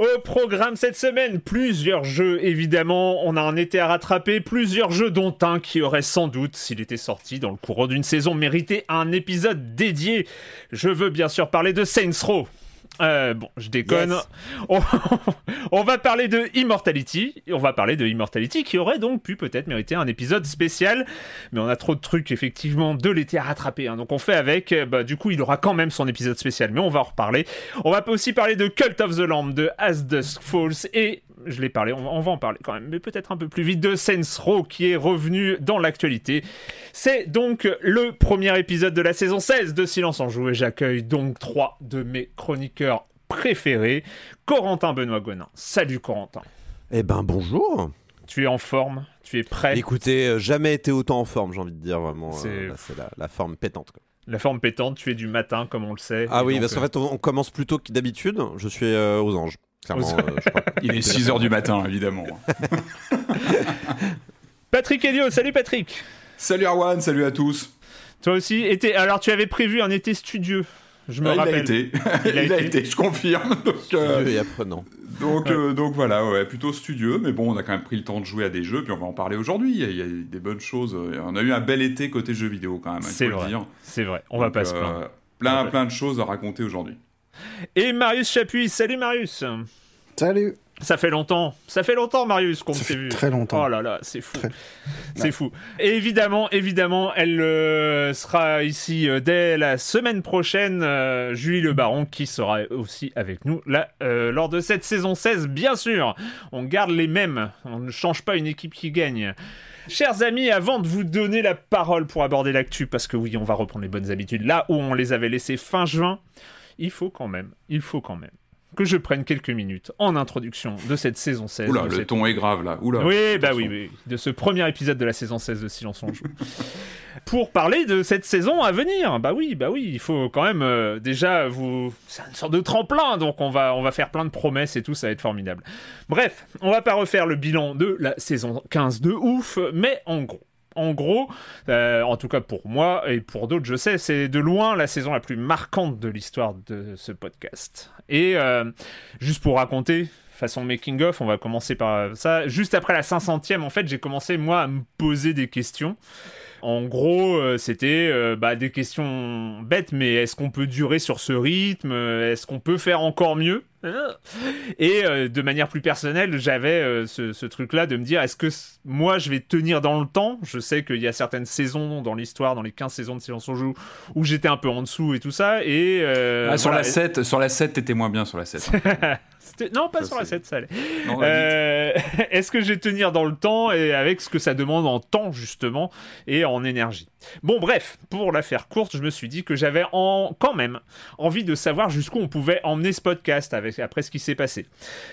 Au programme cette semaine, plusieurs jeux évidemment, on a un été à rattraper, plusieurs jeux dont un qui aurait sans doute, s'il était sorti dans le courant d'une saison, mérité un épisode dédié. Je veux bien sûr parler de Saints Row. Euh, bon, je déconne. Yes. On, on va parler de Immortality. On va parler de Immortality qui aurait donc pu peut-être mériter un épisode spécial. Mais on a trop de trucs, effectivement, de l'été à rattraper. hein. Donc on fait avec. Euh, Bah, du coup, il aura quand même son épisode spécial. Mais on va en reparler. On va aussi parler de Cult of the Lamb, de As Dusk Falls et. Je l'ai parlé, on va, on va en parler quand même, mais peut-être un peu plus vite de Saints Row qui est revenu dans l'actualité. C'est donc le premier épisode de la saison 16 de Silence en Joue et j'accueille donc trois de mes chroniqueurs préférés. Corentin Benoît Gonin. Salut Corentin. Eh ben bonjour. Tu es en forme? Tu es prêt? Écoutez, euh, jamais été autant en forme, j'ai envie de dire vraiment. C'est- euh, la, la forme pétante. quoi. La forme pétante, tu es du matin comme on le sait. Ah oui, donc, parce qu'en euh, fait, on, on commence plus tôt que d'habitude. Je suis euh, aux anges. Clairement, euh, je crois. Il est 6h du matin, évidemment. Patrick Elio, salut Patrick salut Arwan, salut à tous. Toi aussi, été... alors tu avais prévu un été studieux, je me Ah, il rappelle. a été, Il a il a été. été, je confirme. Donc, euh, et apprenant. donc, euh, donc voilà, ouais, plutôt studieux, mais bon, on a quand même pris le temps de jouer à des jeux, puis on va en parler aujourd'hui. Il y a- il y a des bonnes choses. On a eu un bel été côté jeux vidéo quand même, il C'est vrai. dire. C'est vrai, on va pas se euh, plaindre. Plein, Ouais. plein de choses à raconter aujourd'hui. Et Marius Chapuis, salut Marius Salut Ça fait longtemps, ça fait longtemps Marius qu'on s'est fait vu. très longtemps. Oh là là, c'est fou. Très- C'est fou. Et évidemment, évidemment, elle euh, sera ici euh, dès la semaine prochaine, euh, Julie Le Baron, qui sera aussi avec nous là, lors de cette saison 16, bien sûr. On garde les mêmes, on ne change pas une équipe qui gagne. Chers amis, avant de vous donner la parole pour aborder l'actu, parce que oui, on va reprendre les bonnes habitudes là où on les avait laissées fin juin, il faut quand même, il faut quand même que je prenne quelques minutes en introduction de cette saison 16. Oula, le cette ton est grave là. Oula. oui, bah oui, oui, de ce premier épisode de la saison 16 de Silence on joue. Pour parler de cette saison à venir, bah oui, bah oui, il faut quand même euh, déjà vous, c'est une sorte de tremplin, donc on va on va faire plein de promesses et tout, ça va être formidable. Bref, on va pas refaire le bilan de la saison 15 de ouf, mais en gros. En gros, euh, en tout cas pour moi et pour d'autres, je sais, c'est de loin la saison la plus marquante de l'histoire de ce podcast. Et euh, juste pour raconter, façon making of, on va commencer par ça. Juste après la 500e, en fait, j'ai commencé moi à me poser des questions. En gros, euh, c'était bah, des questions bêtes, mais est-ce qu'on peut durer sur ce rythme? Est-ce qu'on peut faire encore mieux? Et euh, de manière plus personnelle, j'avais euh, ce, ce truc-là de me dire est-ce que moi je vais tenir dans le temps? Je sais qu'il y a certaines saisons dans l'histoire, dans les 15 saisons de Silence on Joue, où j'étais un peu en dessous et tout ça. Et euh, Ah, sur, voilà. la 7, sur la 7, t'étais moins bien sur la 7. hein. C'était- Non, pas Ça, sur la c'est- 7, ça allait. Est-ce que je vais tenir dans le temps et avec ce que ça demande en temps justement et en énergie? Bon bref, pour la faire courte, je me suis dit que j'avais en, quand même envie de savoir jusqu'où on pouvait emmener ce podcast avec, après ce qui s'est passé.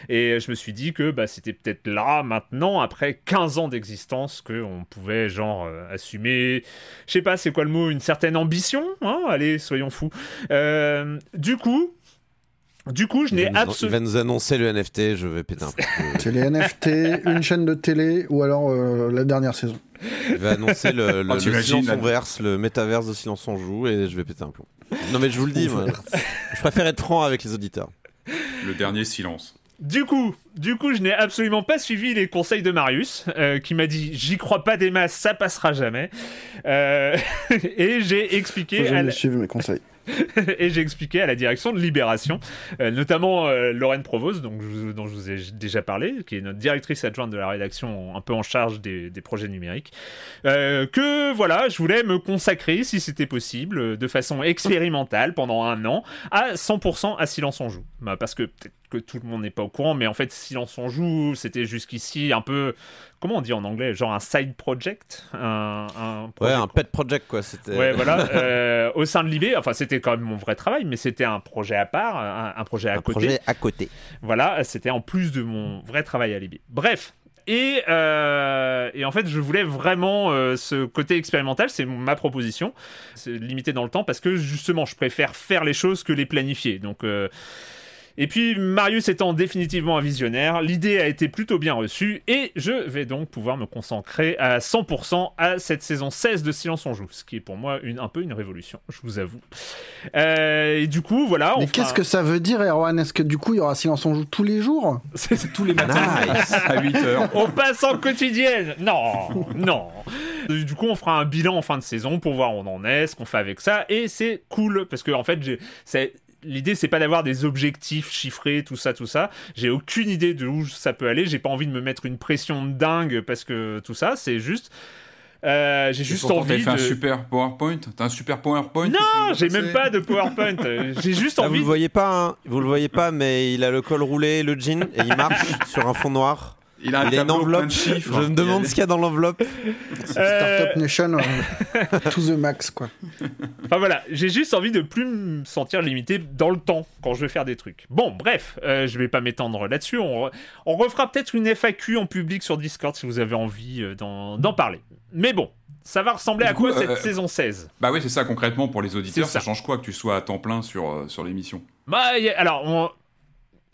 Et je me suis dit que bah, c'était peut-être là, maintenant, après 15 ans d'existence, qu'on pouvait genre euh, assumer, je sais pas c'est quoi le mot, une certaine ambition, hein allez, soyons fous. Euh, du coup... Du coup, je n'ai nous- Il absolument... va nous annoncer le NFT, je vais péter un peu. C'est les NFT, une chaîne de télé ou alors euh, la dernière saison. Il va annoncer le, le, Oh, le silence on verse, le métaverse de silence on joue et je vais péter un plomb. Non mais je vous le dis, moi, je préfère être franc avec les auditeurs. Le dernier silence. Du coup, du coup, je n'ai absolument pas suivi les conseils de Marius, euh, qui m'a dit j'y crois pas des masses, ça passera jamais. Euh, et j'ai expliqué, jamais la, suivre mes conseils. et j'ai expliqué à la direction de Libération, euh, notamment euh, Lorraine Provost, dont je vous ai déjà parlé, qui est notre directrice adjointe de la rédaction, un peu en charge des, projets numériques, euh, que voilà, je voulais me consacrer, si c'était possible, euh, de façon expérimentale pendant un an, à 100% à Silence on joue. Bah, parce que que tout le monde n'est pas au courant, mais en fait, Silence on joue, c'était jusqu'ici un peu, comment on dit en anglais, genre un side project, un, un Ouais, un pet project quoi. C'était. Ouais, voilà. euh, au sein de Libé, enfin, c'était quand même mon vrai travail, mais c'était un projet à part, un, un projet à un côté. projet à côté. Voilà, c'était en plus de mon vrai travail à Libé. Bref. Et, euh, et en fait, je voulais vraiment euh, ce côté expérimental, c'est ma proposition. C'est limité dans le temps parce que justement, je préfère faire les choses que les planifier. Donc. euh, et puis Marius étant définitivement un visionnaire, l'idée a été plutôt bien reçue et je vais donc pouvoir me consacrer à 100% à cette saison 16 de Silence on joue, ce qui est pour moi une, un peu une révolution, je vous avoue. Euh, et du coup, voilà. on Mais qu'est-ce que ça veut dire, Erwan? Est-ce que du coup, il y aura Silence on joue tous les jours? C'est- Tous les matins à 8 heures. On passe en quotidienne Non, non. Du coup, on fera un bilan en fin de saison pour voir où on en est, ce qu'on fait avec ça, et c'est cool parce que en fait, j'ai, c'est L'idée, c'est pas d'avoir des objectifs chiffrés, tout ça, tout ça. J'ai aucune idée de où ça peut aller. J'ai pas envie de me mettre une pression de dingue parce que tout ça, c'est juste. euh, j'ai juste Pourtant, envie fait un super PowerPoint. T'as un super PowerPoint. Non, j'ai même pas de PowerPoint. J'ai juste Ah, vous envie. le voyez pas, hein vous le voyez pas, mais il a le col roulé, le jean et il marche sur un fond noir. Il a un il tableau plein de chiffres. Je me demande a ce qu'il y a dans l'enveloppe. Startup Nation, euh, to the max, quoi. Enfin voilà, j'ai juste envie de plus me sentir limité dans le temps quand je vais faire des trucs. Bon, bref, euh, je vais pas m'étendre là-dessus. On, re- on refera peut-être une FAQ en public sur Discord si vous avez envie euh, d'en parler. Mais bon, ça va ressembler Du à coup, quoi cette euh, saison 16 Bah oui, c'est ça concrètement pour les auditeurs. Ça. ça. change quoi que tu sois à temps plein sur, euh, sur l'émission? Bah, a- alors, on,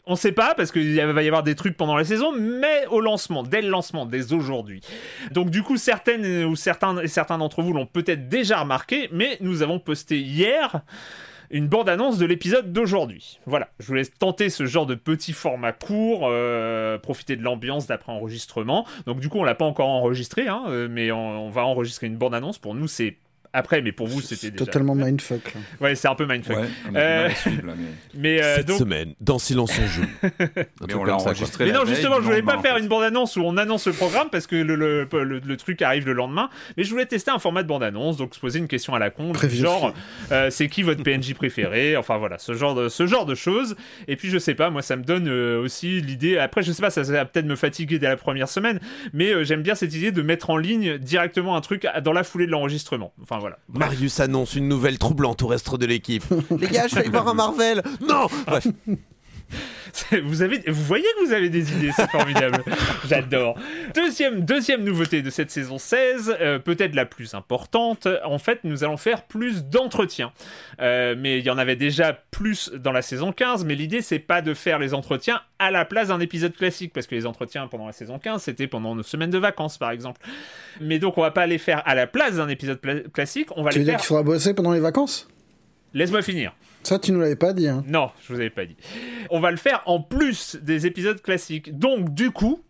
on sait pas parce qu'il va y avoir des trucs pendant la saison, mais au lancement, dès le lancement, dès aujourd'hui. Donc, du coup, certaines euh, ou certains, d'entre vous l'ont peut-être déjà remarqué, mais nous avons posté hier une bande-annonce de l'épisode d'aujourd'hui. Voilà, je vous laisse tenter ce genre de petit format court, euh, profiter de l'ambiance d'après-enregistrement. Donc, du coup, on l'a pas encore enregistré, hein, euh, mais on, on va enregistrer une bande-annonce. Pour nous, c'est après, mais pour vous, c'était déjà. Totalement mindfuck. là. Ouais, c'est un peu mindfuck. Ouais, on a Euh, suivre, là, mais... Mais euh, Cette donc. semaine, dans Silence on joue. Un mais on l'a enregistré Mais non, justement, je voulais pas faire en fait. une bande-annonce où on annonce le programme parce que le, le, le- le truc arrive le lendemain. Mais je voulais tester un format de bande-annonce, donc se poser une question à la con, genre euh, c'est qui votre PNJ préféré? Enfin voilà, ce genre, de, ce genre de choses. Et puis je sais pas, moi ça me donne euh, aussi l'idée. Après, je sais pas, ça, ça va peut-être me fatiguer dès la première semaine, mais euh, j'aime bien cette idée de mettre en ligne directement un truc dans la foulée de l'enregistrement. Enfin Marius annonce une nouvelle troublante au reste de l'équipe. Les gars, je vais voir un Marvel. Non. Vous, avez, vous voyez que vous avez des idées, c'est formidable. J'adore. Deuxième, deuxième nouveauté de cette saison 16, euh, peut-être la plus importante, en fait, nous allons faire plus d'entretiens. Euh, mais il y en avait déjà plus dans la saison 15, mais l'idée, c'est pas de faire les entretiens à la place d'un épisode classique, parce que les entretiens pendant la saison 15, c'était pendant nos semaines de vacances, par exemple. Mais donc, on va pas les faire à la place d'un épisode classique, on va Tu veux les dire faire... qu'il faudra bosser pendant les vacances? Laisse-moi finir. Ça, tu nous l'avais pas dit. Hein. Non, je vous avais pas dit. On va le faire en plus des épisodes classiques. Donc, du coup,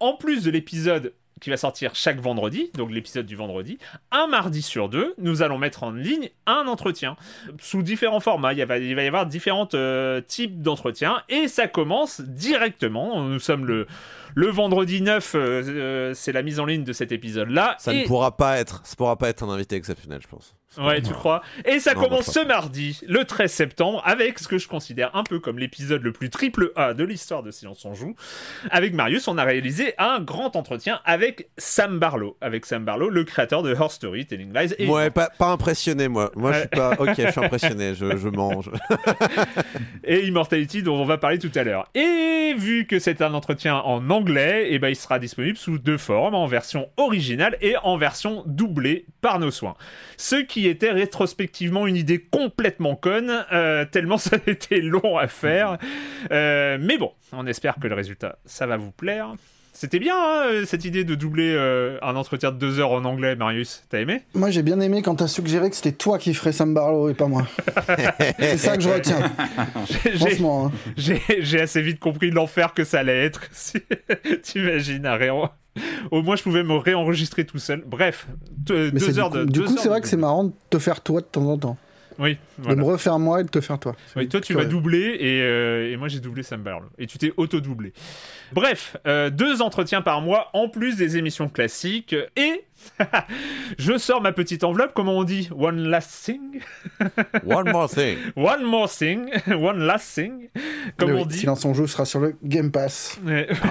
en plus de l'épisode qui va sortir chaque vendredi, donc l'épisode du vendredi. Un mardi sur deux, nous allons mettre en ligne un entretien sous différents formats. Il, y va, il va y avoir différents euh, types d'entretiens et ça commence directement. Nous sommes le, le vendredi 9, euh, euh, c'est la mise en ligne de cet épisode-là. Ça Et- ne pourra pas être, ça pourra pas être un invité exceptionnel, je pense. Ouais, tu crois Et ça Non, commence ce mardi, le 13 septembre, avec ce que je considère un peu comme l'épisode le plus triple A de l'histoire de Silence on Joue. Avec Marius, on a réalisé un grand entretien avec Sam Barlow. Avec Sam Barlow, le créateur de Horror Story, Telling Lies. Et Ouais, pas, pas impressionné, moi. Moi, je suis pas. Ok, je suis impressionné. Je, je mange. et Immortality dont on va parler tout à l'heure. Et vu que c'est un entretien en anglais, et ben il sera disponible sous deux formes, en version originale et en version doublée par nos soins. Ce qui était rétrospectivement une idée complètement conne, euh, tellement ça a été long à faire. Euh, mais bon, on espère que le résultat, ça va vous plaire. C'était bien hein, cette idée de doubler euh, un entretien de deux heures en anglais, Marius. T'as aimé? Moi, j'ai bien aimé quand t'as suggéré que c'était toi qui ferais Sam Barlow et pas moi. C'est ça que je retiens, J'ai- franchement. hein. J'ai j'ai assez vite compris l'enfer que ça allait être. T'imagines, un Au moins, je pouvais me réenregistrer tout seul. Bref, deux, heures de. du coup, c'est vrai que c'est marrant de te faire toi de temps en temps. Oui, De me refaire moi et de te faire toi. Oui, toi, tu m'as doublé et, euh, et moi, j'ai doublé Sam Barlow. Et tu t'es auto-doublé. Bref, euh, deux entretiens par mois en plus des émissions classiques. Et je sors ma petite enveloppe, comment on dit? One last thing? One more thing. One more thing One last thing Comme Oui, on dit. Silence on joue sera sur le Game Pass.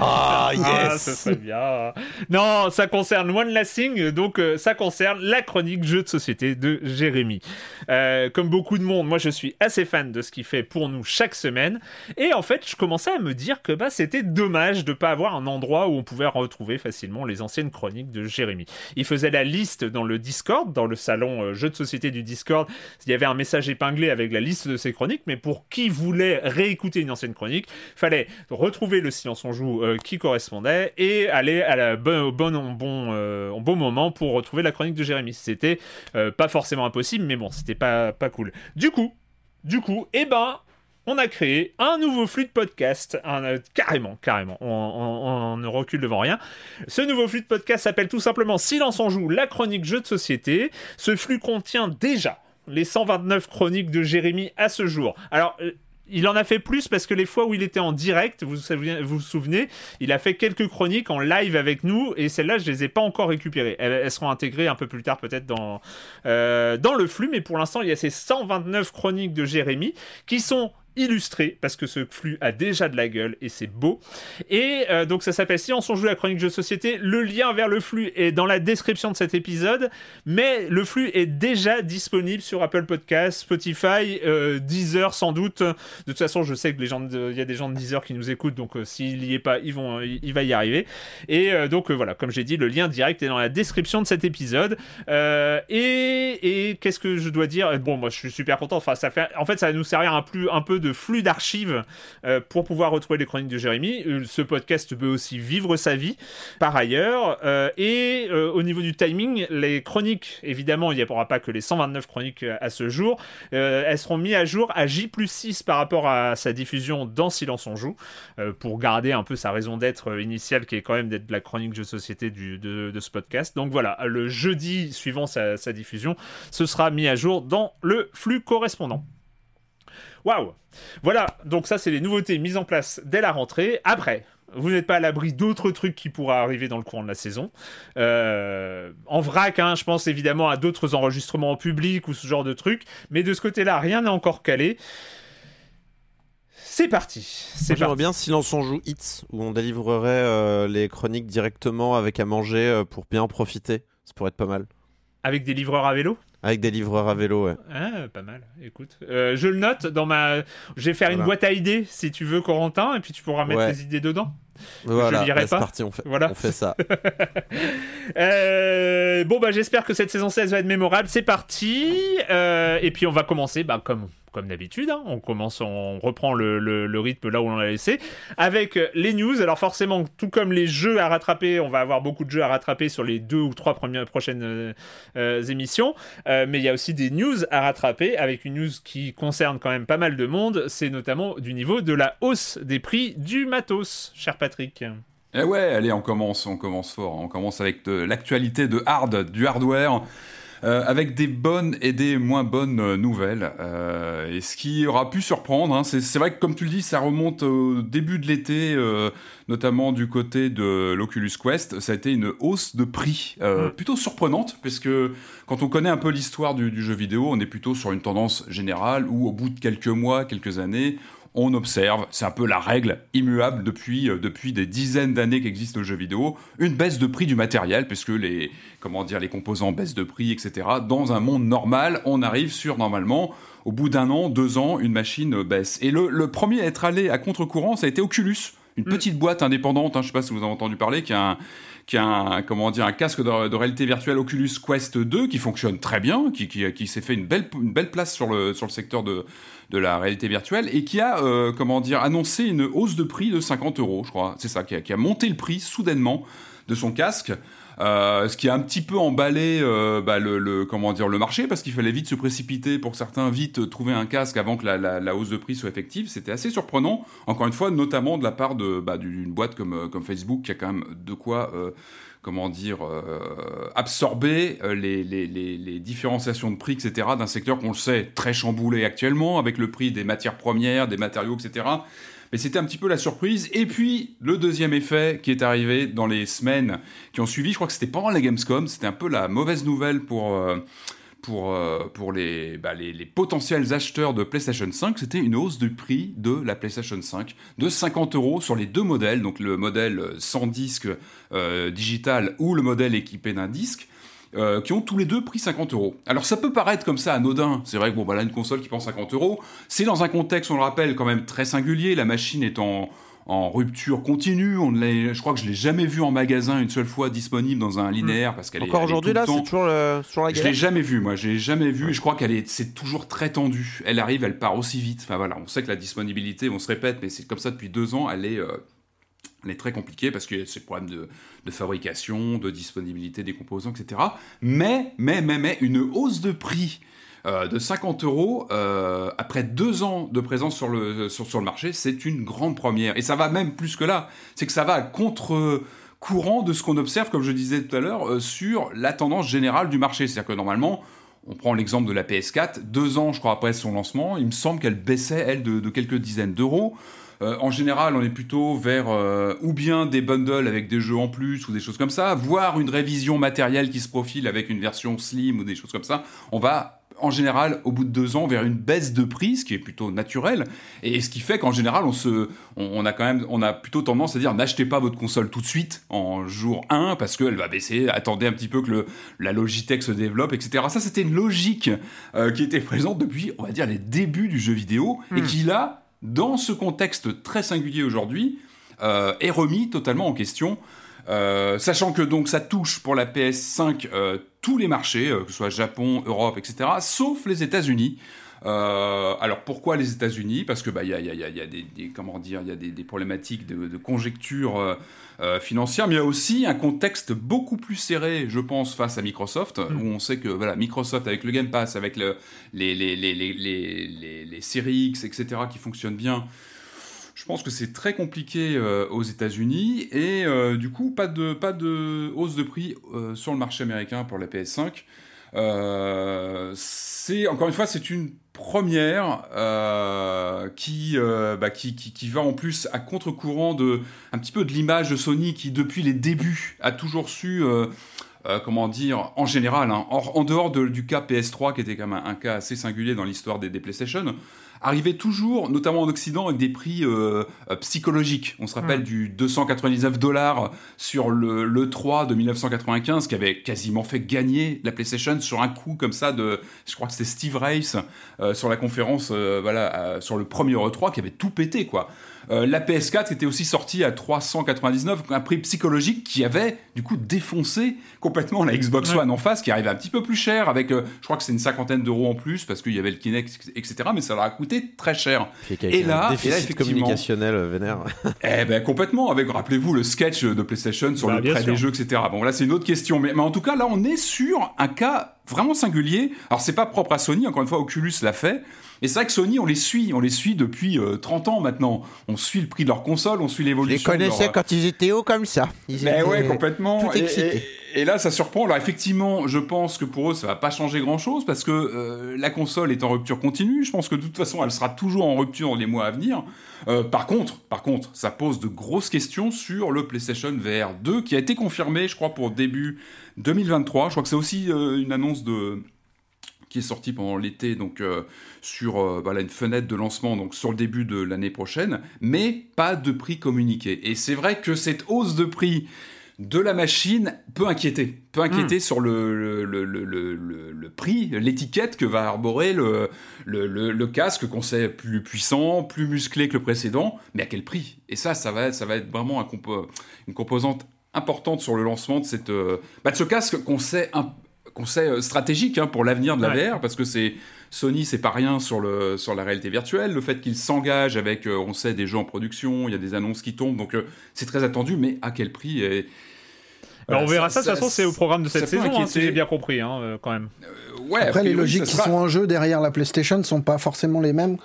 Ah, Ah, yes. ça serait bien. Non, ça concerne One Last Thing, donc euh, ça concerne la chronique jeu de société de Jérémy. Euh, comme beaucoup de monde, moi je suis assez fan de ce qu'il fait pour nous chaque semaine, et en fait je commençais à me dire que bah, c'était dommage de pas avoir un endroit où on pouvait retrouver facilement les anciennes chroniques de Jérémy. Il faisait la liste dans le Discord, dans le salon euh, jeu de société du Discord, il y avait un message épinglé avec la liste de ses chroniques, mais pour qui voulait réécouter une ancienne chronique, fallait retrouver le silence on joue euh, qui correspondait et aller à la bonne, au bon, euh, bon moment pour retrouver la chronique de Jérémy. C'était pas forcément impossible, mais bon, c'était pas, pas cool. Du coup, du coup, eh ben, on a créé un nouveau flux de podcast, euh, carrément, carrément, on, ne recule devant rien. Ce nouveau flux de podcast s'appelle tout simplement Silence en joue, la chronique jeu de société. Ce flux contient déjà les 129 chroniques de Jérémy à ce jour. Alors, euh, il en a fait plus parce que les fois où il était en direct, vous vous souvenez, il a fait quelques chroniques en live avec nous et celles-là, je les ai pas encore récupérées. Elles, elles seront intégrées un peu plus tard peut-être dans, euh, dans le flux, mais pour l'instant, il y a ces 129 chroniques de Jérémy qui sont illustrées parce que ce flux a déjà de la gueule et c'est beau. Et euh, donc ça s'appelle Silence on joue la chronique de société. Le lien vers le flux est dans la description de cet épisode, mais le flux est déjà disponible sur Apple Podcasts, Spotify, euh, Deezer sans doute. De toute façon, je sais que les gens, il y a des gens de Deezer qui nous écoutent, donc euh, s'il y est pas, ils vont, il va y arriver. Et donc voilà, comme j'ai dit, le lien direct est dans la description de cet épisode. Et et qu'est-ce que je dois dire? Bon, moi je suis super content. Enfin, ça fait, en fait, ça va nous servir un, un peu de flux d'archives euh, pour pouvoir retrouver les chroniques de Jérémy. Euh, ce podcast peut aussi vivre sa vie par ailleurs. Euh, et au niveau du timing, les chroniques, évidemment, il n'y aura pas que les 129 chroniques à ce jour. Elles seront mises à jour à J plus 6 par rapport à sa diffusion dans Silence on joue, pour garder un peu sa raison d'être initiale, qui est quand même d'être la chronique jeu société de, de ce podcast. Donc voilà, le jeudi suivant sa diffusion, ce sera mis à jour dans le flux correspondant. Waouh Voilà, donc ça c'est les nouveautés mises en place dès la rentrée. Après, vous n'êtes pas à l'abri d'autres trucs qui pourraient arriver dans le courant de la saison. Euh, en vrac, hein, je pense évidemment à d'autres enregistrements en public ou ce genre de trucs, mais de ce côté-là, rien n'est encore calé. C'est parti. J'aimerais bien Silence on joue Hits, où on délivrerait euh, les chroniques directement avec à manger euh, pour bien en profiter. Ça pourrait être pas mal. Avec des livreurs à vélo? Avec des livreurs à vélo, ouais. Ah, pas mal. Écoute, Euh, je le note dans ma. Je vais faire une boîte à idées si tu veux, Corentin, et puis tu pourras mettre Ouais. tes idées dedans. Voilà, lirai bah, c'est pas. on fait, Voilà. on fait ça. Euh, bon, bah, j'espère que cette saison 16 va être mémorable. C'est parti. Euh, et puis, on va commencer, bah, comme, comme d'habitude. hein. On commence, on reprend le, le- le rythme là où on l'a laissé. Avec les news. Alors, forcément, tout comme les jeux à rattraper, on va avoir beaucoup de jeux à rattraper sur les deux ou trois premières, prochaines euh, émissions. Mais il y a aussi des news à rattraper avec une news qui concerne quand même pas mal de monde. C'est notamment du niveau de la hausse des prix du matos, cher Patrick. Eh ouais, allez, on commence, on commence fort. On commence avec l'actualité de hard, du hardware. Euh, avec des bonnes et des moins bonnes euh, nouvelles. Euh, et ce qui aura pu surprendre, hein, c'est vrai que comme tu le dis, ça remonte au début de l'été, notamment du côté de l'Oculus Quest, ça a été une hausse de prix mm. plutôt surprenante, puisque quand on connaît un peu l'histoire du, du jeu vidéo, on est plutôt sur une tendance générale où au bout de quelques mois, quelques années, on observe, c'est un peu la règle immuable depuis, euh, depuis des dizaines d'années qu'existe le jeu vidéo, une baisse de prix du matériel, puisque les, comment dire, les composants baissent de prix, etc. Dans un monde normal, on arrive sur, normalement, au bout d'un an, deux ans, une machine baisse. Et le, premier à être allé à contre-courant, ça a été Oculus, une mm. petite boîte indépendante, hein, je ne sais pas si vous avez entendu parler, qui a un, qui a un, comment dire, un casque de, réalité virtuelle Oculus Quest 2 qui fonctionne très bien, qui, qui, qui s'est fait une belle, une belle place sur le, sur le secteur de, de la réalité virtuelle et qui a, euh, comment dire, annoncé une hausse de prix de 50 euros, je crois. C'est ça, qui a, qui a, monté le prix soudainement de son casque. Euh, ce qui a un petit peu emballé euh, bah, le, comment dire, le marché parce qu'il fallait vite se précipiter pour certains vite trouver un casque avant que la, hausse de prix soit effective. C'était assez surprenant, encore une fois, notamment de la part de bah, d'une boîte comme, comme Facebook qui a quand même de quoi comment dire, euh, absorber euh, les, les, différenciations de prix, etc., d'un secteur qu'on le sait très chamboulé actuellement, avec le prix des matières premières, des matériaux, etc. Mais c'était un petit peu la surprise. Et puis, le deuxième effet qui est arrivé dans les semaines qui ont suivi, je crois que c'était pendant la Gamescom, c'était un peu la mauvaise nouvelle pour... Euh, euh, bah, les, potentiels acheteurs de PlayStation 5, c'était une hausse du prix de la PlayStation 5 de 50 euros sur les deux modèles, donc le modèle sans disque euh, digital ou le modèle équipé d'un disque. Euh, qui ont tous les deux pris 50 euros. Alors ça peut paraître comme ça anodin, c'est vrai que bon, voilà, une console qui prend 50 euros, c'est dans un contexte, on le rappelle, quand même très singulier, la machine est en, en rupture continue. On je crois que je l'ai jamais vu en magasin une seule fois disponible dans un linéaire parce qu'elle encore aujourd'hui là, c'est toujours sur la galère. Je l'ai jamais vu, moi. Je l'ai jamais vu. Je crois qu'elle est, c'est toujours très tendu. Elle arrive, elle part aussi vite. Enfin voilà, on sait que la disponibilité, on se répète, mais c'est comme ça depuis deux ans. Elle est euh, elle est très compliquée parce qu'il y a ces problèmes de, fabrication, de disponibilité des composants, etc. Mais, mais, mais, mais, une hausse de prix euh, de 50 euros euh, après deux ans de présence sur le, sur, le marché, c'est une grande première. Et ça va même plus que là. C'est que ça va contre courant de ce qu'on observe, comme je disais tout à l'heure, euh, sur la tendance générale du marché. C'est-à-dire que normalement, on prend l'exemple de la PS4, deux ans, je crois, après son lancement, il me semble qu'elle baissait, elle, de quelques dizaines d'euros. En général, on est plutôt vers ou bien des bundles avec des jeux en plus ou des choses comme ça, voire une révision matérielle qui se profile avec une version slim ou des choses comme ça. On va en général, au bout de deux ans, vers une baisse de prix, ce qui est plutôt naturel, et ce qui fait qu'en général, on, se, on, a quand même, on a plutôt tendance à dire n'achetez pas votre console tout de suite en jour 1 parce qu'elle va baisser, attendez un petit peu que le, la Logitech se développe, etc. Ça, c'était une logique euh, qui était présente depuis, on va dire, les débuts du jeu vidéo, et hmm. qui là, dans ce contexte très singulier aujourd'hui, euh, est remis totalement en question. Euh, sachant que donc ça touche pour la PS5 euh, tous les marchés, que ce soit Japon, Europe, etc., sauf les États-Unis. alors pourquoi les États-Unis? Parce que bah il y a, des, comment dire il y a des, problématiques de, de conjecture financière, mais il y a aussi un contexte beaucoup plus serré, je pense, face à Microsoft, mm. où on sait que voilà Microsoft avec le Game Pass, avec le, les, les, les, les, les, les séries X, etc., qui fonctionnent bien. Je pense que c'est très compliqué euh, aux États-Unis et euh, du coup pas de pas de hausse de prix euh, sur le marché américain pour la PS5. C'est encore une fois c'est une première qui, bah, qui, va en plus à contre-courant de un petit peu de l'image de Sony qui depuis les débuts a toujours su comment dire, en général, hein, en, dehors du cas PS3, qui était quand même un, cas assez singulier dans l'histoire des, PlayStation, arrivait toujours, notamment en Occident, avec des prix euh, euh, psychologiques. On se rappelle du 299 dollars sur le, le 3 de 1995, qui avait quasiment fait gagner la PlayStation sur un coup comme ça de, je crois que c'était Steve Race euh, sur la conférence, voilà, sur le premier E3, qui avait tout pété, quoi. Euh, la PS4 était aussi sortie à 399, un prix psychologique qui avait du coup défoncé complètement la Xbox One en face, qui arrivait un petit peu plus cher, avec euh, je crois que c'est une cinquantaine d'euros en plus parce qu'il y avait le Kinect, etc. Mais ça leur a coûté très cher. Et là, déficit communicationnel euh, vénère. eh ben complètement. Avec rappelez-vous le sketch de PlayStation sur bah, le prêt des jeux, etc. Bon là c'est une autre question, mais, mais en tout cas là on est sur un cas vraiment singulier. Alors c'est pas propre à Sony, encore une fois Oculus l'a fait, et c'est vrai que Sony, on les suit, on les suit depuis 30 euh, ans maintenant. On suit le prix de leur console, on suit l'évolution. Je les connaissais quand ils étaient hauts comme ça. Ils mais ouais, complètement. Et, là, ça surprend. Alors effectivement, je pense que pour eux, ça va pas changer grand-chose parce que euh, la console est en rupture continue. Je pense que de toute façon, elle sera toujours en rupture dans les mois à venir. Euh, par contre, par contre, ça pose de grosses questions sur le PlayStation VR 2 qui a été confirmé, je crois, pour début 2023. Je crois que c'est aussi une annonce de qui est sorti pendant l'été, donc euh, sur euh, une fenêtre de lancement, donc sur le début de l'année prochaine, mais pas de prix communiqué. Et c'est vrai que cette hausse de prix de la machine peut inquiéter, peut inquiéter hmm. sur le, le, le, le prix, l'étiquette que va arborer le, casque qu'on sait plus puissant, plus musclé que le précédent, mais à quel prix? Et ça, ça va, ça va être vraiment un une composante importante sur le lancement de, cette, euh, bah, de ce casque qu'on sait un, conseil euh, stratégique hein, pour l'avenir de la VR, parce que c'est Sony, c'est pas rien sur, le, sur la réalité virtuelle. Le fait qu'il s'engage avec, euh, on sait, des jeux en production, il y a des annonces qui tombent, donc euh, c'est très attendu, mais à quel prix et, on verra ça, de toute façon, c'est au programme de cette saison, hein, si j'ai bien compris, hein, quand même. ouais, Après, les logiques qui sont en jeu derrière la PlayStation ne sont pas forcément les mêmes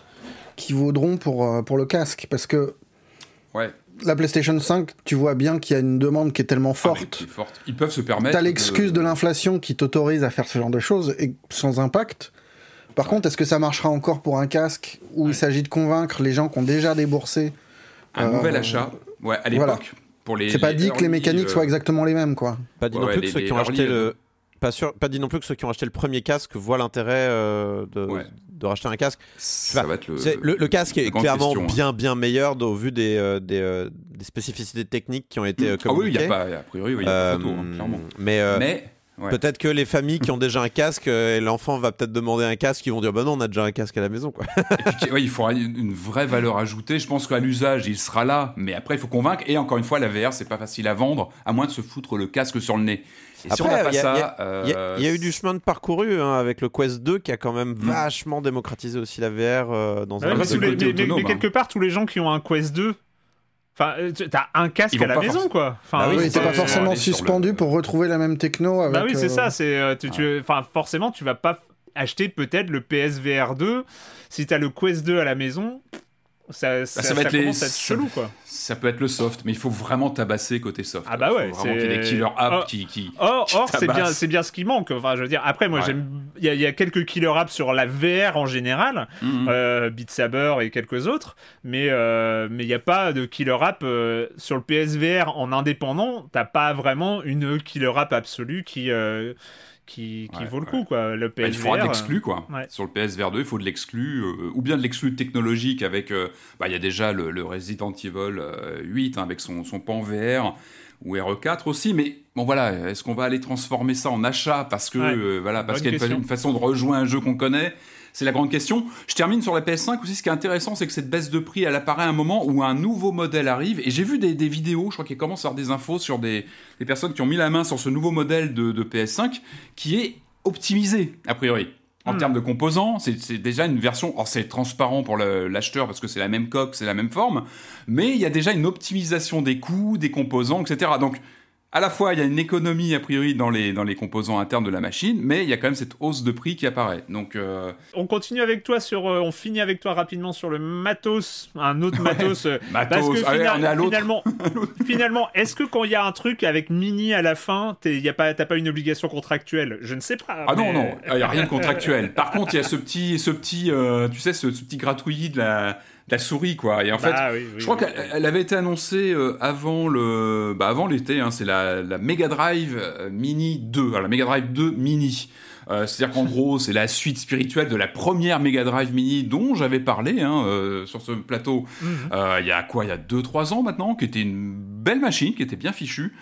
qui vaudront pour, pour le casque, parce que ouais la PlayStation 5, tu vois bien qu'il y a une demande qui est tellement ah, forte. Ils peuvent se permettre. T'as l'excuse de, l'inflation qui t'autorise à faire ce genre de choses et sans impact. Par contre, est-ce que ça marchera encore pour un casque où il s'agit de convaincre les gens qui ont déjà déboursé un nouvel euh, achat Ouais, à l'époque. C'est pas dit que les mécaniques soient exactement les mêmes, quoi. Pas dit non plus que ceux qui ont acheté le pas, sûr, pas dit non plus que ceux qui ont acheté le premier casque voient l'intérêt euh, de, de, racheter un casque. Ça va être le, le, casque est clairement bien bien meilleur au vu des, euh, des, euh, des, spécificités techniques qui ont été communiquées. Ah oui, il y a pas, a priori, il y a pas photo, hein, clairement. Mais, mais Peut-être que les familles qui ont déjà un casque et l'enfant va peut-être demander un casque, ils vont dire bah non, on a déjà un casque à la maison quoi. il faudra une vraie valeur ajoutée. Je pense qu'à l'usage, il sera là, mais après il faut convaincre. Et encore une fois, la VR, c'est pas facile à vendre, à moins de se foutre le casque sur le nez. Après, il y, a eu du chemin de parcouru hein, avec le Quest 2 qui a quand même hmm. vachement démocratisé aussi la VR euh, dans un mais, mais, quelque part, tous les gens qui ont un Quest 2 Enfin, euh, t'as un casque à la maison, quoi. Enfin, bah oui, t'es pas forcément suspendu pour retrouver la même techno avec. Bah oui, c'est ça. C'est, tu, enfin, forcément, tu vas pas acheter peut-être le PSVR 2 si t'as le Quest 2 à la maison. Ça, bah, ça, va être les... chelou, quoi. Ça peut être le soft, mais il faut vraiment tabasser côté soft. Ah bah ouais, il faut vraiment qu'il y ait des killer apps oh, qui, qui, Or, or c'est bien, c'est bien ce qui manque. Enfin, je veux dire, après, moi, j'aime, il y, a quelques killer apps sur la VR en général, mm-hmm. euh, Beat Saber et quelques autres, mais euh, mais il n'y a pas de killer app euh, sur le PSVR en indépendant. T'as pas vraiment une killer app absolue qui qui, vaut le coup quoi. Le PSVR bah, il faudra de l'exclu quoi. sur le PSVR 2 il faut de l'exclu euh, ou bien de l'exclu technologique avec euh, bah, il y a déjà le, Resident Evil 8 euh, hein, avec son, son pan VR ou RE4 aussi mais bon voilà est-ce qu'on va aller transformer ça en achat parce que voilà parce qu'il y a une, façon de rejoindre un jeu qu'on connaît? C'est la grande question. Je termine sur la PS5 aussi. Ce qui est intéressant, c'est que cette baisse de prix, elle apparaît à un moment où un nouveau modèle arrive. Et j'ai vu des, vidéos, je crois qu'il commence à avoir des infos sur des, personnes qui ont mis la main sur ce nouveau modèle de, PS5 qui est optimisé, a priori. En hmm. termes de composants, c'est déjà une version. Alors, c'est transparent pour l'acheteur parce que c'est la même coque, c'est la même forme. Mais il y a déjà une optimisation des coûts, des composants, etc. Donc, à la fois, il y a une économie a priori dans les, dans les composants internes de la machine, mais il y a quand même cette hausse de prix qui apparaît. Donc, euh, On continue avec toi sur. Euh, on finit avec toi rapidement sur le matos, un autre matos. Euh, matos, parce que on est à finalement, finalement est-ce que quand il y a un truc avec mini à la fin, t'as pas, pas une obligation contractuelle? Je ne sais pas. Ah non, non, il n'y a rien de contractuel. Par contre, il y a ce petit, ce petit tu sais, ce, ce petit gratouillis de la la souris quoi. Et en fait, bah je crois qu'elle avait été annoncée euh, avant le, bah, avant l'été. Hein, c'est la, la Mega Drive euh, Mini 2, la Mega Drive 2 Mini. Euh, c'est-à-dire qu'en gros, c'est la suite spirituelle de la première Mega Drive Mini dont j'avais parlé hein, sur ce plateau mhm. il y a quoi? Il y a 2-3 ans maintenant, qui était une belle machine, qui était bien fichue.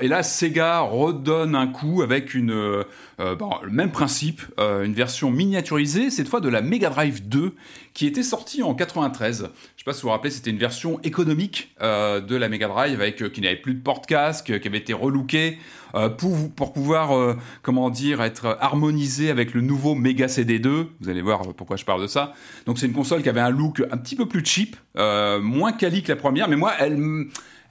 Et là, Sega redonne un coup avec une, le même principe, une version miniaturisée, cette fois de la Mega Drive 2, qui était sorti en 93. Je sais pas si vous vous rappelez, c'était une version économique euh, de la Mega Drive avec euh, qui n'avait plus de porte-casque, qui avait été relooké euh, pour, pour pouvoir comment dire être harmonisé avec le nouveau Mega CD2. Vous allez voir pourquoi je parle de ça. Donc c'est une console qui avait un look un petit peu plus cheap, moins quali que la première, mais moi elle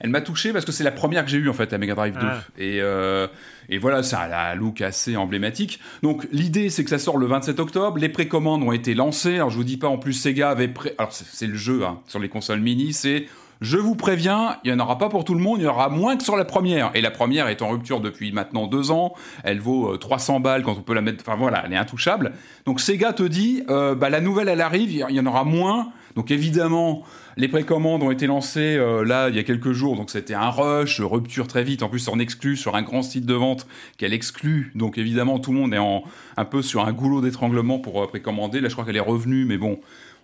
elle m'a touché parce que c'est la première que j'ai eue en fait, la Mega Drive 2. Ah. Et, euh, et voilà, ça a un look assez emblématique. Donc l'idée c'est que ça sort le 27 octobre. Les précommandes ont été lancées. Alors je vous dis pas en plus Sega avait pré... alors c'est le jeu hein, sur les consoles mini, c'est je vous préviens, il n'y en aura pas pour tout le monde, il y en aura moins que sur la première. Et la première est en rupture depuis maintenant deux ans. Elle vaut 300 euh, balles quand on peut la mettre. Enfin voilà, elle est intouchable. Donc Sega te dit, euh, bah, la nouvelle elle arrive, il y en aura moins. Donc évidemment, les précommandes ont été lancées euh, là il y a quelques jours, donc c'était un rush, rupture très vite. En plus, en exclut sur un grand site de vente qu'elle exclut. Donc évidemment, tout le monde est en, un peu sur un goulot d'étranglement pour précommander. Là, je crois qu'elle est revenue, mais bon,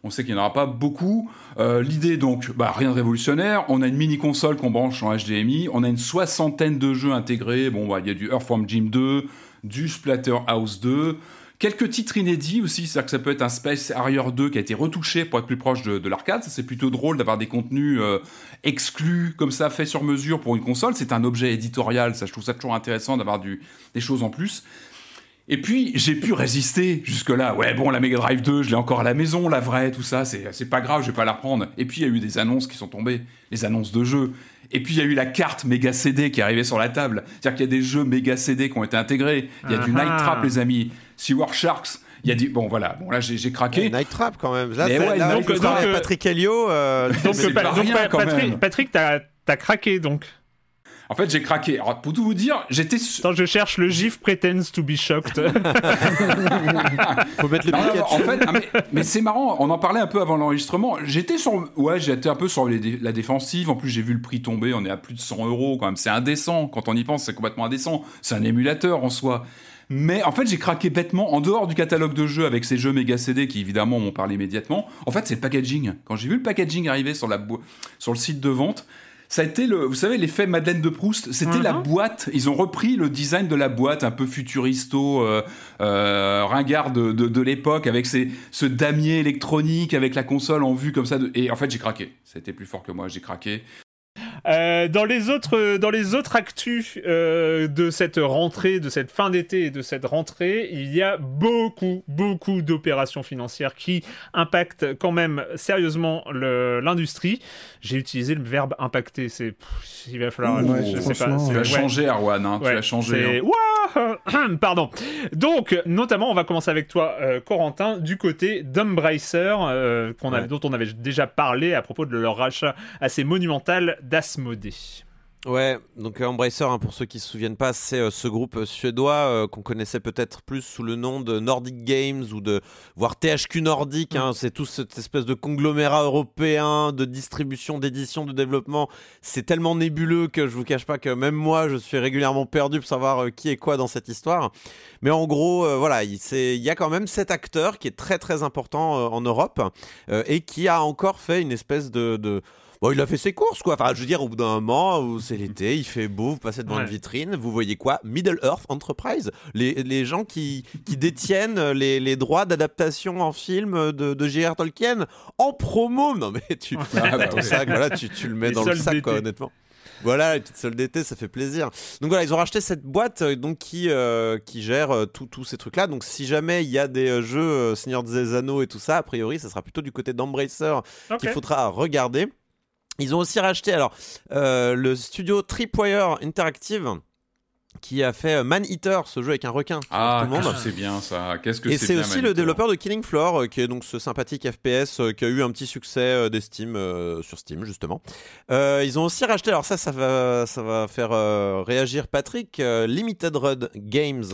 on sait qu'il n'y en aura pas beaucoup. Euh, l'idée donc, bah, rien de révolutionnaire. On a une mini console qu'on branche en HDMI. On a une soixantaine de jeux intégrés. Bon, bah, il y a du Earthworm Jim 2, du Splatterhouse 2. Quelques titres inédits aussi, c'est-à-dire que ça peut être un Space Harrier 2 qui a été retouché pour être plus proche de, l'arcade. C'est plutôt drôle d'avoir des contenus euh, exclus comme ça, faits sur mesure pour une console. C'est un objet éditorial, ça je trouve ça toujours intéressant d'avoir des choses en plus. Et puis, j'ai pu résister jusque-là. Ouais, bon, la Mega Drive 2, je l'ai encore à la maison, la vraie, tout ça, c'est pas grave, je vais pas la reprendre. Et puis, il y a eu des annonces qui sont tombées, les annonces de jeux. Et puis, il y a eu la carte Mega CD qui est arrivée sur la table. C'est-à-dire qu'il y a des jeux Mega CD qui ont été intégrés. Il y a du Night Trap, les amis. Seaward Sharks. Il y a du bon voilà bon là j'ai craqué. Night Trap quand même. Là, donc, euh, Patrick Helio. Euh, donc, Patrick, Patrick t'as craqué donc. En fait, j'ai craqué. Alors, pour tout vous dire, j'étais. Attends, je cherche le gif pretends to be shocked. Faut mettre le En fait, ah, mais, c'est marrant. On en parlait un peu avant l'enregistrement. J'étais sur, ouais, j'étais un peu sur la défensive. En plus, j'ai vu le prix tomber. On est à plus de 100 euros quand même. C'est indécent. Quand on y pense, c'est complètement indécent. C'est un émulateur en soi. Mais en fait, j'ai craqué bêtement en dehors du catalogue de jeux avec ces jeux méga CD qui évidemment m'ont parlé immédiatement. En fait, c'est le packaging. Quand j'ai vu le packaging arriver sur, la sur le site de vente, ça a été le, vous savez, l'effet Madeleine de Proust. C'était la uh-huh. boîte. Ils ont repris le design de la boîte, un peu futuristo, euh, euh, ringard de, de, l'époque, avec ce damier électronique, avec la console en vue comme ça. Et en fait, j'ai craqué. C'était plus fort que moi. J'ai craqué. Euh, dans les autres, dans les autres actus euh, de cette rentrée, de cette fin d'été et de cette rentrée, il y a beaucoup, beaucoup d'opérations financières qui impactent quand même sérieusement l'industrie. J'ai utilisé le verbe impacter. C'est, il va falloir. je sais pas, tu as changé, Arwan. Hein, tu as changé. Hein. Pardon. Donc, notamment, on va commencer avec toi, euh, Corentin, du côté d'Umbracer, qu'on dont on avait déjà parlé à propos de leur rachat assez monumental d'As Ouais, donc euh, Embracer, hein, pour ceux qui se souviennent pas, c'est euh, ce groupe euh, suédois qu'on connaissait peut-être plus sous le nom de Nordic Games ou de voire THQ Nordic. Hein. Mm. c'est tout cette espèce de conglomérat européen de distribution, d'édition, de développement. C'est tellement nébuleux que je vous cache pas que même moi, je suis régulièrement perdu pour savoir qui est quoi dans cette histoire. Mais en gros, voilà, il, y a quand même cet acteur qui est très très important en Europe et qui a encore fait une espèce de Bon, il a fait ses courses, quoi. Enfin, je veux dire, au bout d'un moment, c'est l'été, il fait beau, vous passez devant une vitrine, vous voyez quoi? Middle Earth Enterprise. Les, les gens qui, qui détiennent les, les droits d'adaptation en film de, de J.R. Tolkien en promo. Non, mais tu, ah, bah sac, voilà, tu, tu, le mets dans le sac, quoi, honnêtement. Voilà, les petites soldes d'été, ça fait plaisir. Donc voilà, ils ont racheté cette boîte euh, donc qui, euh, qui gère euh, tous ces trucs-là. Donc si jamais il y a des jeux Seigneur des Anneaux et tout ça, a priori, ça sera plutôt du côté d'Embracer qu'il faudra regarder. Ils ont aussi racheté alors euh, le studio Tripwire Interactive qui a fait euh, Man Eater, ce jeu avec un requin. Ah, c'est bien ça. Qu'est-ce que Et c'est aussi le développeur de Killing Floor, euh, qui est donc ce sympathique FPS euh, qui a eu un petit succès d'estime sur Steam justement. ils ont aussi racheté, alors ça, ça va, ça va faire réagir Patrick, Limited Run Games,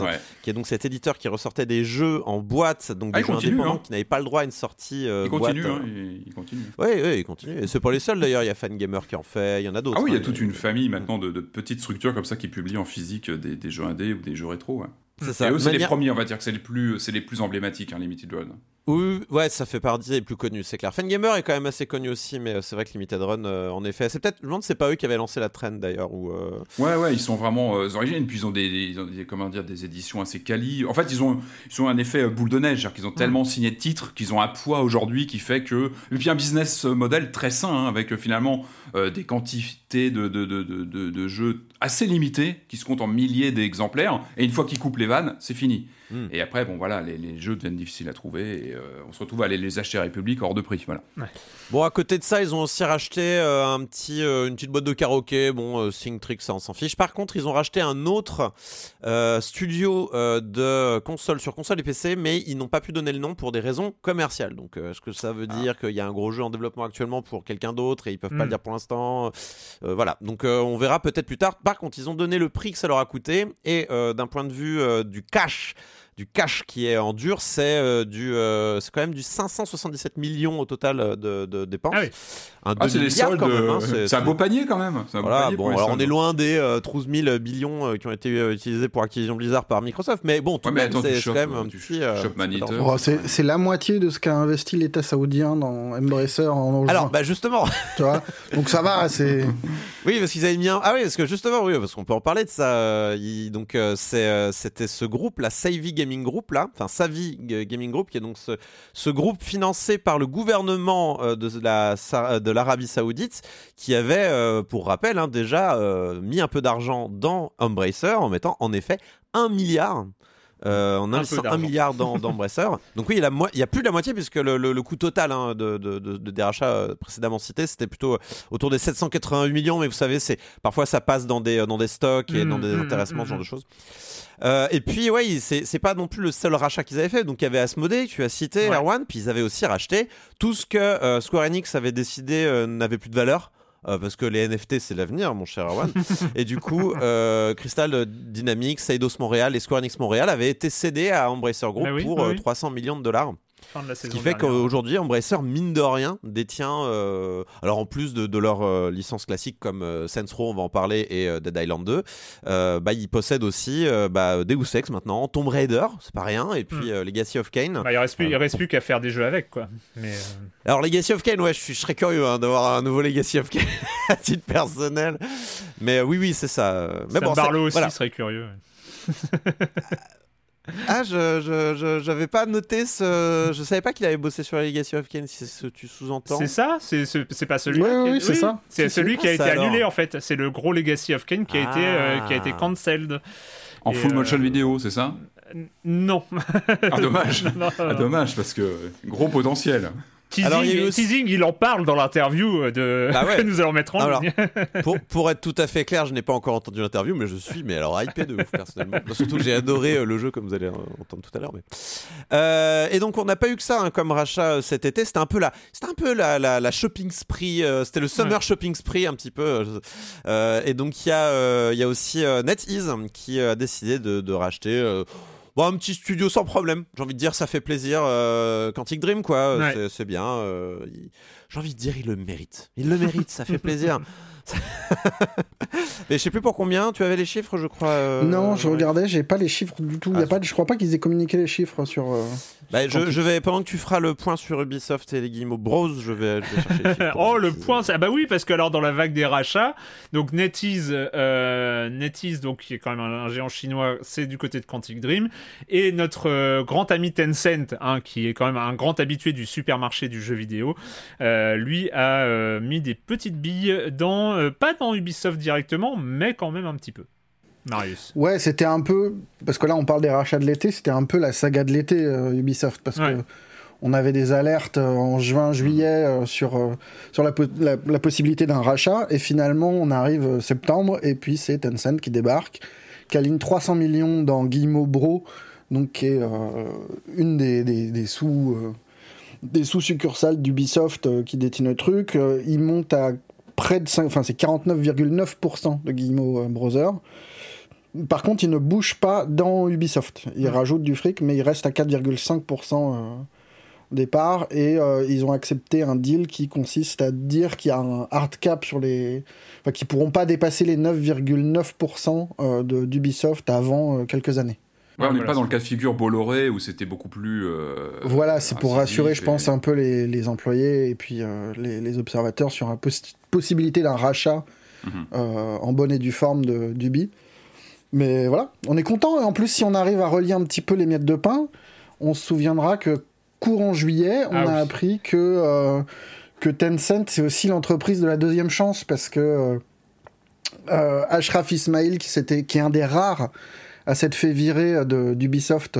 qui est donc cet éditeur qui ressortait des jeux en boîte, donc ah, des jeux indépendants hein. qui n'avaient pas le droit à une sortie. il continue, hein, il, continue. Oui, oui, il continue. Et c'est pas les seuls d'ailleurs. Il y a Fangamer qui en fait, il y en a d'autres. Ah oui, il y a hein, toute une famille maintenant de, de, petites structures comme ça qui publient en physique des, jeux indés ou des jeux rétro. C'est ça. Et eux, c'est les premiers, on va dire que c'est les plus, c'est les plus emblématiques, hein, Limited Run. Oui, ouais, ça fait partie des plus connus, c'est clair. Fangamer est quand même assez connu aussi, mais euh, c'est vrai que Limited Run, euh, en effet, c'est peut-être, je me demande, c'est pas eux qui avaient lancé la trend d'ailleurs. Ou euh, Ouais, ouais, ils sont vraiment origines, puis ils ont, des, comment dire, des éditions assez quali. En fait, ils ont, ils ont un effet boule de neige, c'est-à-dire qu'ils ont tellement signé de titres qu'ils ont un poids aujourd'hui qui fait que. Et puis un business model très sain, hein, avec finalement des quantités de, de, de, de, jeux assez limitées, qui se comptent en milliers d'exemplaires, et une fois qu'ils coupent les vannes, c'est fini. Hmm. Et après, bon voilà, les, jeux deviennent difficiles à trouver. Et, on se retrouve à aller les acheter à République hors de prix. Voilà. Bon, à côté de ça, ils ont aussi racheté un petit, une petite boîte de karaoké. Bon, Singtrix, ça on s'en fiche. Par contre, ils ont racheté un autre studio de console sur console et PC, mais ils n'ont pas pu donner le nom pour des raisons commerciales. Donc, est-ce que ça veut ah. dire qu'il y a un gros jeu en développement actuellement pour quelqu'un d'autre et ils peuvent pas le hmm. dire pour l'instant? Voilà. Donc, on verra peut-être plus tard. Par contre, ils ont donné le prix que ça leur a coûté et d'un point de vue du cash du cash qui est en dur, c'est euh, du, euh, c'est quand même du 577 millions au total euh, de, dépenses. Ah oui. Un ah, c'est des soldes. Hein, c'est un beau panier quand même. voilà, bon, alors on est loin des 12 000 billions qui ont été utilisés pour Activision Blizzard par Microsoft, mais bon, tout de même, c'est quand même un petit. Oh, c'est la moitié de ce qu'a investi l'État saoudien dans Embracer en Alors, bah justement. tu vois Donc ça va, c'est. oui, parce qu'ils avaient mis un. Ah oui, parce que justement, oui, parce qu'on peut en parler de ça. Donc c'était ce groupe, la Savvy Gaming Group là, enfin Savi Gaming Group, qui est donc ce, groupe financé par le gouvernement euh, de la de l'Arabie Saoudite, qui avait, euh, pour rappel, hein, déjà euh, mis un peu d'argent dans Embracer en mettant en effet un milliard euh, on investit un milliard dans, dans Donc oui, il y, a il y, a plus de la moitié puisque le, le, coût total hein, de, de, de, des rachats euh, précédemment cités, c'était plutôt autour des 788 millions. Mais vous savez, c'est parfois ça passe dans des, dans des stocks et dans mmh, des mmh, intéressements, ce genre mmh. de choses. Euh, et puis, ouais, c'est pas non plus le seul rachat qu'ils avaient fait. Donc, il y avait Asmodee, tu as cité, Erwan, puis ils avaient aussi racheté tout ce que euh, Square Enix avait décidé euh, n'avait plus de valeur. Euh, parce que les NFT c'est l'avenir, mon cher Erwan. et du coup, euh, Crystal Dynamics, Eidos Montréal et Square Enix Montréal avaient été cédés à Embracer Group bah pour 300 euh, millions de dollars. Ce qui fait qu'aujourd'hui, Embracer, mine de rien, détient, euh, alors en plus de, de leur euh, licence classique comme euh, Row, on va en parler, et euh, Dead Island 2, bah, ils possèdent aussi bah, Deus Ex maintenant, Tomb Raider, c'est pas rien, et puis hmm. Legacy of Kane. Bah, il reste plus, reste plus qu'à faire des jeux avec, quoi. Mais, Alors Legacy of Kane, ouais, je, suis, je serais curieux hein, d'avoir un nouveau Legacy of Kane à titre personnel. Mais oui, oui, c'est ça. Mais bon, Barlow aussi serait curieux. Ah, je j'avais pas noté ce. Je savais pas qu'il avait bossé sur la Legacy of Kain, si c'est ce que tu sous-entends. C'est ça C'est pas celui Oui, c'est ça. C'est celui qui a été annulé en fait. C'est le gros Legacy of Kain qui, a été, euh, qui a été ah. cancelled. En full motion euh, vidéo, c'est ça? Non. ah, dommage. ah, dommage, parce que gros potentiel. Teasing, il, en parle dans l'interview euh, de... Bah que nous allons mettre en alors, ligne. pour, pour, être tout à fait clair, je n'ai pas encore entendu l'interview, mais je suis mais alors hypé de ouf personnellement. Surtout que j'ai adoré euh, le jeu comme vous allez entendre tout à l'heure. Mais... Euh, et donc on n'a pas eu que ça hein, comme rachat cet été. C'était un peu la, un peu la, la, shopping spree. c'était le summer shopping spree un petit peu. et donc il y a, il y a aussi NetEase qui a décidé de, de racheter un petit studio sans problème. J'ai envie de dire, ça fait plaisir. Euh, Quantic Dream, quoi. C'est bien. Euh, j'ai envie de dire, il le mérite. Il le mérite, ça fait plaisir. Mais je sais plus pour combien. Tu avais les chiffres, je crois. Euh, non, je regardais, j'ai pas les chiffres du tout. Il y a ah, pas, je crois pas qu'ils aient communiqué les chiffres sur. Euh, bah, je, vais pendant que tu feras le point sur Ubisoft et les Guillemot Bros, je vais, chercher les chiffres. oh, le point, ah bah oui, parce que alors dans la vague des rachats, donc NetEase, euh, NetEase, donc qui est quand même un, géant chinois, c'est du côté de Quantic Dream, et notre grand ami Tencent, hein, qui est quand même un grand habitué du supermarché du jeu vidéo, lui a mis des petites billes dans euh, pas dans Ubisoft directement, mais quand même un petit peu. Marius. Ouais, c'était un peu parce que là on parle des rachats de l'été, c'était un peu la saga de l'été euh, Ubisoft parce que on avait des alertes euh, en juin, juillet sur sur la, la, possibilité d'un rachat et finalement on arrive septembre et puis c'est Tencent qui débarque, qui aligne 300 millions dans Guillemot Bro, donc qui est une des, des, des sous des sous-succursales d'Ubisoft qui détient le truc. il monte à près de 5, enfin c'est 49,9% de Guillemot euh, Browser. Par contre, il ne bouge pas dans Ubisoft. Il rajoute du fric, mais il reste à 4,5% euh, des parts. Et euh, ils ont accepté un deal qui consiste à dire qu'il y a un hard cap sur les. Enfin, qu'ils pourront pas dépasser les 9,9% d'Ubisoft avant quelques années on n'est pas dans le cas de figure Bolloré où c'était beaucoup plus. Euh, voilà, c'est pour rassurer, je pense, un peu les, employés et puis euh, les, observateurs sur la possibilité d'un rachat mhm. euh, en bonne et due forme de, d'Ubi. Mais voilà, on est content. Et en plus, si on arrive à relier un petit peu les miettes de pain, on se souviendra que courant juillet, on ah a appris que, que Tencent, c'est aussi l'entreprise de la deuxième chance parce que Ashraf Ismail, qui, qui est un des rares à s'être fait virer d'Ubisoft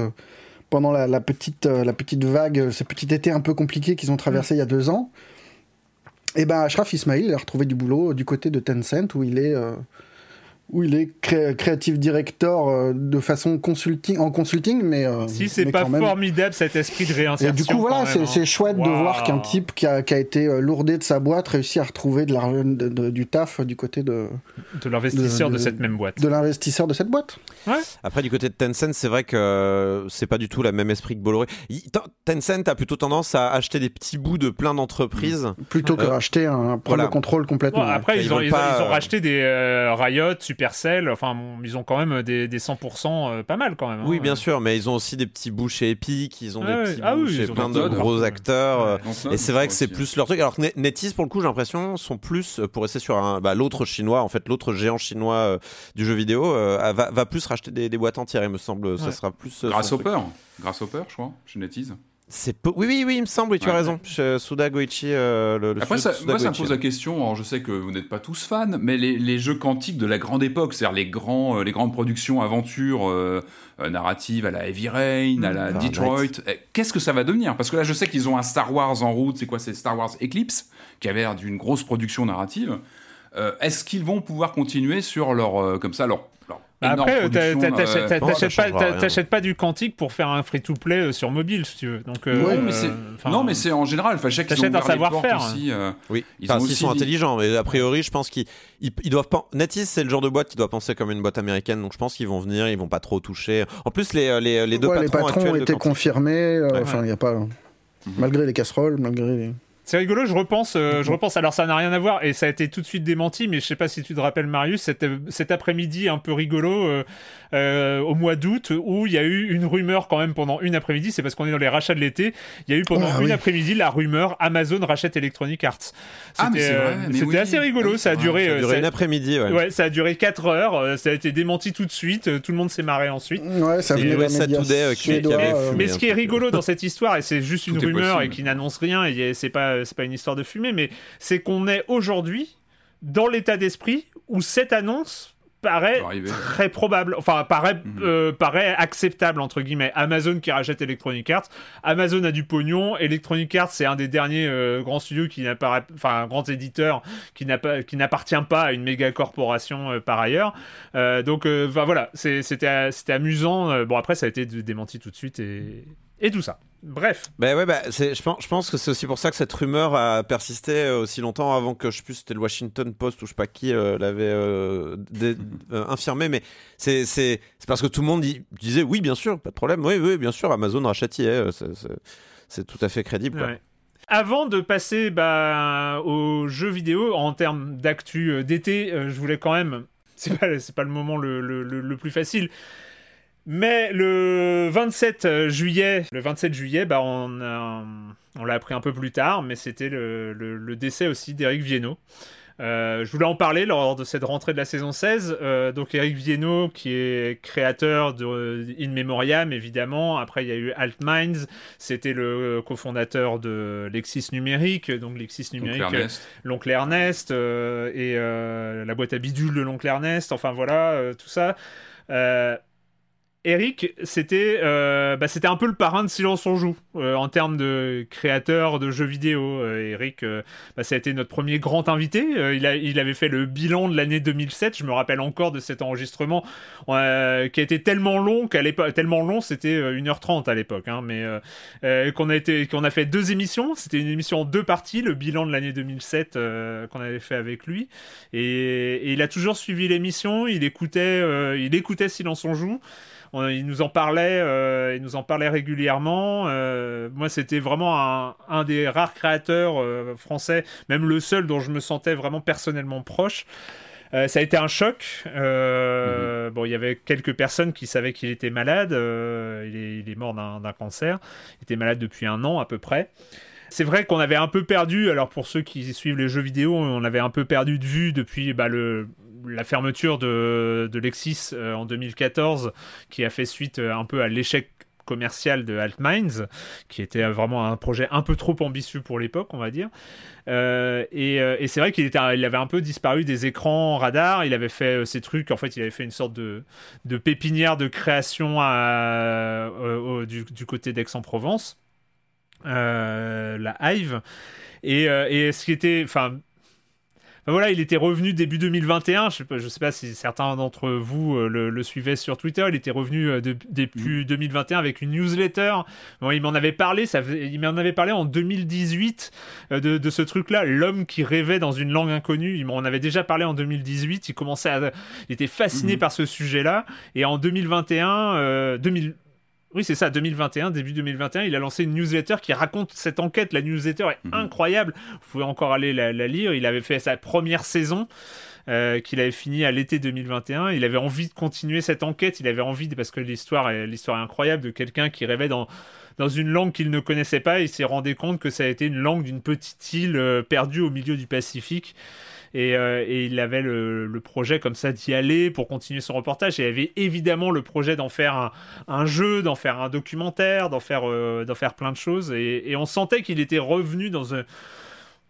pendant la, la petite, euh, la petite vague, ce petit été un peu compliqué qu'ils ont traversé il y a deux ans. Et ben Ashraf Ismail il a retrouvé du boulot du côté de Tencent où il est euh, où il est cré créative director euh, de façon consulting en consulting mais euh, si c'est pas même. formidable cet esprit de Et réinsertion du coup voilà c'est hein. chouette de voir qu'un type qui a, qui a été euh, lourdé de sa boîte réussit à retrouver de la, de- de- du taf du côté de, de l'investisseur de, de- cette même boîte de l'investisseur de cette boîte. Après, du côté de Tencent, c'est vrai que c'est pas du tout la même esprit que Bolloré. Tencent a plutôt tendance à acheter des petits bouts de plein d'entreprises. Plutôt que Euh, racheter un prendre voilà. le contrôle complètement. Bon, après, Ils ils, ont, pas, ils ont racheté des euh, Riot, Supercell, enfin, bon, ils ont quand même des, des 100% euh, pas mal quand même. Oui, hein. bien sûr, mais ils ont aussi des petits bouts chez Epic, ils ont Ah des petits Ah bouts oui, chez ils ont plein de gros acteurs. euh, Et c'est vrai que c'est plus leur truc. Alors NetEase, pour le coup, j'ai l'impression, sont plus, euh, pour rester sur un, bah, l'autre chinois, en fait, l'autre géant chinois euh, du jeu vidéo, euh, va, va plus racheter des, des boîtes entières, il me semble. Ça sera plus. euh, Grâce son au truc. peur. Grâce au peur, je crois, chez NetEase. C'est po- Oui, oui, oui, il me semble, oui, tu as raison. Suda Goichi, euh, le, le Après, ça, moi, ça me pose la question. Alors, je sais que vous n'êtes pas tous fans, mais les, les jeux quantiques de la grande époque, c'est-à-dire les, grands, euh, les grandes productions aventures euh, narratives à la Heavy Rain, à la Ah, Detroit, eh, qu'est-ce que ça va devenir? Parce que là, je sais qu'ils ont un Star Wars en route. C'est quoi C'est Star Wars Eclipse, qui avait l'air d'une grosse production narrative. Euh, Est-ce qu'ils vont pouvoir continuer sur leur, comme ça, leur, leur Bah Après, euh, t'achètes pas, du quantique pour faire un free-to-play euh, sur mobile, si tu veux. Donc, euh, Ouais, mais euh, non, mais c'est en général. Sais qu'ils ont T'achètes un savoir-faire. aussi. euh, Oui, Ils enfin, ont sont dit- intelligents, mais a priori, je pense qu'ils ils, ils doivent pas. NetEase, c'est le genre de boîte qui doit penser comme une boîte américaine, donc je pense qu'ils vont venir, ils vont pas trop toucher. En plus, les, les, les deux Ouais, patrons, les patrons actuels ont de été Quantic- confirmés. euh. Enfin, il y a pas. Malgré les casseroles, malgré les. C'est rigolo, je repense, euh, je repense, alors ça n'a rien à voir et ça a été tout de suite démenti, mais je sais pas si tu te rappelles Marius, cet, cet après-midi un peu rigolo euh, euh, au mois d'août où il y a eu une rumeur quand même pendant une après-midi, c'est parce qu'on est dans les rachats de l'été, il y a eu pendant Ah, une oui. après-midi la rumeur Amazon rachète Electronic Arts. Ah, C'était, euh, oui. assez rigolo, Ah oui, ça a duré... Ça a duré ça- une après-midi, ouais. Ouais, ça a duré 4 heures, ça a été démenti tout de suite, tout le monde s'est marré ensuite. Ouais, ça C'est venait Today, qui- qui avait fumé. Mais ce qui est rigolo dans cette histoire, et c'est juste une Tout rumeur possible. et qui n'annonce rien, et c'est pas, c'est pas une histoire de fumée, mais c'est qu'on est aujourd'hui dans l'état d'esprit où cette annonce paraît très probable, enfin paraît, Mhm. euh, paraît acceptable entre guillemets. Amazon qui rachète Electronic Arts, Amazon a du pognon, Electronic Arts c'est un des derniers euh, grands studios qui n'apparaît, enfin qui n'a pas, qui n'appartient pas à une méga corporation euh, par ailleurs. Euh, donc, euh, voilà, c'était, c'était amusant. Euh, Bon après ça a été démenti tout de suite et, et tout ça. Bref. Bah ouais, bah, c'est- je, pense, je pense que c'est aussi pour ça que cette rumeur a persisté euh, aussi longtemps avant que je plus c'était le Washington Post ou je sais pas qui euh, l'avait euh, dé- euh, infirmé, mais c'est c'est c'est parce que tout le monde y- disait oui bien sûr pas de problème, oui oui bien sûr Amazon rachète EA, c'est- c'est- c'est tout à fait crédible. quoi. Ouais. Avant de passer bah, aux jeux vidéo en termes d'actu euh, d'été, euh, je voulais quand même. C'est pas, c'est pas le moment le, le- le- le plus facile. Mais le 27 juillet, le 27 juillet, bah on, a- on l'a appris un peu plus tard, mais c'était le, le- le décès aussi d'Eric Viennot. Euh, je voulais en parler lors de cette rentrée de la saison 16. Euh, donc Eric Viennot, qui est créateur de euh, In Memoriam, évidemment. Après, il y a eu Altminds. C'était le cofondateur de Lexis Numérique. Donc Lexis Numérique, l'oncle Ernest euh, et euh, la boîte à bidule de l'oncle Ernest. Enfin voilà, euh, tout ça. Eric, c'était euh, bah, un peu le parrain de Silence on joue euh, en termes de créateur de jeux vidéo. Euh, Eric, euh, bah, ça a été notre premier grand invité. Euh, il, avait fait le bilan de l'année 2007. Je me rappelle encore de cet enregistrement qui a été tellement long tellement long, c'était euh, 1h30 à l'époque. Hein, mais qu'on a été, a fait deux émissions. C'était une émission en deux parties, le bilan de l'année 2007 euh, qu'on avait fait avec lui. Et, et il a toujours suivi l'émission. Il écoutait, il écoutait Silence on joue. On- il nous en parlait, euh, il nous en parlait régulièrement. Euh, moi, c'était vraiment un, un des rares créateurs euh, français, même le seul dont je me sentais vraiment personnellement proche. Euh, ça a été un choc. Euh, Bon, il y avait quelques personnes qui savaient qu'il était malade. Euh, il, est, il est mort d'un d'un cancer. Il était malade depuis un an à peu près. C'est vrai qu'on avait un peu perdu, alors pour ceux qui suivent les jeux vidéo, on avait un peu perdu de vue depuis bah, le, la fermeture de, Lexis euh, en 2014, qui a fait suite euh, un peu à l'échec commercial de Altminds, qui était vraiment un projet un peu trop ambitieux pour l'époque, on va dire. et, et c'est vrai qu'il avait un peu disparu des écrans radar. Il avait fait ces trucs. En fait, il avait fait une sorte de, pépinière de création du, côté d'Aix-en-Provence, la Hive. Et, et ce qui était, voilà, il était revenu début 2021. Je ne sais, pas si certains d'entre vous euh, le, suivaient sur Twitter. Il était revenu euh, début 2021 mm. avec une newsletter. il m'en avait parlé. Ça, il m'en avait parlé en 2018 euh, de, ce truc-là, l'homme qui rêvait dans une langue inconnue. Il m'en avait déjà parlé en 2018. Il commençait à, il était fasciné mm. par ce sujet-là. Et en 2021, 2000 oui, c'est ça, 2021, début 2021, il a lancé une newsletter qui raconte cette enquête. La newsletter est mhm. incroyable. Vous pouvez encore aller la, lire. Il avait fait sa première saison. Euh, qu'il avait fini à l'été 2021. Il avait envie de continuer cette enquête. Il avait envie, parce que l'histoire est, l'histoire est incroyable, de quelqu'un qui rêvait dans, dans une langue qu'il ne connaissait pas. Il s'est rendu compte que ça a été une langue d'une petite île euh, perdue au milieu du Pacifique. Euh, et, il avait le, projet comme ça d'y aller pour continuer son reportage. Et il avait évidemment le projet d'en faire un, jeu, d'en faire un documentaire, d'en faire, euh, d'en faire plein de choses. Et, on sentait qu'il était revenu dans un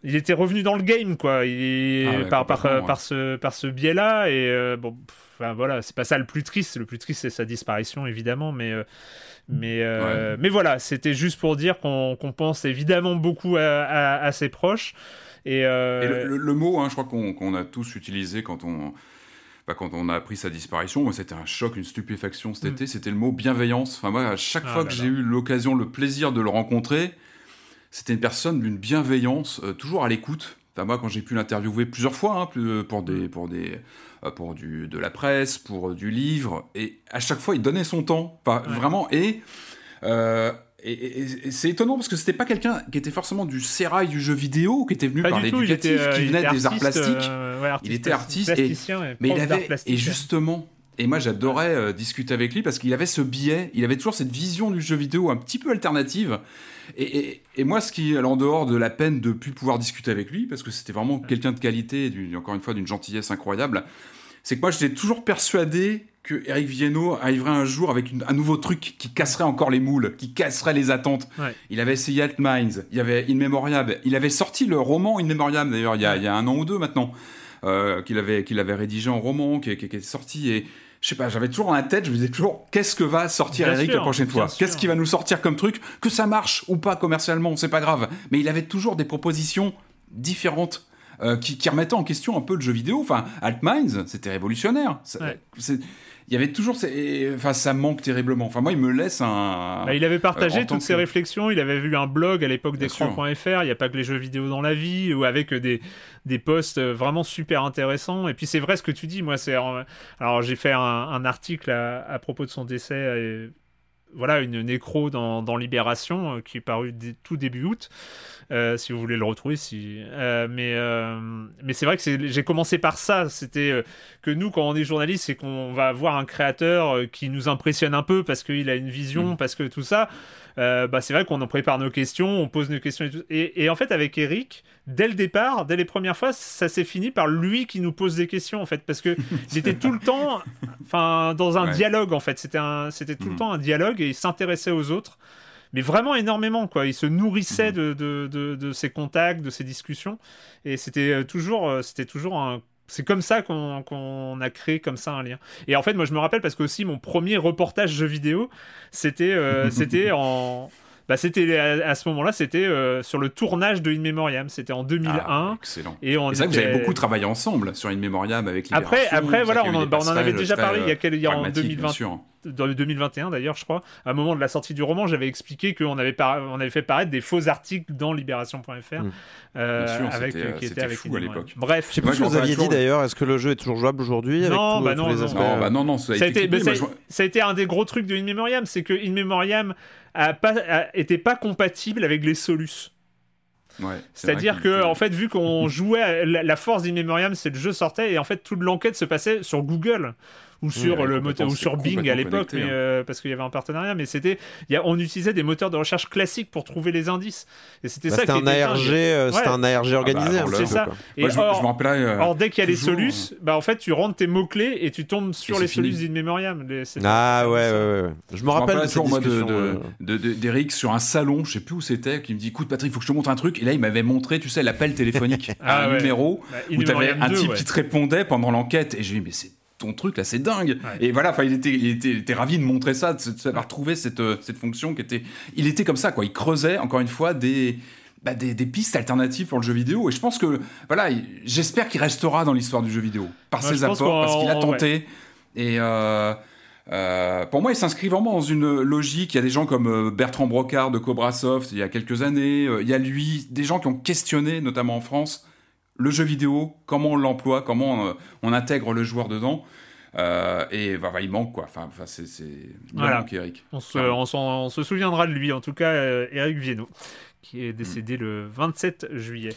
il était revenu dans le game quoi. Il ah par, par, ce par ce biais là et euh, bon enfin voilà c'est pas ça le plus triste. Le plus triste c'est sa disparition évidemment. Mais mais mais voilà c'était juste pour dire qu'on pense évidemment beaucoup à ses proches et, euh, le, mot, hein, je crois qu'on a tous utilisé quand on, bah, quand on a appris sa disparition, c'était un choc, une stupéfaction cet mm. été, c'était le mot bienveillance. Enfin moi, à chaque ah fois que j'ai eu l'occasion, le plaisir de le rencontrer, c'était une personne d'une bienveillance, euh, toujours à l'écoute. Enfin, moi, quand j'ai pu l'interviewer plusieurs fois, hein, euh, pour des, mm. pour des, pour du, de la presse, pour du livre, et à chaque fois, il donnait son temps, enfin, vraiment, et et, c'est étonnant parce que c'était pas quelqu'un qui était forcément du sérail du jeu vidéo, qui était venu par l'éducatif, qui venait des arts plastiques. Euh, il était artiste, et, mais il avait et justement. Et moi, j'adorais euh, discuter avec lui parce qu'il avait ce biais, il avait toujours cette vision du jeu vidéo un petit peu alternative. Et, moi, ce qui, en dehors de la peine de plus pouvoir discuter avec lui, parce que c'était vraiment quelqu'un de qualité, encore une fois, d'une gentillesse incroyable, c'est que moi, j'étais toujours persuadé que Eric Viennot arriverait un jour avec un nouveau truc qui casserait encore les moules, qui casserait les attentes. Il avait essayé Altminds, il y avait In Memoriam, il avait sorti le roman In Memoriam d'ailleurs il, y a un an ou deux maintenant, euh, qu'il avait, qu'il avait rédigé en roman, qui, qui, est sorti et je sais pas, j'avais toujours en la tête, je me disais toujours qu'est-ce que va sortir Eric la prochaine fois Qu'est-ce qu'il va nous sortir comme truc Que ça marche ou pas commercialement, c'est pas grave. Mais il avait toujours des propositions différentes euh, qui, qui, remettaient en question un peu le jeu vidéo. Enfin, Altminds, c'était révolutionnaire il y avait toujours. Enfin, ça manque terriblement. Enfin, moi, il me laisse un. Bah, il avait partagé toutes ses réflexions. Il avait vu un blog à l'époque d'écran.fr. Il n'y a pas que les jeux vidéo dans la vie, ou avec des, des posts vraiment super intéressants. Et puis, c'est vrai ce que tu dis. Moi, c'est. Alors, j'ai fait un, article à, propos de son décès. Voilà, une nécro dans, dans Libération euh, qui est paru tout début août. Euh, si vous voulez le retrouver. Si, euh, mais mais c'est vrai que j'ai commencé par ça. C'était que nous, quand on est journaliste, c'est qu'on va voir un créateur qui nous impressionne un peu parce qu'il a une vision, mm. parce que tout ça. Bah, c'est vrai qu'on en prépare nos questions, on pose nos questions et tout. Et, en fait, avec Eric, dès le départ, dès les premières fois, ça s'est fini par lui qui nous pose des questions, en fait, parce que il était tout le temps, enfin, dans un dialogue, en fait. C'était tout le mm. temps un dialogue et il s'intéressait aux autres mais vraiment énormément quoi. Il se nourrissait mhm. de, de, de, ses contacts, de ses discussions, et c'était euh, toujours, euh, c'était toujours un c'est comme ça qu'on a créé comme ça un lien. Et en fait, moi, je me rappelle parce que aussi mon premier reportage jeu vidéo, c'était euh, c'était en bah, c'était à, ce moment-là, c'était euh, sur le tournage de In Memoriam. C'était en 2001. Ah, excellent. Et on c'est vrai que vous avez beaucoup travaillé ensemble sur In Memoriam avec Après, après voilà, on, en, bah, on en avait déjà parlé il y a, quel, il y a en 2020 dans le 2021 d'ailleurs, je crois, à un moment de la sortie du roman, j'avais expliqué qu'on avait, on avait fait paraître des faux articles dans Libération.fr mmh. euh, avec euh, qui était avec fou à l'époque. Bref, je sais pas ce que vous aviez dit d'ailleurs. Est-ce que le jeu est toujours jouable aujourd'hui non, bah non, non, non, bah non, non, ça a, été, bah, ça a été un des gros trucs de In Memoriam, c'est que In Memoriam a pas, était pas compatible avec les Solus. C'est-à-dire que, en fait, vu qu'on jouait, la, force d'In Memoriam, c'est le jeu sortait et en fait toute l'enquête se passait sur Google ou sur le moteur ou sur Bing à l'époque, mais connecté, euh, parce qu'il y avait un partenariat. Mais c'était, il on utilisait des moteurs de recherche classiques pour trouver les indices. Et c'était Bah, ça C'était qui un était ARG, euh, c'était Ouais. un ARG organisé. un l'heure, peu, c'est ça. quoi. Et Moi, je, or, je me rappelais. euh, or, dès qu'il y a les solus, bah en fait tu rentres tes mots clés et tu tombes sur les fini. solus in memoriam. Les- c'est- Ah ouais, ouais, ouais. Je me rappelle de rappelle cette toujours moi de- discussion. de- euh. d'Eric sur un salon, je sais plus où c'était, qui me dit écoute Patrick, faut que je te montre un truc. Et là, il m'avait montré, tu sais, l'appel téléphonique Ah à un numéro Bah, où t'avais memoriam un 2, type qui te répondait pendant l'enquête. Et j'ai dit mais c'est ton truc là, c'est dingue. Ouais. Et voilà, enfin, il était, il était, il était ravi de montrer ça, de, de savoir trouver cette, euh, cette fonction qui était. Il était comme ça, quoi. Il creusait encore une fois des. bah, des, des pistes alternatives pour le jeu vidéo et je pense que voilà il- j'espère qu'il restera dans l'histoire du jeu vidéo par Ouais, ses apports parce qu'il a en- tenté et euh, euh, pour moi, il s'inscrit vraiment dans une logique. Il y a des gens comme euh, Bertrand Brocard de Cobrasoft il y a quelques années. Il y a lui, des gens qui ont questionné, notamment en France, le jeu vidéo, comment on l'emploie, comment euh, on intègre le joueur dedans. Euh, et bah, bah, il manque quoi. Enfin, enfin, c'est c'est il Voilà. manque Eric. On se, on, s'en- on se souviendra de lui, en tout cas, euh, Eric Viennot, qui est décédé le 27 juillet.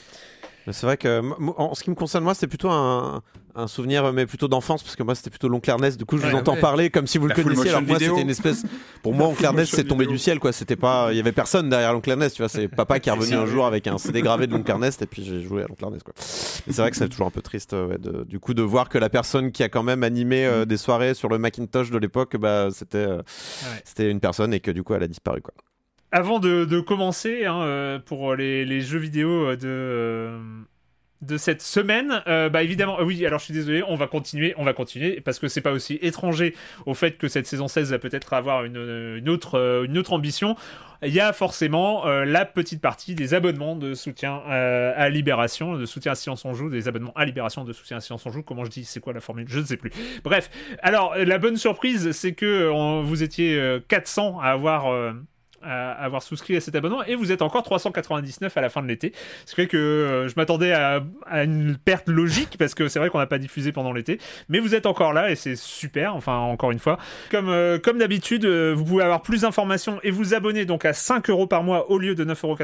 C'est vrai que en ce qui me concerne, moi, c'était plutôt un, un souvenir, mais plutôt d'enfance, parce que moi, c'était plutôt l'oncle Ernest. Du coup, je vous entends ouais. parler comme si vous le La connaissiez. Alors que moi, c'était une espèce. Pour moi, oncle Ernest, c'est tombé vidéo. du ciel, quoi. C'était pas. Il y avait personne derrière l'oncle Ernest, tu vois. C'est papa qui est revenu un jour avec un CD gravé de l'oncle Ernest, et puis j'ai joué à l'oncle Ernest, quoi. C'est vrai que c'est toujours un peu triste, ouais, de- du coup, de voir que la personne qui a quand même animé euh, des soirées sur le Macintosh de l'époque, bah, c'était, euh, c'était une personne et que du coup, elle a disparu, quoi. Avant de, commencer, hein, euh, pour les, jeux vidéo euh, de, euh, de cette semaine, bah évidemment, oui, alors je suis désolé, on va continuer, on va continuer, parce que c'est pas aussi étranger au fait que cette saison 16 va peut-être avoir une, autre, ambition. Il y a forcément la petite partie des abonnements de soutien à Libération, de soutien à Silence on Joue, des abonnements à Libération, de soutien à Silence on Joue. Comment je dis C'est quoi la formule? Je ne sais plus. Bref, alors la bonne surprise, c'est que vous étiez euh, 400 à avoir. À avoir souscrit à cet abonnement et vous êtes encore 399 à la fin de l'été. Ce qui fait que euh, je m'attendais à, une perte logique parce que c'est vrai qu'on n'a pas diffusé pendant l'été, mais vous êtes encore là et c'est super. Enfin, encore une fois, comme euh, comme d'habitude, euh, vous pouvez avoir plus d'informations et vous abonner donc à 5 euros par mois au lieu de 9,90 euros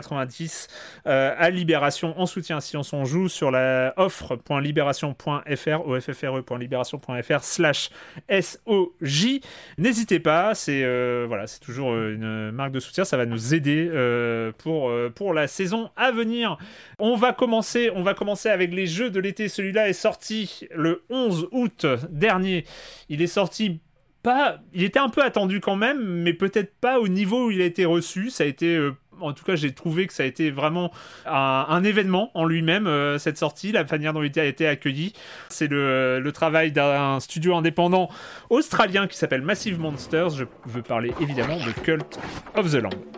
à Libération en soutien à Silence on joue sur la offre.libération.fr offre.libération.fr slash SOJ. N'hésitez pas, c'est voilà, c'est toujours une marque de soutien, ça va nous aider euh, pour, euh, pour la saison à venir. On va commencer, on va commencer avec les jeux de l'été. Celui-là est sorti le 11 août dernier. Il est sorti pas, il était un peu attendu quand même, mais peut-être pas au niveau où il a été reçu. Ça a été euh, en tout cas, j'ai trouvé que ça a été vraiment un, événement en lui-même, euh, cette sortie, la manière dont il a été accueilli. C'est le, le travail d'un studio indépendant australien qui s'appelle Massive Monsters. Je veux parler évidemment de Cult of the Lamb.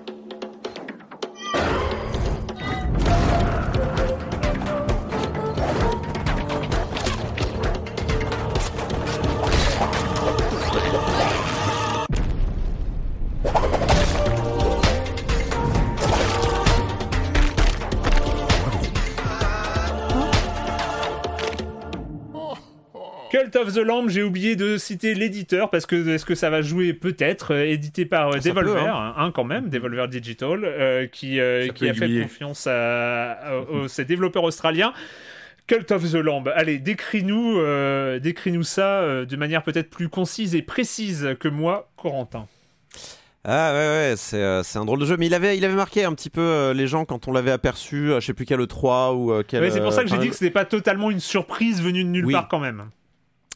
Of the Lamb, j'ai oublié de citer l'éditeur parce que est-ce que ça va jouer peut-être euh, édité par euh, Ça Devolver, peut, hein. hein, quand même, Devolver Digital, euh, qui, euh, qui a fait confiance à, à- aux- ces développeurs australiens. Cult of the Lamb, allez, décris-nous euh, décris-nous ça euh, de manière peut-être plus concise et précise que moi, Corentin. Ah ouais, ouais, c'est euh, c'est un drôle de jeu. Mais il avait, il avait marqué un petit peu euh, les gens quand on l'avait aperçu, euh, je sais plus quel E3 ou euh, quel. Ouais, c'est pour ça que j'ai dit que c'était pas totalement une surprise venue de nulle Oui. part quand même.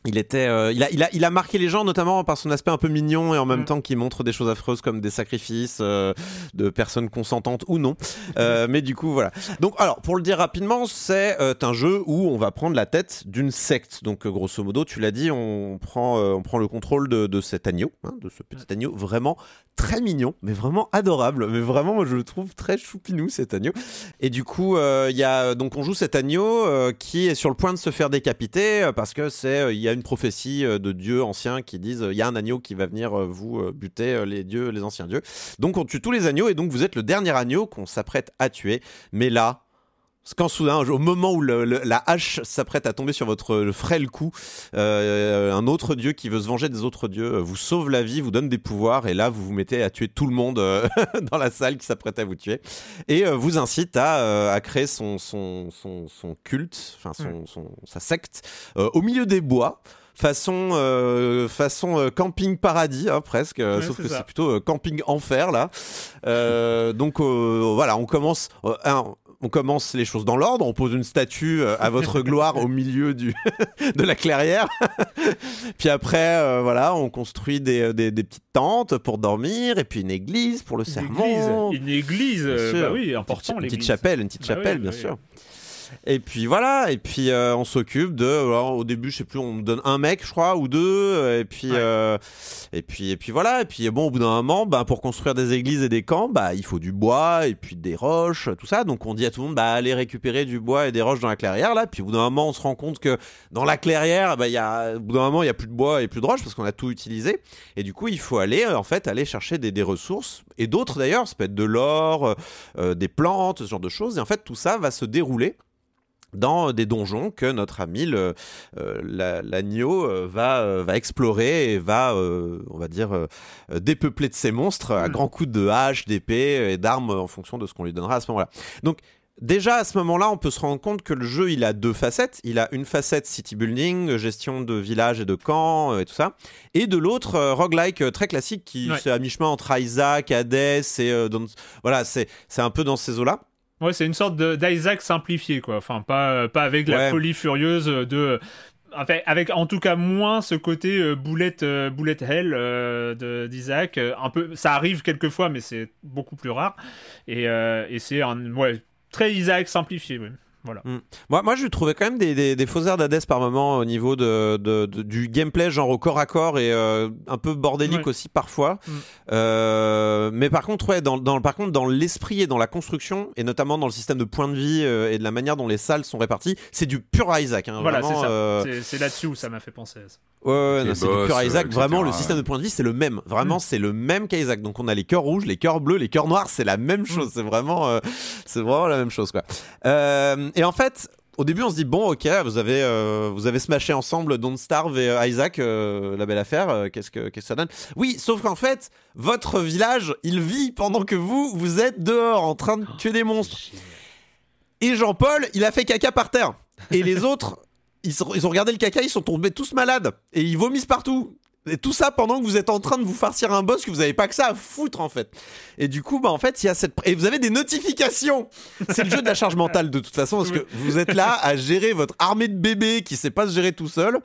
Il était, euh, il, a, il, a, il a marqué les gens notamment par son aspect un peu mignon et en même Mm. temps qui montre des choses affreuses comme des sacrifices euh, de personnes consentantes ou non. Euh, mais du coup, voilà. Donc, alors, pour le dire rapidement, c'est un jeu où on va prendre la tête d'une secte. Donc, grosso modo, tu l'as dit, on prend, on prend le contrôle de, de cet agneau, hein, de ce petit agneau vraiment très mignon, mais vraiment adorable. Mais vraiment, moi, je le trouve très choupinou cet agneau. Et du coup, il y a donc on joue cet agneau qui est sur le point de se faire décapiter parce que c'est il y a une prophétie euh, de dieux anciens qui disent euh, il y a un agneau qui va venir euh, vous buter les dieux, les anciens dieux. Donc on tue tous les agneaux et donc vous êtes le dernier agneau qu'on s'apprête à tuer. Mais là. Quand soudain, au moment où le- le- la hache s'apprête à tomber sur votre euh, frêle cou, euh, un autre dieu qui veut se venger des autres dieux euh, vous sauve la vie, vous donne des pouvoirs, et là vous vous mettez à tuer tout le monde euh, dans la salle qui s'apprête à vous tuer et euh, vous incite à, euh, à créer son, son, son, son culte, enfin son, son- sa secte, euh, au milieu des bois. façon euh, façon euh, camping paradis hein, presque, euh, Ouais, sauf que c'est plutôt euh, camping enfer là. Euh, donc euh, voilà, on commence. euh, un, on commence les choses dans l'ordre, on pose une statue euh, à votre gloire au milieu du de la clairière. puis après, euh, voilà, on construit des, des, des petites tentes pour dormir, et puis une église pour le Une sermon. église, une église, euh, bah oui, Une important. petite, une petite chapelle, une petite Bah chapelle, oui, bien bah oui. sûr. Et puis voilà, et puis euh, on s'occupe de. alors, au début, je sais plus, on me donne un mec, je crois, ou deux, euh, et puis Ouais. euh, et puis et puis voilà, et puis bon, au bout d'un moment, bah, pour construire des églises et des camps, bah il faut du bois et puis des roches, tout ça. Donc on dit à tout le monde, bah allez récupérer du bois et des roches dans la clairière là. Puis au bout d'un moment, on se rend compte que dans la clairière, bah il y a, au bout d'un moment, il y a plus de bois et plus de roches parce qu'on a tout utilisé. Et du coup, il faut aller en fait aller chercher des, des ressources et d'autres d'ailleurs. Ça peut être de l'or, euh, des plantes, ce genre de choses. Et en fait, tout ça va se dérouler dans des donjons que notre ami le, euh, la- l'agneau euh, va, euh, va explorer et va, euh, on va dire, euh, dépeupler de ces monstres à Mm. grands coups de hache, d'épée et d'armes en fonction de ce qu'on lui donnera à ce moment-là. Donc Déjà à ce moment-là, on peut se rendre compte que le jeu il a deux facettes. Il a une facette city building, gestion de villages et de camps et tout ça, et de l'autre euh, roguelike très classique qui Ouais. c'est à mi-chemin entre Isaac, Hades et euh, dans- voilà c'est c'est un peu dans ces eaux-là. Ouais, c'est une sorte d'Isaac simplifié, quoi. Enfin, pas, euh, pas avec la Ouais. folie furieuse de. Avec, avec en tout cas moins ce côté euh, boulette, euh, boulette hell euh, de- d'Isaac. Euh, un peu, ça arrive quelquefois, mais c'est beaucoup plus rare. Et, euh, et c'est un ouais, très Isaac simplifié. ouais. Voilà. Moi, moi, je trouvais quand même des, des, des faux airs d'Hades par moment au niveau de, de- de- du gameplay, genre au corps à corps et euh, un peu bordélique Ouais. aussi parfois. Mm. Euh, mais par contre, ouais, dans, dans, par contre, dans l'esprit et dans la construction, et notamment dans le système de points de vie euh, et de la manière dont les salles sont réparties, c'est du pur Isaac. hein, Voilà, c'est là-dessus où ça m'a fait penser à ça. Ouais, c'est du pur Isaac. etc. Vraiment, le système de points de vie, c'est le même. Vraiment, c'est le même qu'Isaac. Donc, on a les cœurs rouges, les cœurs bleus, les cœurs noirs. C'est la même chose. C'est vraiment, euh, c'est vraiment la même chose, quoi. Euh, et en fait. Au début, on se dit bon, ok, vous avez euh, vous avez smashé ensemble Don't Starve et euh, Isaac, euh, la belle affaire. euh, qu'est-ce que qu'est-ce que ça donne? Oui, sauf qu'en fait, votre village, il vit pendant que vous vous êtes dehors en train de tuer des monstres. Et Jean-Paul, il a fait caca par terre. Et les autres, ils, sont- ils ont regardé le caca, ils sont tombés tous malades. Et ils vomissent partout. Et tout ça pendant que vous êtes en train de vous farcir un boss que vous avez pas que ça à foutre en fait. Et du coup, bah en fait, il y a cette et vous avez des notifications. C'est le jeu de la charge mentale de toute façon parce que vous êtes là à gérer votre armée de bébés qui sait pas se gérer tout seul,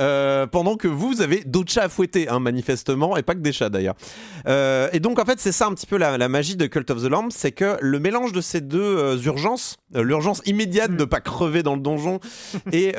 euh, pendant que vous, vous avez d'autres chats à fouetter, hein, manifestement, et pas que des chats d'ailleurs. Euh, et donc en fait, c'est ça un petit peu la, la magie de Cult of the Lamb, c'est que le mélange de ces deux euh, urgences, l'urgence immédiate de pas crever dans le donjon et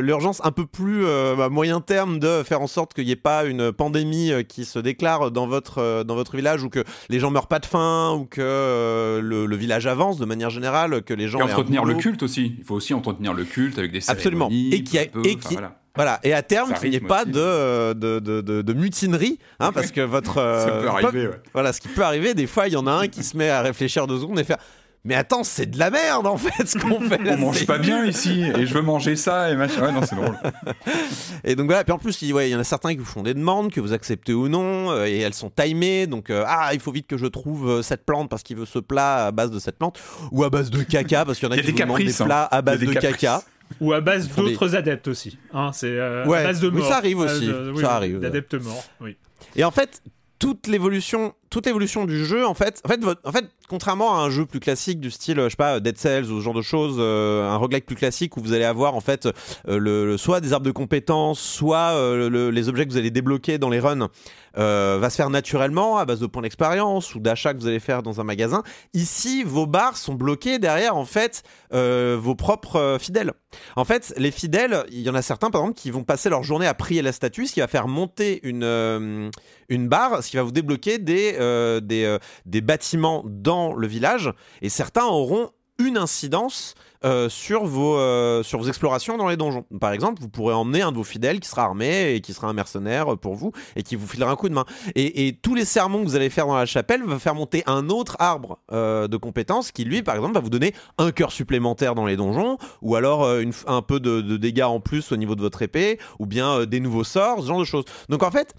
l'urgence un peu plus à moyen terme de faire en sorte qu'il n'y ait pas une pandémie euh, qui se déclare dans votre euh, dans votre village ou que les gens meurent pas de faim ou que euh, le, le village avance de manière générale, que les gens Et entretenir le culte aussi. Il faut aussi entretenir le culte avec des Absolument. cérémonies. Et qui a- un peu, et qui- voilà. Voilà, et à terme, qu'il n'y ait pas de, de, de, mutinerie, hein, parce que votre. Ça peut arriver, ouais. Voilà, ce qui peut arriver, des fois, il y en a un qui se met à réfléchir deux secondes et faire Mais attends, c'est de la merde en fait ce qu'on fait. là, On mange pas bien ici et je veux manger ça et machin. Ouais, non, c'est drôle. Et donc voilà, puis en plus, il ouais, y en a certains qui vous font des demandes, que vous acceptez ou non, euh, et elles sont timées. Donc, euh, ah, il faut vite que je trouve euh, cette plante parce qu'il veut ce plat à base de cette plante, ou à base de caca, parce qu'il y en a Il y a qui des vous demandent des caprices, hein. plats à base de caprices. caca. Ou à base des- d'autres adeptes aussi. Hein, c'est euh, Ouais, à base de oui, morts. ça arrive aussi, base de- ça arrive. D'adeptes morts, oui. Et en fait, toute l'évolution, toute l'évolution du jeu, en fait, en fait, en fait, contrairement à un jeu plus classique du style, je sais pas, Dead Cells ou ce genre de choses, euh, un roguelike plus classique où vous allez avoir en fait euh, le, soit des arbres de compétences, soit euh, le- les objets que vous allez débloquer dans les runs. euh, va se faire naturellement à base de points d'expérience ou d'achats que vous allez faire dans un magasin. Ici, vos barres sont bloquées derrière en fait euh, vos propres euh, fidèles. En fait, les fidèles, il y en a certains par exemple qui vont passer leur journée à prier la statue, ce qui va faire monter une euh, une barre, ce qui va vous débloquer des euh, des, euh, des bâtiments dans le village. Et certains auront une incidence euh, sur, vos, sur vos explorations dans les donjons. Par exemple, vous pourrez emmener un de vos fidèles qui sera armé et qui sera un mercenaire pour vous et qui vous filera un coup de main. Et, tous les sermons que vous allez faire dans la chapelle va faire monter un autre arbre de compétences qui, lui, par exemple, va vous donner un cœur supplémentaire dans les donjons ou alors un peu de, de dégâts en plus au niveau de votre épée ou bien des nouveaux sorts, ce genre de choses. Donc en fait,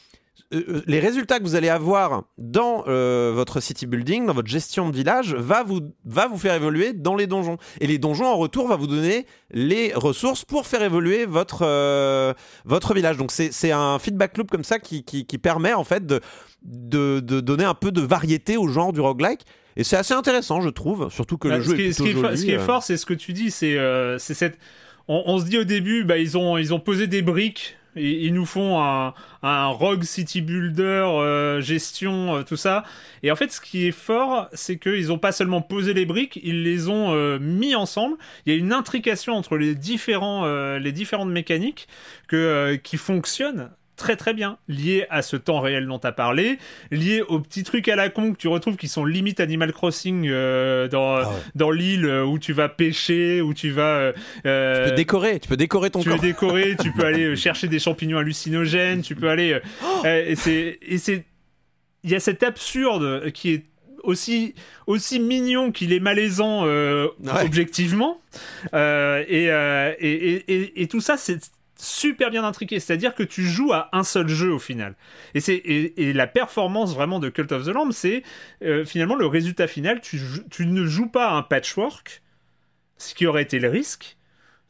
les résultats que vous allez avoir dans euh, votre city building, dans votre gestion de village, va vous, va vous faire évoluer dans les donjons. Et les donjons, en retour, va vous donner les ressources pour faire évoluer votre, euh, votre village. Donc c'est un feedback loop comme ça qui, qui, qui permet en fait de, de, de, donner un peu de variété au genre du roguelike. Et c'est assez intéressant, je trouve, surtout que Bah, le ce jeu qui est, ce plutôt qui est fo- joli, ce qui est euh. fort, c'est ce que tu dis, c'est euh, c'est cette. On, on se dit au début, bah, ils ont ils ont posé des briques. Ils nous font un, rogue city builder, euh, gestion, euh, tout ça. Et en fait, ce qui est fort, c'est qu'ils ont pas seulement posé les briques, ils les ont euh, mis ensemble. Il y a une intrication entre les différents les différentes mécaniques que qui fonctionnent très très bien, liées à ce temps réel dont tu as parlé, liées aux petits trucs à la con que tu retrouves qui sont limite Animal Crossing euh, dans, Ah ouais. dans l'île euh, où tu vas pêcher, où tu vas... euh, Tu peux décorer, tu peux décorer ton tu camp. décorer, tu peux aller chercher des champignons hallucinogènes, tu peux aller... Oh et c'est... et c'est- Il y a cet absurde qui est aussi, aussi mignon qu'il est malaisant euh, Ouais. objectivement. Euh, et, euh, et, et, et- et tout ça, c'est super bien intriqué. C'est-à-dire que tu joues à un seul jeu au final. Et, c'est, et, et la performance vraiment de Cult of the Lamb, c'est euh, finalement le résultat final. Tu, tu ne joues pas à un patchwork, ce qui aurait été le risque.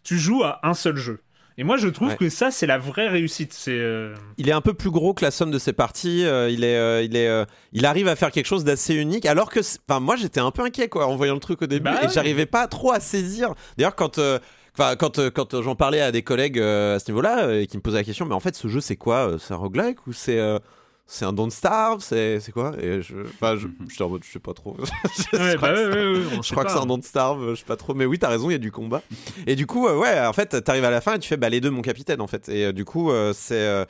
Tu joues à un seul jeu. Et moi, je trouve Ouais. que ça, c'est la vraie réussite. C'est euh, Il est un peu plus gros que la somme de ses parties. euh, il est, euh, il est, il arrive à faire quelque chose d'assez unique. Alors que, enfin, moi, j'étais un peu inquiet quoi en voyant le truc au début Bah et ouais. j'arrivais pas trop à saisir. D'ailleurs, quand, enfin, quand, euh, quand j'en parlais à des collègues euh, à ce niveau-là euh, et qui me posaient la question, mais en fait, ce jeu, c'est quoi C'est un roguelike ou c'est c'est un Don't Starve C'est quoi? Et je, enfin, je, j'étais en mode, je sais pas trop. je ouais, crois bah ouais, ouais, je crois que c'est un Don't Starve, je sais pas trop. Mais oui, t'as raison, il y a du combat. Et du coup, euh, ouais, en fait, t'arrives à la fin et tu fais, bah, les deux, mon capitaine, en fait. Et euh, du coup, euh, c'est.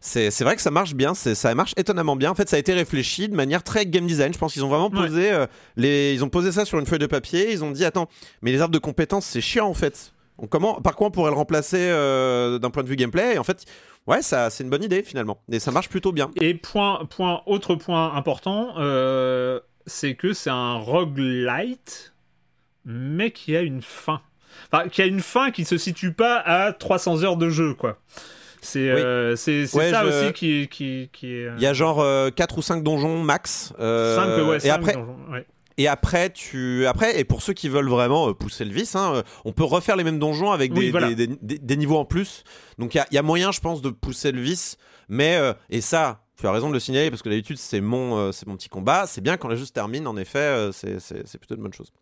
c'est vrai que ça marche bien, ça marche étonnamment bien. En fait, ça a été réfléchi de manière très game design. Je pense qu'ils ont vraiment posé les, ils ont posé ça sur une feuille de papier. Ils ont dit attends, mais les arbres de compétences c'est chiant en fait. On, comment, par quoi on pourrait le remplacer euh, d'un point de vue gameplay? Et en fait, ouais, ça c'est une bonne idée finalement. Et ça marche plutôt bien. Et point, point, autre point important, euh, c'est que c'est un roguelite, mais qui a une fin. Enfin, qui a une fin qui se situe pas à 300 heures de jeu, quoi. C'est Oui. euh, c'est c'est Ouais, ça je- aussi qui, qui, qui est. Il y a genre 4 ou 5 donjons max. euh, 5, ouais, et cinq après, donjons, ouais. Et après, tu après et pour ceux qui veulent vraiment euh, pousser le vice, hein, euh, on peut refaire les mêmes donjons avec Oui, des, voilà. des, des- des- des niveaux en plus. Donc il y a, il y a moyen, je pense, de pousser le vice. Mais euh, et ça, tu as raison de le signaler parce que d'habitude c'est mon euh, c'est mon petit combat. C'est bien quand le jeu se termine. En effet, euh, c'est plutôt une bonne chose.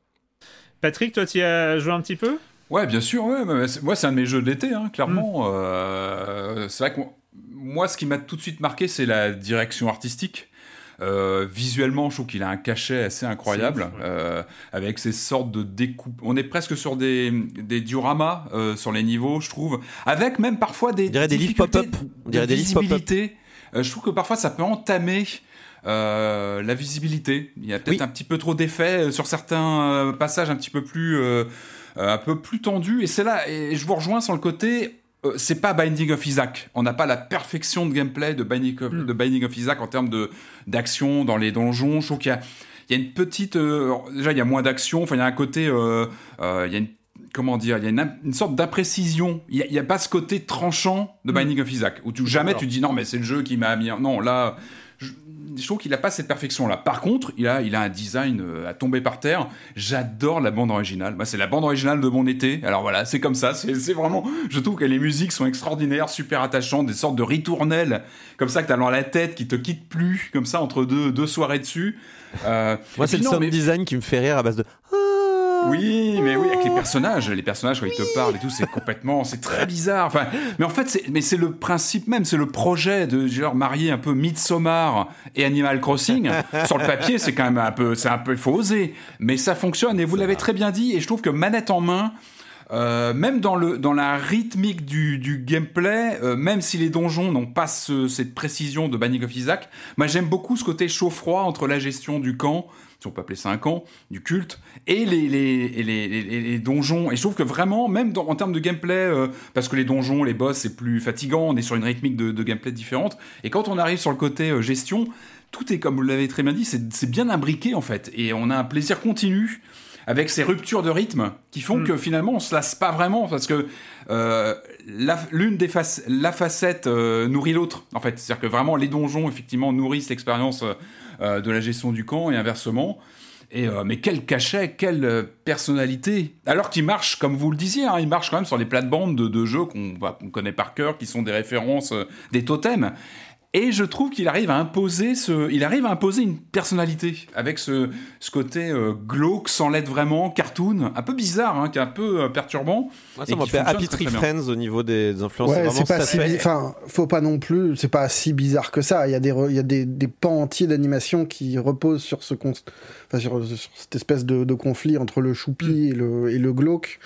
Patrick, toi, tu y as joué un petit peu? Ouais, bien sûr. Ouais, moi, c'est un de mes jeux de l'été, hein, Mm. clairement. Euh, c'est vrai que moi, ce qui m'a tout de suite marqué, c'est la direction artistique. Euh, visuellement, je trouve qu'il a un cachet assez incroyable, C'est ouf, ouais. euh, avec ces sortes de découpes. On est presque sur des, des dioramas euh, sur les niveaux, je trouve, avec même parfois des, On dirait des livres difficultés pop-up. On de dirait des livres pop-up. visibilité. Euh, je trouve que parfois ça peut entamer euh, la visibilité. Il y a peut-être Oui. un petit peu trop d'effets sur certains euh, passages un petit peu plus, euh, euh, un peu plus tendus. Et c'est là, et je vous rejoins sur le côté. Euh, c'est pas Binding of Isaac. On n'a pas la perfection de gameplay de Binding of, Mm. de Binding of Isaac en termes de d'action dans les donjons. Je trouve qu'il y y a une petite. euh, déjà, il y a moins d'action. Enfin, il y a un côté. euh, il y a une comment dire, il y a une, une sorte d'imprécision. Il n'y a, pas ce côté tranchant de Binding of Isaac, où tu, jamais tu dis non, mais c'est le jeu qui m'a mis. Non, là, je, je trouve qu'il n'a pas cette perfection-là. Par contre, il a, il a un design euh, à tomber par terre. J'adore la bande originale. Moi, c'est la bande originale de mon été. Alors voilà, c'est comme ça. C'est vraiment. Je trouve que les musiques sont extraordinaires, super attachantes, des sortes de ritournelles, comme ça que tu as dans la tête qui te quitte plus, comme ça, entre deux, deux soirées dessus. Euh, Moi, c'est le sound mais- design qui me fait rire à base de. Oui, mais oui, avec les personnages, les personnages quand ils te parlent et tout, c'est complètement, c'est très bizarre. Enfin, mais en fait, c'est, mais c'est le principe même, c'est le projet de genre marier un peu Midsommar et Animal Crossing. Sur le papier, c'est quand même un peu, c'est un peu, il faut oser, mais ça fonctionne. Et vous l'avez très bien dit. Et je trouve que manette en main. euh, même dans, le, dans la rythmique du, du gameplay, euh, même si les donjons n'ont pas ce- cette précision de Binding of Isaac, moi j'aime beaucoup ce côté chaud-froid entre la gestion du camp, si on peut appeler ça un camp, du culte, et les, les, et les, les- donjons. Et je trouve que vraiment, même dans- en termes de gameplay, euh, parce que les donjons, les boss, c'est plus fatigant, on est sur une rythmique de, de gameplay différente, et quand on arrive sur le côté euh, gestion, tout est, comme vous l'avez très bien dit, c'est c'est bien imbriqué en fait, et on a un plaisir continu avec ces ruptures de rythme qui font Mm. que finalement on se lasse pas vraiment parce que euh, l'une des fac- la facette euh, nourrit l'autre en fait. C'est-à-dire que vraiment les donjons effectivement nourrissent l'expérience de la gestion du camp et inversement. Et euh, mais quel cachet, quelle euh, personnalité Alors qu'il marche, comme vous le disiez, hein, il marche quand même sur les plates-bandes de, jeux qu'on connaît par cœur, qui sont des références, euh, des totems. Et je trouve qu'il arrive à imposer ce, il arrive à imposer une personnalité avec ce, ce côté euh, glauque sans l'être vraiment, cartoon, un peu bizarre, hein, qui est un peu euh, perturbant. Et ça m'appelle Happy Tree. Friends au niveau des, des influences. Ouais, c'est pas si. Enfin, faut pas non plus. C'est pas si bizarre que ça. Il y a des, il y a des, des pans entiers d'animation qui reposent sur ce, enfin, sur, sur cette espèce de, de conflit entre le choupi et le, et le glauque.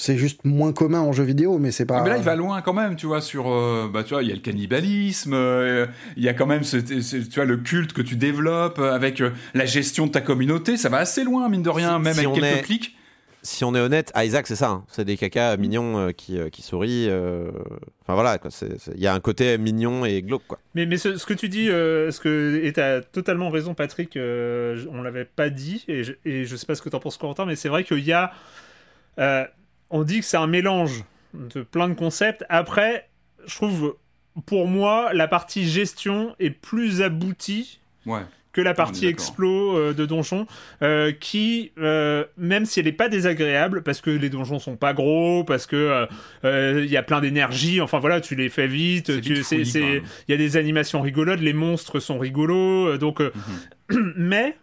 C'est juste moins commun en jeu vidéo, mais c'est pas. Ah, mais là, il va loin quand même, tu vois, sur, euh, bah, tu vois, il y a le cannibalisme, euh, il y a quand même, ce, ce- tu vois, le culte que tu développes avec euh, la gestion de ta communauté, ça va assez loin, mine de rien, Si- même si avec quelques est- clics. Si on est honnête, Isaac, c'est ça. hein. C'est des cacas mignons euh, qui, euh, qui sourient. euh, Enfin voilà, il y a un côté mignon et glauque. Quoi. Mais, mais ce, ce que tu dis, euh, ce que, et t'as totalement raison, Patrick, euh, on l'avait pas dit, et je, et je sais pas ce que t'en penses, Corentin, mais c'est vrai qu'il y a. on dit que c'est un mélange de plein de concepts. Après, je trouve, pour moi, la partie gestion est plus aboutie Ouais. que la partie explo euh, de donjon euh, qui euh, même si elle est pas désagréable parce que les donjons sont pas gros parce que il y a plein d'énergie enfin voilà tu les fais vite il y a des animations rigolotes les monstres sont rigolos donc Mhm. mais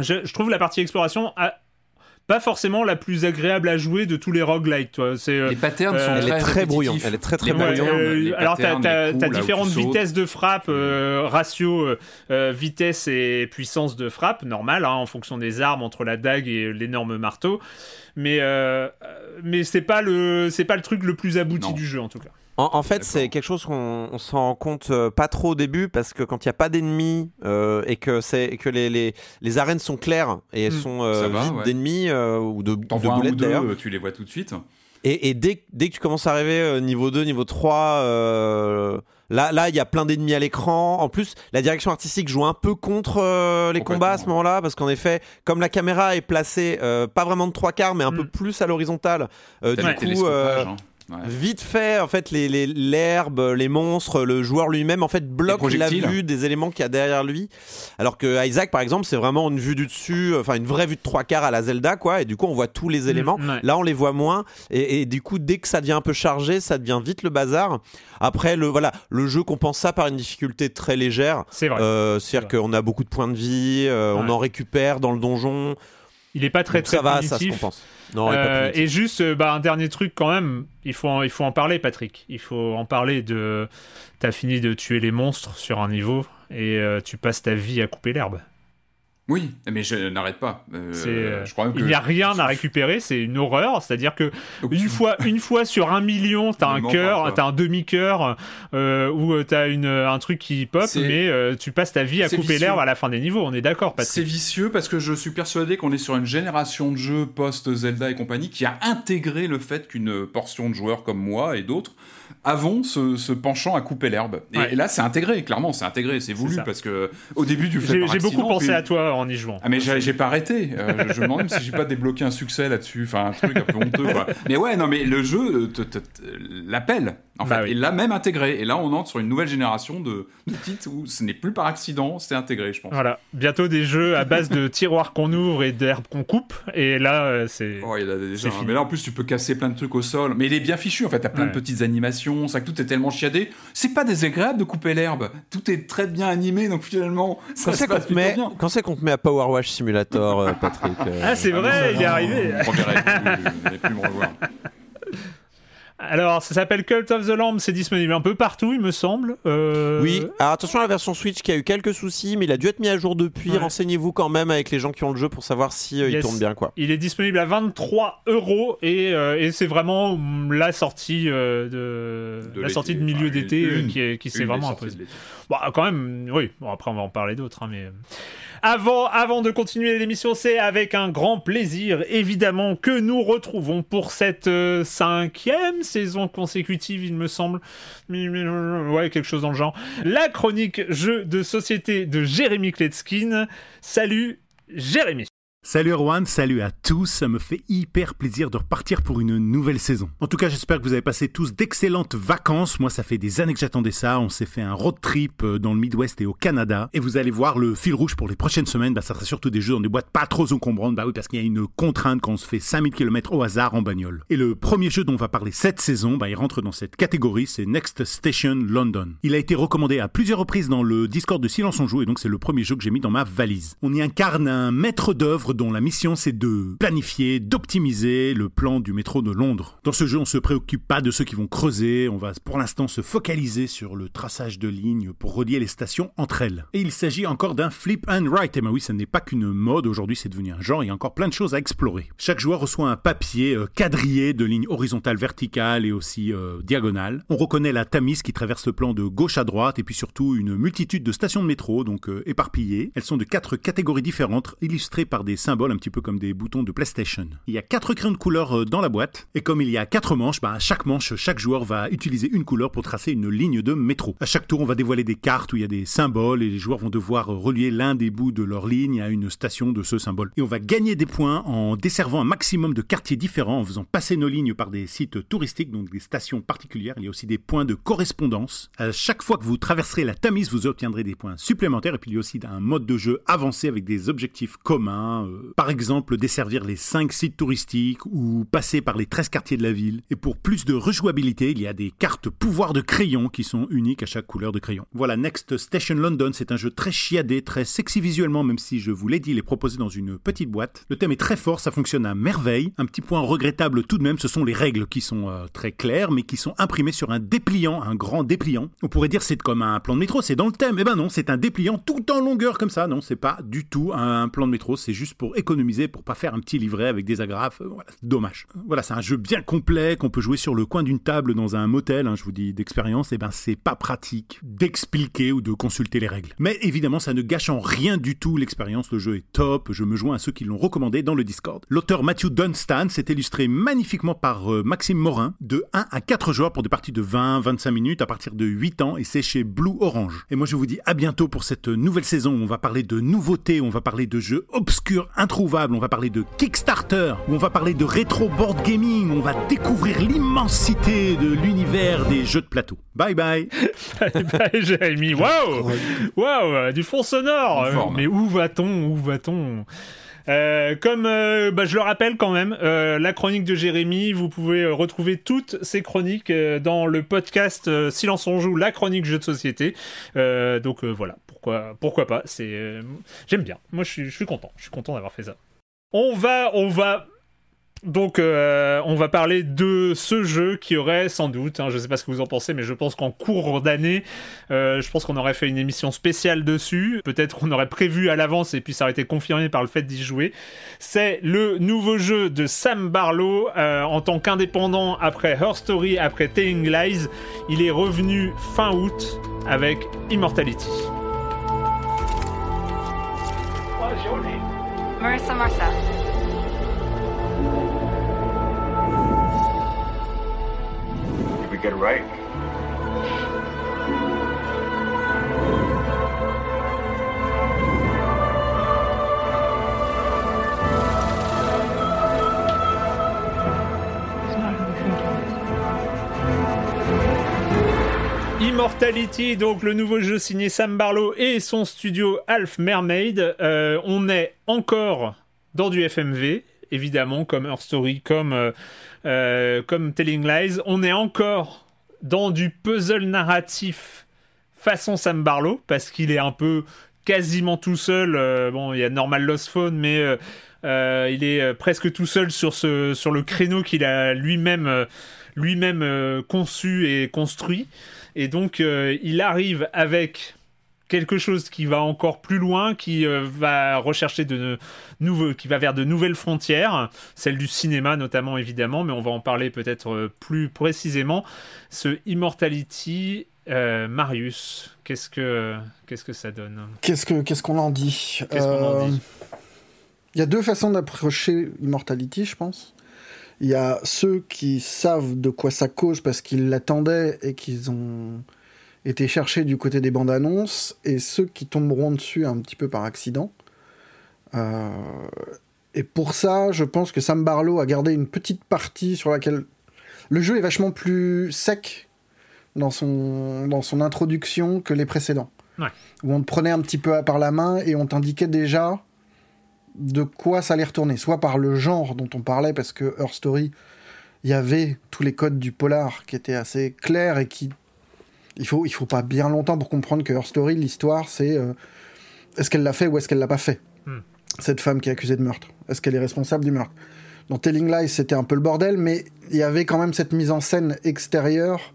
je, je trouve la partie exploration a- pas forcément la plus agréable à jouer de tous les roguelites toi c'est euh, Les patterns euh, sont Elle très est très répétitifs. Elle est très très patterns, euh, alors t'as différentes vitesses de frappe, euh, ratio euh, euh, vitesse et puissance de frappe, normal, hein, en fonction des armes entre la dague et l'énorme marteau. Mais euh, euh, mais c'est pas le c'est pas le truc le plus abouti Non. du jeu en tout cas. En, en fait, c'est quelque chose qu'on on s'en rend compte euh, pas trop au début parce que quand il n'y a pas d'ennemis euh, et que, c'est, que les, les, les arènes sont claires et elles Mm. sont euh, vides ouais. d'ennemis euh, ou de, de boulettes d'ailleurs. tu les vois tout de suite. Et, et dès, dès que tu commences à arriver euh, niveau 2, niveau 3, euh, là, là, il y a plein d'ennemis à l'écran. En plus, la direction artistique joue un peu contre euh, les combats à ce moment-là, parce qu'en effet, comme la caméra est placée euh, pas vraiment de trois quarts, mais un Mm. peu plus à l'horizontale, euh, du coup, euh, hein. Ouais. Vite fait, en fait, les, les- l'herbe, les monstres, le joueur lui-même, en fait, bloque la vue des éléments qu'il y a derrière lui. Alors que Isaac, par exemple, c'est vraiment une vue du dessus, enfin une vraie vue de trois quarts à la Zelda, quoi. Et du coup, on voit tous les éléments. Mm, ouais. Là, on les voit moins. Et, et du coup, dès que ça devient un peu chargé, ça devient vite le bazar. Après, le voilà, le jeu compense ça par une difficulté très légère. C'est vrai. Euh, C'est-à-dire C'est qu'on a beaucoup de points de vie, euh, on en récupère dans le donjon. Il est pas très Donc très ça va, ça se punitif. compense. Non, Euh, et juste, euh, bah, un dernier truc quand même, il faut, en, il faut en parler, Patrick. Il faut en parler de. T'as fini de tuer les monstres sur un niveau et euh, tu passes ta vie à couper l'herbe. Oui, mais je n'arrête pas. Euh, C'est, euh, je crois même que Il n'y a rien à récupérer, c'est une horreur. C'est-à-dire que Donc, une tu- fois, une fois sur un million, t'as un cœur, t'as un demi-cœur, euh, ou t'as une, un truc qui pop, C'est- mais euh, tu passes ta vie à c'est couper l'herbe à la fin des niveaux. On est d'accord, C'est Patrick. vicieux parce que je suis persuadé qu'on est sur une génération de jeux post-Zelda et compagnie qui a intégré le fait qu'une portion de joueurs comme moi et d'autres avons ce, penchant à couper l'herbe. Et, Ouais. et là, c'est intégré, clairement, c'est intégré, c'est voulu parce que au début, le fais J'ai beaucoup pensé puis- à toi en y jouant. Ah mais j'ai pas arrêté. Euh, je, me demande même si j'ai pas débloqué un succès là-dessus, enfin un truc un peu honteux. Quoi. Mais ouais, non mais le jeu euh, l'appelle en fait, Bah oui. et l'a même intégré. Et là, on entre sur une nouvelle génération de, de titres où ce n'est plus par accident, c'est intégré, je pense. Voilà, bientôt des jeux à base de tiroirs qu'on ouvre et d'herbes qu'on coupe. Et là, euh, c'est. Oh, il y a déjà. Hein. Mais là, en plus, tu peux casser plein de trucs au sol. Mais il est bien fichu, en fait. T'as plein de petites animations. Ça, que tout est tellement chiadé. C'est pas désagréable de couper l'herbe. Tout est très bien animé, donc finalement, ça Quand se c'est qu'on passe te met, bien. quand c'est qu'on te met à Power Wash Simulator, euh, Patrick euh, Ah, c'est Ah, vrai, il est arrivé. Plus me revoir. Alors, ça s'appelle Cult of the Lamb, c'est disponible un peu partout, il me semble. Euh, Oui, alors attention à la version Switch qui a eu quelques soucis, mais il a dû être mis à jour depuis. Ouais. Renseignez-vous quand même avec les gens qui ont le jeu pour savoir si euh, il tourne bien quoi. Il est disponible à 23 euros et, euh, et c'est vraiment la sortie euh, de, De la sortie de milieu Enfin, d'été qui, est- qui s'est vraiment imposée. Bon, quand même, oui. Bon, après, on va en parler d'autres, hein, mais. Euh. Avant, de continuer l'émission, c'est avec un grand plaisir, évidemment, que nous retrouvons pour cette euh, cinquième saison consécutive, il me semble. Mais- Ouais, quelque chose dans le genre. La chronique jeu de société de Jérémy Kletskin. Salut, Jérémy. Salut Erwan, salut à tous, ça me fait hyper plaisir de repartir pour une nouvelle saison. En tout cas, j'espère que vous avez passé tous d'excellentes vacances. Moi, ça fait des années que j'attendais ça. On s'est fait un road trip euh, dans le Midwest et au Canada. Et vous allez voir le fil rouge pour les prochaines semaines. Bah, ça sera surtout des jeux dans des boîtes pas trop encombrantes. Bah oui, parce qu'il y a une contrainte quand on se fait 5000 km au hasard en bagnole. Et le premier jeu dont on va parler cette saison, bah, il rentre dans cette catégorie, c'est Next Station London. Il a été recommandé à plusieurs reprises dans le Discord de Silence en Joue et donc c'est le premier jeu que j'ai mis dans ma valise. On y incarne un maître d'œuvre dont la mission c'est de planifier, d'optimiser le plan du métro de Londres. Dans ce jeu, on se préoccupe pas de ceux qui vont creuser, on va pour l'instant se focaliser sur le traçage de lignes pour relier les stations entre elles. Et il s'agit encore d'un flip and write. Et ben oui, ça n'est pas qu'une mode, aujourd'hui c'est devenu un genre, il y a encore plein de choses à explorer. Chaque joueur reçoit un papier euh, quadrillé de lignes horizontales, verticales et aussi euh, diagonales. On reconnaît la Tamise qui traverse le plan de gauche à droite et puis surtout une multitude de stations de métro, donc euh, éparpillées. Elles sont de quatre catégories différentes, illustrées par des symboles un petit peu comme des boutons de PlayStation. Il y a quatre crayons de couleur euh, dans la boîte, et comme il y a quatre manches, bah, à chaque manche, chaque joueur va utiliser une couleur pour tracer une ligne de métro. À chaque tour, on va dévoiler des cartes où il y a des symboles, et les joueurs vont devoir euh, relier l'un des bouts de leur ligne à une station de ce symbole. Et on va gagner des points en desservant un maximum de quartiers différents, en faisant passer nos lignes par des sites touristiques, donc des stations particulières. Il y a aussi des points de correspondance. À chaque fois que vous traverserez la Tamise, vous obtiendrez des points supplémentaires, et puis il y a aussi un mode de jeu avancé avec des objectifs communs. Euh, par exemple, desservir les 5 sites touristiques ou passer par les 13 quartiers de la ville. Et pour plus de rejouabilité, il y a des cartes pouvoir de crayon qui sont uniques à chaque couleur de crayon. Voilà, Next Station London, c'est un jeu très chiadé, très sexy visuellement, même si je vous l'ai dit, il est proposé dans une petite boîte. Le thème est très fort, ça fonctionne à merveille. Un petit point regrettable tout de même, ce sont les règles qui sont euh, très claires, mais qui sont imprimées sur un dépliant, un grand dépliant. On pourrait dire c'est comme un plan de métro, c'est dans le thème. Eh ben non, c'est un dépliant tout en longueur comme ça. Non, c'est pas du tout un plan de métro, c'est juste pour économiser, pour pas faire un petit livret avec des agrafes. Voilà, dommage. Voilà, c'est un jeu bien complet qu'on peut jouer sur le coin d'une table dans un motel. Hein, je vous dis d'expérience, et eh ben c'est pas pratique d'expliquer ou de consulter les règles. Mais évidemment, ça ne gâche en rien du tout l'expérience. Le jeu est top. Je me joins à ceux qui l'ont recommandé dans le Discord. L'auteur Matthew Dunstan s'est illustré magnifiquement par euh, Maxime Morin de 1 à 4 joueurs pour des parties de 20-25 minutes à partir de 8 ans et c'est chez Blue Orange. Et moi je vous dis à bientôt pour cette nouvelle saison où on va parler de nouveautés, on va parler de jeux obscurs, introuvables, on va parler de Kickstarter, on va parler de rétro board gaming, on va découvrir l'immensité de l'univers des jeux de plateau. Bye bye. Bye bye Jérémy, waouh. Waouh, du fond sonore. Mais où va-t-on Où va-t-on? Euh, comme euh, bah, je le rappelle quand même, euh, la chronique de Jérémy, vous pouvez euh, retrouver toutes ces chroniques euh, dans le podcast euh, Silence on joue, la chronique jeu de société. Euh, donc euh, voilà, pourquoi, pas. Euh, j'aime bien. Moi, je suis, content. Je suis content d'avoir fait ça. On va, on va. Donc, euh, on va parler de ce jeu qui aurait sans doute, hein, je sais pas ce que vous en pensez, mais je pense qu'en cours d'année, euh, je pense qu'on aurait fait une émission spéciale dessus. Peut-être qu'on aurait prévu à l'avance et puis ça aurait été confirmé par le fait d'y jouer. C'est le nouveau jeu de Sam Barlow euh, en tant qu'indépendant après Her Story, après Telling Lies. Il est revenu fin août avec Immortality. Marissa Marcel. Did we get it right? Immortality, donc le nouveau jeu signé Sam Barlow et son studio Half Mermaid. Euh, on est encore dans du FMV, évidemment, comme Her Story, comme, euh, euh, comme Telling Lies. On est encore dans du puzzle narratif façon Sam Barlow, parce qu'il est un peu quasiment tout seul. bon, il y a Normal Lost Phone, mais il est presque tout seul sur, ce, sur le créneau qu'il a lui-même lui-même conçu et construit. Et donc, euh, il arrive avec quelque chose qui va encore plus loin, qui euh, va rechercher de nouveaux, qui va vers de nouvelles frontières, celle du cinéma notamment évidemment, mais on va en parler peut-être euh, plus précisément. Ce Immortality, euh, Marius, qu'est-ce que qu'est-ce que ça donne? Qu'est-ce que qu'est-ce qu'on en Euh, dit? Il y a deux façons d'approcher Immortality, je pense. Il y a ceux qui savent de quoi ça cause parce qu'ils l'attendaient et qu'ils ont été chercher du côté des bandes annonces, et ceux qui tomberont dessus un petit peu par accident. Euh, Et pour ça, je pense que Sam Barlow a gardé une petite partie sur laquelle le jeu est vachement plus sec dans son, dans son introduction que les précédents. Ouais. Où on te prenait un petit peu par la main et on t'indiquait déjà de quoi ça allait retourner. Soit par le genre dont on parlait, parce que Her Story, il y avait tous les codes du polar qui étaient assez clairs et qui. Il faut, il faut pas bien longtemps pour comprendre que Her Story, l'histoire, c'est euh, est-ce qu'elle l'a fait ou est-ce qu'elle l'a pas fait? Hmm. Cette femme qui est accusée de meurtre. Est-ce qu'elle est responsable du meurtre? Dans Telling Lies, c'était un peu le bordel, mais il y avait quand même cette mise en scène extérieure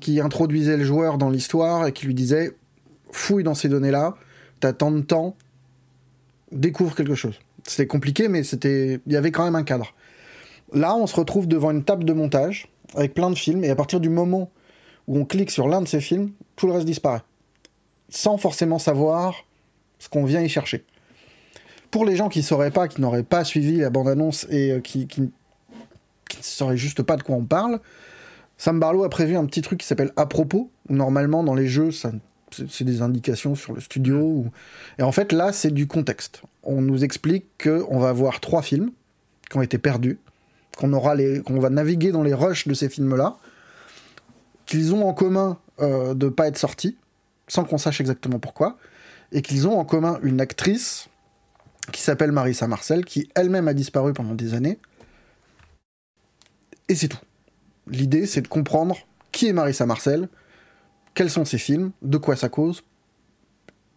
qui introduisait le joueur dans l'histoire et qui lui disait fouille dans ces données-là, t'as tant de temps, découvre quelque chose. C'était compliqué, mais c'était, il y avait quand même un cadre. Là, on se retrouve devant une table de montage avec plein de films, et à partir du moment où on clique sur l'un de ces films, tout le reste disparaît, sans forcément savoir ce qu'on vient y chercher. Pour les gens qui ne sauraient pas, qui n'auraient pas suivi la bande-annonce et euh, qui, qui, qui ne sauraient juste pas de quoi on parle, Sam Barlow a prévu un petit truc qui s'appelle à propos. Normalement, dans les jeux, ça, c'est des indications sur le studio. Et en fait, là, c'est du contexte. On nous explique qu'on va voir trois films qui ont été perdus, qu'on va naviguer dans les rushs de ces films-là, qu'ils ont en commun euh, de pas être sortis, sans qu'on sache exactement pourquoi, et qu'ils ont en commun une actrice qui s'appelle Marissa Marcel, qui elle-même a disparu pendant des années. Et c'est tout. L'idée, c'est de comprendre qui est Marissa Marcel, quels sont ses films, de quoi ça cause,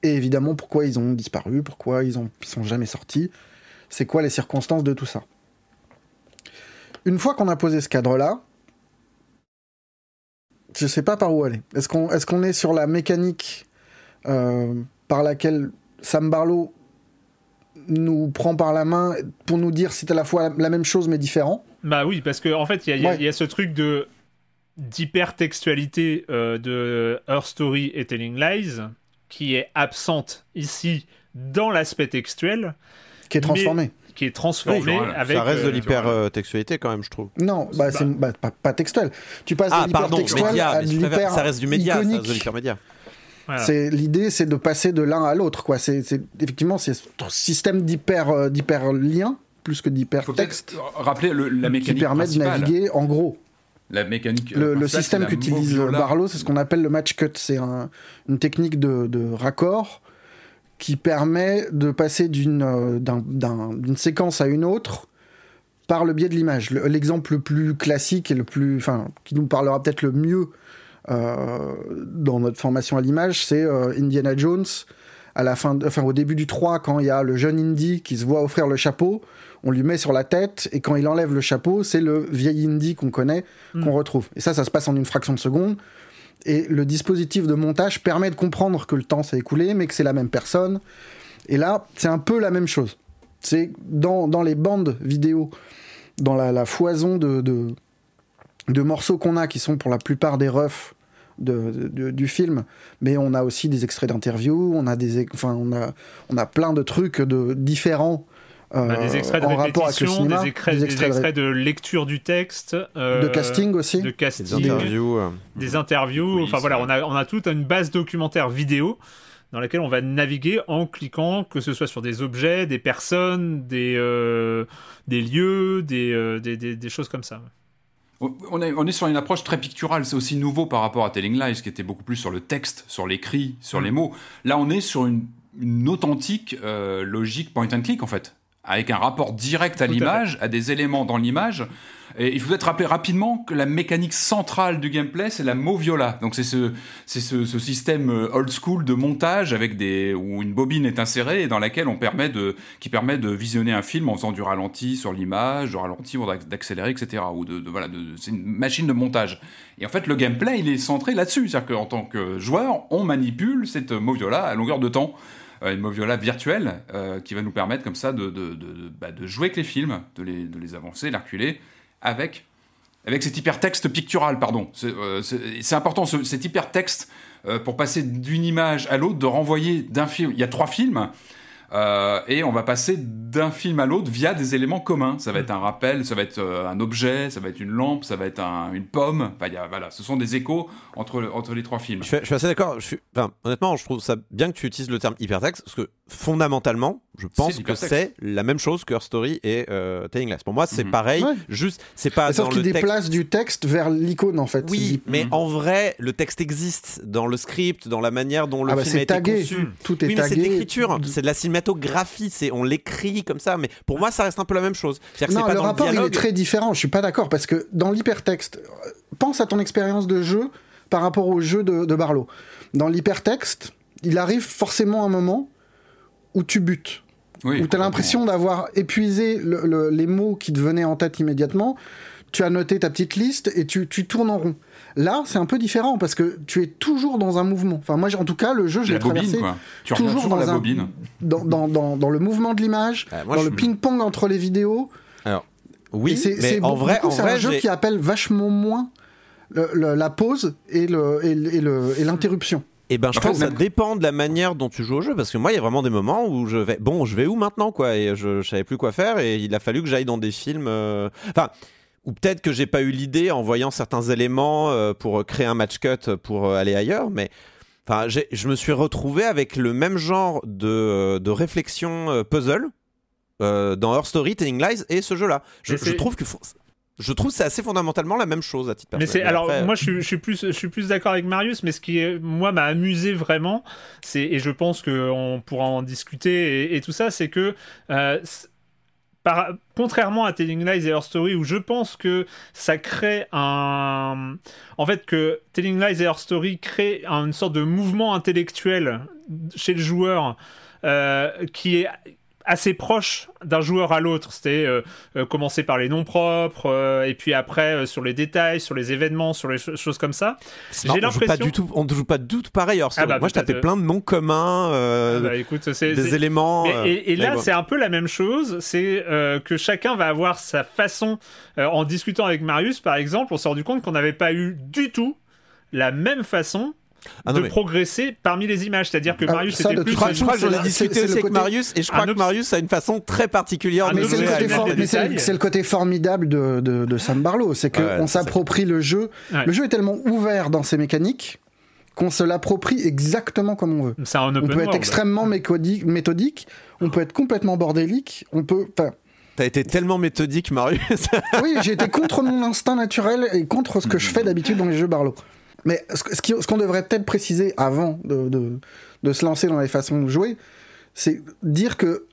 et évidemment pourquoi ils ont disparu, pourquoi ils ont ils sont jamais sortis, c'est quoi les circonstances de tout ça. Une fois qu'on a posé ce cadre-là, je sais pas par où aller. Est-ce qu'on est, sur la mécanique euh, par laquelle Sam Barlow nous prend par la main pour nous dire c'est à la fois la, même chose mais différent? Bah oui, parce qu'en en fait, y, y il y a ce truc de d'hypertextualité euh, de Her Story et Telling Lies qui est absente ici dans l'aspect textuel, qui est transformé. qui est transformé Oui, voilà. avec. ça reste de euh, l'hyper-textualité quand même, je trouve. Non, bah, c'est bah, pas, pas textuel. Tu passes Ah, de pardon, l'hypertextuel à l'hyper ça reste du média, ça iconique. reste de l'hypermédia. voilà. C'est l'idée, c'est de passer de l'un à l'autre, quoi. C'est effectivement c'est ce système d'hyper euh, d'hyper lien plus que d'hyper texte peut-être rappeler le- la qui permet de naviguer en gros. La mécanique. Le, euh, le système qu'utilise. Barlow, c'est ce qu'on appelle le match cut. C'est un- une technique de, de raccord qui permet de passer d'une euh, d'un- d'un- d'une séquence à une autre par le biais de l'image. Le- L'exemple le plus classique et le plus, enfin, qui nous parlera peut-être le mieux euh, dans notre formation à l'image, c'est euh, Indiana Jones. À la fin, de- enfin, au début du 3, quand il y a le jeune Indy qui se voit offrir le chapeau, on lui met sur la tête, et quand il enlève le chapeau, c'est le vieil Indy qu'on connaît, qu'on retrouve. Et ça, ça se passe en une fraction de seconde. Et le dispositif de montage permet de comprendre que le temps s'est écoulé, mais que c'est la même personne. Et là, c'est un peu la même chose. C'est dans, dans les bandes vidéo, dans la, la foison de, de, de morceaux qu'on a, qui sont pour la plupart des refs de, de- du film, mais on a aussi des extraits d'interviews, on a des, enfin, on a, on a plein de trucs de différents. Bah, euh, des extraits de en rapport avec le répétition, cinéma, des, extraits, des des extraits de- extraits de lecture du texte, euh, de casting aussi. de Des interviews. euh, des interviews. Oui, enfin voilà, on a, on a toute une base documentaire vidéo dans laquelle on va naviguer en cliquant, que ce soit sur des objets, des personnes, des, euh, des lieux, des, euh, des, des- des choses comme ça. On est, on est sur une approche très picturale, c'est aussi nouveau par rapport à Telling Lies, qui était beaucoup plus sur le texte, sur l'écrit, sur les mots. Là, on est sur une, une authentique euh, logique point and click, en fait, avec un rapport direct à l'image, à, des éléments dans l'image. Et il faut peut-être rappeler rapidement que la mécanique centrale du gameplay, c'est la moviola. Donc c'est ce, c'est ce, ce système euh, old school de montage avec des où une bobine est insérée et dans laquelle on permet de, qui permet de visionner un film en faisant du ralenti sur l'image, du ralenti d'accélérer, etc. Ou de, de- voilà, de- c'est une machine de montage. Et en fait, le gameplay, il est centré là-dessus, c'est-à-dire qu'en tant que joueur, on manipule cette moviola à longueur de temps. Euh, une moviola virtuelle euh, qui va nous permettre comme ça de, de, de, bah, de jouer avec les films, de les, de les avancer, les reculer, avec, avec cet hypertexte pictural, pardon. C'est euh, important, ce- cet hypertexte, euh, pour passer d'une image à l'autre, de renvoyer d'un film. Il y a trois films, euh, et on va passer d'un film à l'autre via des éléments communs. Ça va être un rappel, ça va être euh, un objet, ça va être une lampe, ça va être un- une pomme. Enfin, il y a- voilà, ce sont des échos entre, entre les trois films. Je suis, je suis assez d'accord. Je suis- enfin, honnêtement, je trouve ça bien que tu utilises le terme hypertexte parce que fondamentalement, je pense que c'est la même chose que Her Story et euh, Telling Lies. Pour moi, c'est Mhm. pareil. Ouais. Juste, c'est pas Sauf dans qu'il le texte. déplace du texte vers l'icône en fait. Oui, mais Mhm. en vrai, le texte existe dans le script, dans la manière dont le Ah bah, film c'est a été tagué. conçu. Tout est Oui, mais c'est de tagué. l'écriture, c'est de la cinématographie, c'est on l'écrit comme ça. Mais pour moi, ça reste un peu la même chose. Non, pas le dans rapport il est très différent. Je suis pas d'accord parce que dans l'hypertexte, euh, pense à ton expérience de jeu par rapport au jeu de, de Barlow. Dans l'hypertexte, il arrive forcément un moment où tu butes, Oui, où tu as l'impression d'avoir épuisé le- le- les mots qui te venaient en tête immédiatement. Tu as noté ta petite liste et tu, tu tournes en rond. Là, c'est un peu différent parce que tu es toujours dans un mouvement. Enfin, moi, en tout cas, le jeu, je La l'ai bobine, traversé quoi. Tu toujours toujours dans la un- bobine. dans, dans, dans, dans le mouvement de l'image, Ah, moi, dans je- le ping-pong entre les vidéos. Oui, Et c'est- mais c'est en beaucoup- vrai, c'est vrai, un jeu qui appelle vachement moins le- le- la pause et le- et le- et le- et l'interruption. Eh ben, je En pense que ça dépend de la manière dont tu joues au jeu, parce que moi, il y a vraiment des moments où je vais, bon, je vais où maintenant, quoi, et je, je savais plus quoi faire, et il a fallu que j'aille dans des films, euh, enfin, ou peut-être que j'ai pas eu l'idée en voyant certains éléments euh, pour créer un match cut pour euh, aller ailleurs, mais enfin, je me suis retrouvé avec le même genre de, de réflexion euh, puzzle euh, dans Her Story, Telling Lies et ce jeu-là. Je, Mais trouve que je trouve c'est assez fondamentalement la même chose à titre Mais c'est personnel. alors après, moi je suis, je suis plus je suis plus d'accord avec Marius mais ce qui est, moi m'a amusé vraiment c'est et je pense que on pourra en discuter et, et tout ça c'est que euh, contrairement à Telling Lies et Her Story où je pense que ça crée un en fait que Telling Lies et Her Story créent une sorte de mouvement intellectuel chez le joueur euh, qui est assez proche d'un joueur à l'autre. C'était euh, euh, commencer par les noms propres, euh, et puis après sur les détails, sur les événements, sur les cho- choses comme ça. J'ai l'impression- du tout, on ne joue pas du tout pareil. Or, Ah bah, moi, je tapais plein de noms communs, Ah bah, écoute, des éléments. Mais- et, et là, bon. c'est un peu la même chose. C'est que chacun va avoir sa façon. en discutant avec Marius, par exemple, on s'est rendu compte qu'on n'avait pas eu du tout la même façon Ah de mais- progresser parmi les images. C'est-à-dire que Ah, Marius ça, était plus. Je crois, je crois que j'en ai c'est- discuté aussi avec côté- Marius et je un crois que Marius a une façon très particulière Un de c'est jouer le, côté formidable de, de, de Sam Barlow, c'est qu'on s'approprie le jeu. Ouais. Le jeu est tellement ouvert dans ses mécaniques qu'on se l'approprie exactement comme on veut. C'est un On peut être extrêmement méthodique, on peut être complètement bordélique, on peut. T'as été tellement méthodique, Marius. oui, j'ai été contre mon instinct naturel et contre ce que je fais d'habitude dans les jeux Barlow. Mais ce, qu'on devrait peut-être préciser avant de, se lancer dans les façons de jouer, c'est dire que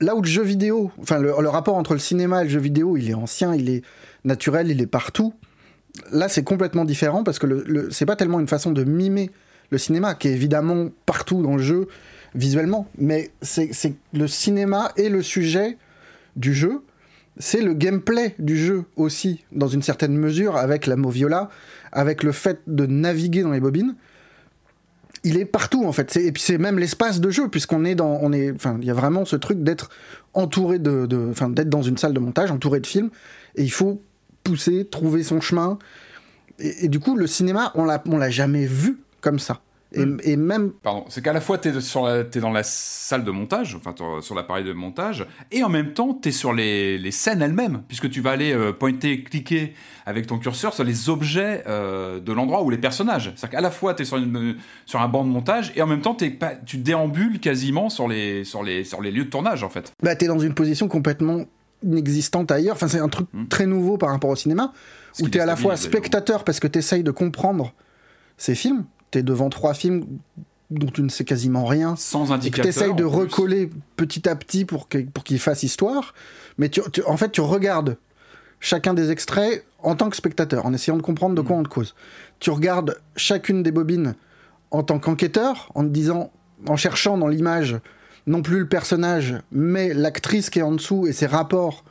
là où le jeu vidéo, enfin le, rapport entre le cinéma et le jeu vidéo, il est ancien, il est naturel, il est partout. Là, c'est complètement différent parce que le, le- c'est pas tellement une façon de mimer le cinéma, qui est évidemment partout dans le jeu visuellement, mais c'est c'est le cinéma et le sujet du jeu c'est le gameplay du jeu aussi, dans une certaine mesure, avec la Moviola, avec le fait de naviguer dans les bobines. Il est partout en fait, et puis c'est même l'espace de jeu, puisqu'on est dans, on est, il y a vraiment ce truc d'être entouré de, enfin, d'être dans une salle de montage, entouré de films, et il faut pousser, trouver son chemin. Et, et du coup, le cinéma, on l'a, on l'a jamais vu comme ça. Et, et même Pardon, c'est qu'à la fois la- t'es dans la salle de montage, enfin sur l'appareil de montage, et en même temps t'es sur les, les scènes elles-mêmes, puisque tu vas aller euh, pointer, cliquer avec ton curseur sur les objets euh, de l'endroit ou les personnages. C'est-à-dire qu'à la fois sur, une, sur un banc de montage, et en même temps pas, tu déambules quasiment sur les, sur, les, sur les lieux de tournage en fait. bah, t'es dans une position complètement inexistante ailleurs. Enfin, c'est un truc Mm. très nouveau par rapport au cinéma, où qui t'es à la fois spectateur parce que t'essayes de comprendre ces films. T'es devant trois films dont tu ne sais quasiment rien. Sans indicateur. t'essayes de en plus. recoller petit à petit pour que- pour qu'ils fassent histoire. Mais tu, tu- en fait, tu regardes chacun des extraits en tant que spectateur, en essayant de comprendre de quoi on te cause. Tu regardes chacune des bobines en tant qu'enquêteur, en te disant, en cherchant dans l'image non plus le personnage, mais l'actrice qui est en dessous et ses rapports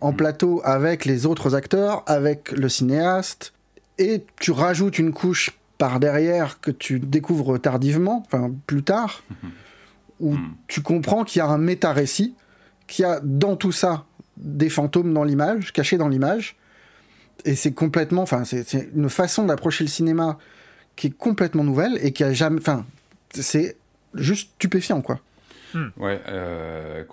en plateau avec les autres acteurs, avec le cinéaste, et tu rajoutes une couche par derrière que tu découvres tardivement, enfin plus tard, où Hmm. tu comprends qu'il y a un méta-récit, qu'il y a dans tout ça des fantômes dans l'image, cachés dans l'image, et c'est complètement, enfin c'est c'est une façon d'approcher le cinéma qui est complètement nouvelle et qui a jamais, enfin c'est juste stupéfiant quoi. Ouais. euh,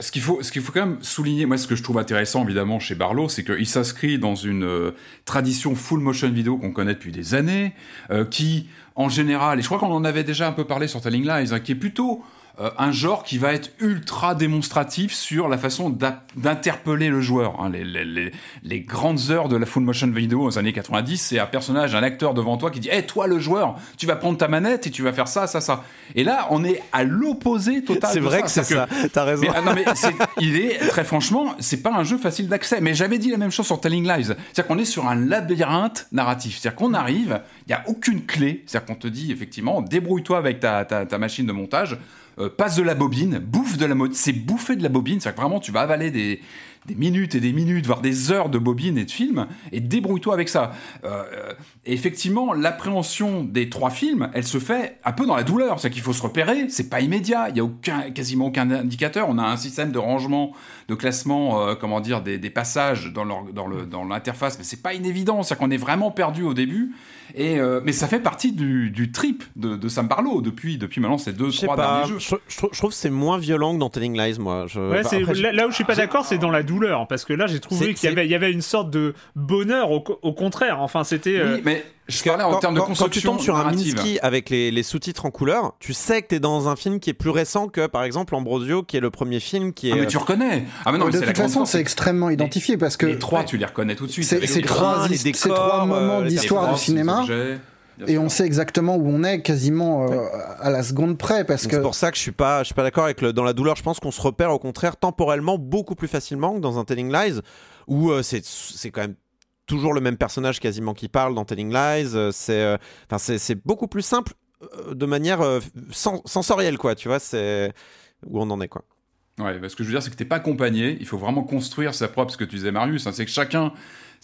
ce qu'il faut, ce qu'il faut quand même souligner, moi, ce que je trouve intéressant évidemment chez Barlow, c'est qu'il s'inscrit dans une euh, tradition full motion vidéo qu'on connaît depuis des années, euh, qui, en général, et je crois qu'on en avait déjà un peu parlé sur Telling Lies, hein, qui est plutôt euh, un genre qui va être ultra démonstratif sur la façon d'interpeller le joueur. hein. Les, les- les- les grandes heures de la full motion vidéo aux années 90, c'est un personnage, un acteur devant toi qui dit hey, toi le joueur, tu vas prendre ta manette et tu vas faire ça, ça, ça ». Et là, on est à l'opposé total C'est vrai ça. que c'est ça. T'as raison. mais, ah, non, mais il est très franchement, c'est pas un jeu facile d'accès. Mais j'avais dit la même chose sur Telling Lies. C'est-à-dire qu'on est sur un labyrinthe narratif. C'est-à-dire qu'on arrive, il y a aucune clé. C'est-à-dire qu'on te dit effectivement, débrouille-toi avec ta, ta, ta machine de montage, euh, passe de la bobine, bouffe de la mode. C'est bouffer de la bobine. Que vraiment, tu vas avaler des des minutes et des minutes, voire des heures de bobines et de films, et débrouille-toi avec ça. Euh, euh, et effectivement, l'appréhension des trois films, elle se fait un peu dans la douleur. C'est qu'il faut se repérer, c'est pas immédiat, il y a aucun, quasiment aucun indicateur. On a un système de rangement, de classement, euh, comment dire, des, des passages dans leur- dans dans l'interface, mais c'est pas inévident. C'est qu'on est vraiment perdu au début. Et euh, mais ça fait partie du, du trip de, de Sam Barlow depuis depuis maintenant ces deux Je sais trois pas, derniers jeux. je, je trou- je trouve que c'est moins violent que dans Telling Lies, moi. Je, Ouais, bah, après, là, là où je suis pas d'accord, c'est dans la douleur, parce que là j'ai trouvé qu'il y avait, il y avait une sorte de bonheur au, co- au contraire. Enfin, c'était. euh, Oui, mais je parlais en quand- termes de quand- quand tu tombes sur un. Minsky avec les, les sous-titres en couleur, tu sais que t'es dans un film qui est plus récent que, par exemple, Ambrosio, qui est le premier film qui est. Ah, mais tu reconnais. Ah, mais non, mais de la toute façon, c'est extrêmement identifié parce que les trois, tu les reconnais tout de suite. c'est trois, les trois euh, moments les d'histoire du cinéma. objets, bien Et sûr. on sait exactement où on est quasiment euh, à la seconde près parce Donc que C'est pour ça que je suis pas, je suis pas d'accord avec le, dans la douleur. Je pense qu'on se repère au contraire temporellement beaucoup plus facilement que dans un Telling Lies où euh, c'est c'est quand même toujours le même personnage quasiment qui parle dans Telling Lies. euh, c'est enfin c'est c'est beaucoup plus simple euh, de manière euh, sen- sensorielle quoi. Tu vois c'est où on en est quoi. Ouais, bah, ce que je veux dire, c'est que t'es pas accompagné. Il faut vraiment construire sa propre. Ce que tu disais, Marius, hein, c'est que chacun.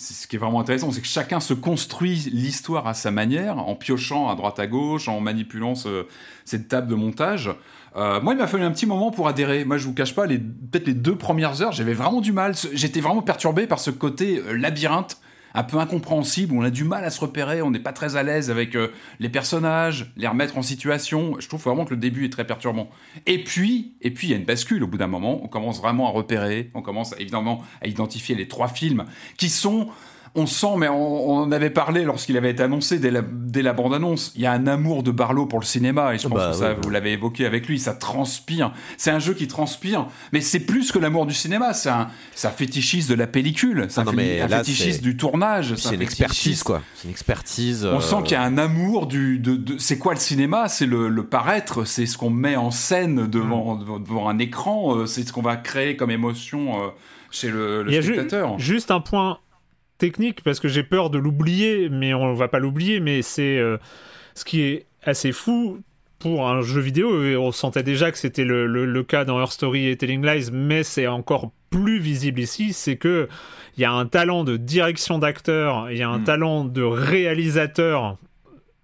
Ce qui est vraiment intéressant, c'est que chacun se construit l'histoire à sa manière, en piochant à droite à gauche, en manipulant ce- cette table de montage. Euh, moi, il m'a fallu un petit moment pour adhérer. Moi, je vous cache pas, peut-être les deux premières heures, j'avais vraiment du mal. J'étais vraiment perturbé par ce côté euh, labyrinthe, un peu incompréhensible. On a du mal à se repérer, on n'est pas très à l'aise avec euh, les personnages, les remettre en situation. Je trouve vraiment que le début est très perturbant. Et puis, et puis, il y a une bascule au bout d'un moment. On commence vraiment à repérer. On commence évidemment à identifier les trois films qui sont. On sent, mais on, on en avait parlé lorsqu'il avait été annoncé dès la, dès la bande-annonce. Il y a un amour de Barlow pour le cinéma, et je pense Bah, que ça, ouais, vous l'avez évoqué avec lui, ça transpire. C'est un jeu qui transpire, mais c'est plus que l'amour du cinéma. C'est un, ça fétichise de la pellicule, ça Ah non, mais un là, fétichise du tournage. C'est une expertise quoi. C'est une expertise. On euh, sent qu'il y a un amour du. De, de- c'est quoi le cinéma? C'est le, le paraître, c'est ce qu'on met en scène devant, devant, devant un écran, euh, c'est ce qu'on va créer comme émotion euh, chez le, le Il y a ju- spectateur. juste un point technique parce que j'ai peur de l'oublier, mais on va pas l'oublier. Mais c'est euh, ce qui est assez fou pour un jeu vidéo. Et on sentait déjà que c'était le, le- le cas dans Her Story et Telling Lies, mais c'est encore plus visible ici. C'est que il y a un talent de direction d'acteur, il y a un Mm. talent de réalisateur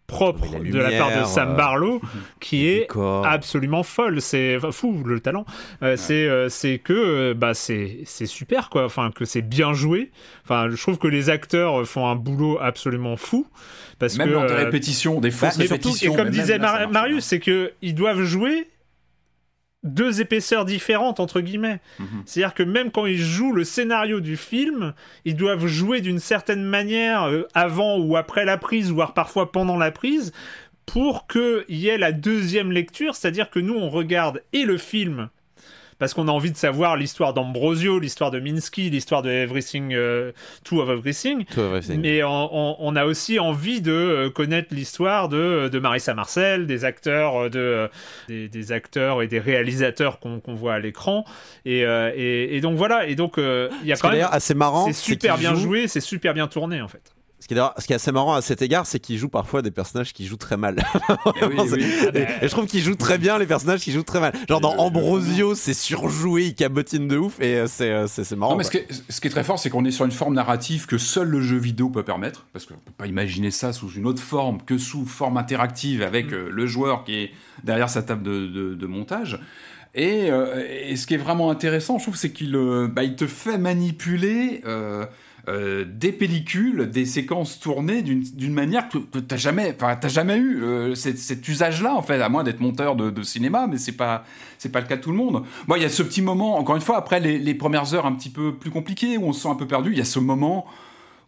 propre de la part de Sam euh, Barlow qui est absolument folle. C'est enfin, fou le talent. Euh, c'est euh, c'est que euh, bah c'est c'est super quoi. Enfin que c'est bien joué. Enfin je trouve que les acteurs font un boulot absolument fou parce Même que lors des répétitions, des fausses mais surtout, répétitions. et comme disait Mar- Marius, c'est que ils doivent jouer deux épaisseurs différentes entre guillemets. Mhm. C'est-à-dire que même quand ils jouent le scénario du film, ils doivent jouer d'une certaine manière euh, avant ou après la prise, voire parfois pendant la prise, pour qu'il y ait la deuxième lecture, c'est-à-dire que nous on regarde et le film parce qu'on a envie de savoir l'histoire d'Ambrosio, l'histoire de Minsky, l'histoire de Everything, euh, Two of Everything, Tout everything. mais on, on- on a aussi envie de euh, connaître l'histoire de, de Marissa Marcel, des acteurs, euh, de, euh, des, des acteurs et des réalisateurs qu'on voit à l'écran. Et, euh, et, et donc voilà, et donc il y a quand même. assez marrant. C'est super bien joue- joué, c'est super bien tourné en fait. Ce qui, est d'ailleurs- ce qui est assez marrant à cet égard, c'est qu'il joue parfois des personnages qui jouent très mal. Eh oui, oui. Et, et je trouve qu'il joue très bien les personnages qui jouent très mal. Genre dans Ambrosio, c'est surjoué, il cabotine de ouf et euh, c'est euh, c'est c'est marrant. Non, mais ce qui, est, ce qui est très fort, c'est qu'on est sur une forme narrative que seul le jeu vidéo peut permettre, parce qu'on peut pas imaginer ça sous une autre forme que sous forme interactive avec euh, le joueur qui est derrière sa table de, de- de montage. Et, euh, et ce qui est vraiment intéressant, je trouve, c'est qu'il euh, bah, il te fait manipuler euh, des pellicules, des séquences tournées d'une manière que, que t'as jamais, t'as jamais eu euh, cet, cet usage-là, en fait, à moins d'être monteur de, de cinéma, mais c'est pas, c'est pas le cas de tout le monde. Moi, il y a ce petit moment, encore une fois, après les, les premières heures un petit peu plus compliquées, où on se sent un peu perdu, il y a ce moment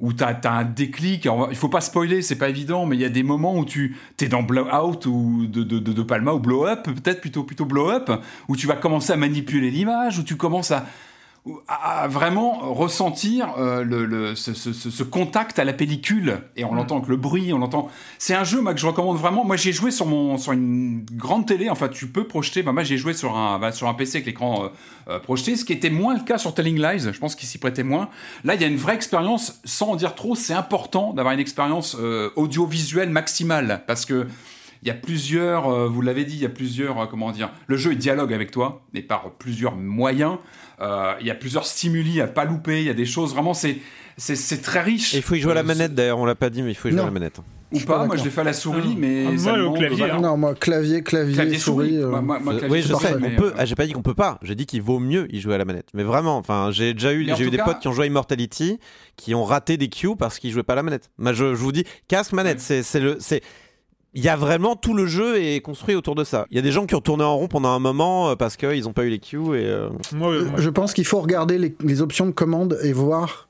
où tu as, un déclic. Alors, il faut pas spoiler, c'est pas évident, mais il y a des moments où tu es dans Blowout ou de, de, de, de Palma ou Blow Up, peut-être plutôt, plutôt Blow Up, où tu vas commencer à manipuler l'image, où tu commences à, à vraiment ressentir euh, le, le ce, ce, ce, contact à la pellicule et on l'entend avec le bruit, on l'entend. C'est un jeu moi que je recommande vraiment. Moi j'ai joué sur mon sur une grande télé. Enfin tu peux projeter. Bah, moi j'ai joué sur un bah, sur un PC avec l'écran euh, euh, projeté, ce qui était moins le cas sur Telling Lies. Je pense qu'il s'y prêtait moins. Là il y a une vraie expérience. Sans en dire trop, c'est important d'avoir une expérience audiovisuelle maximale parce que il y a plusieurs, vous l'avez dit, il y a plusieurs, comment dire, le jeu est dialogue avec toi, mais par plusieurs moyens. Euh, il y a plusieurs stimuli à pas louper. Il y a des choses vraiment, c'est c'est très riche. il faut y jouer à la euh, manette d'ailleurs, on l'a pas dit, mais il faut y jouer à la manette. Ou pas, moi je l'ai fait à la souris, mais. Ah, moi au clavier. Non, moi clavier, clavier, souris. Euh. oui, je sais, on peut. Ah, j'ai pas dit qu'on peut pas, j'ai dit qu'il vaut mieux y jouer à la manette. Mais vraiment, enfin, j'ai déjà eu, j'ai eu des potes qui ont joué à Immortality, qui ont raté des queues parce qu'ils jouaient pas à la manette. Moi, je, je vous dis, casque, manette, c'est le. Il y a vraiment tout le jeu est construit autour de ça. Il y a des gens qui ont tourné en rond pendant un moment euh, parce qu'ils n'ont pas eu les queues. Et, euh, Je pense qu'il faut regarder les, options de commande et voir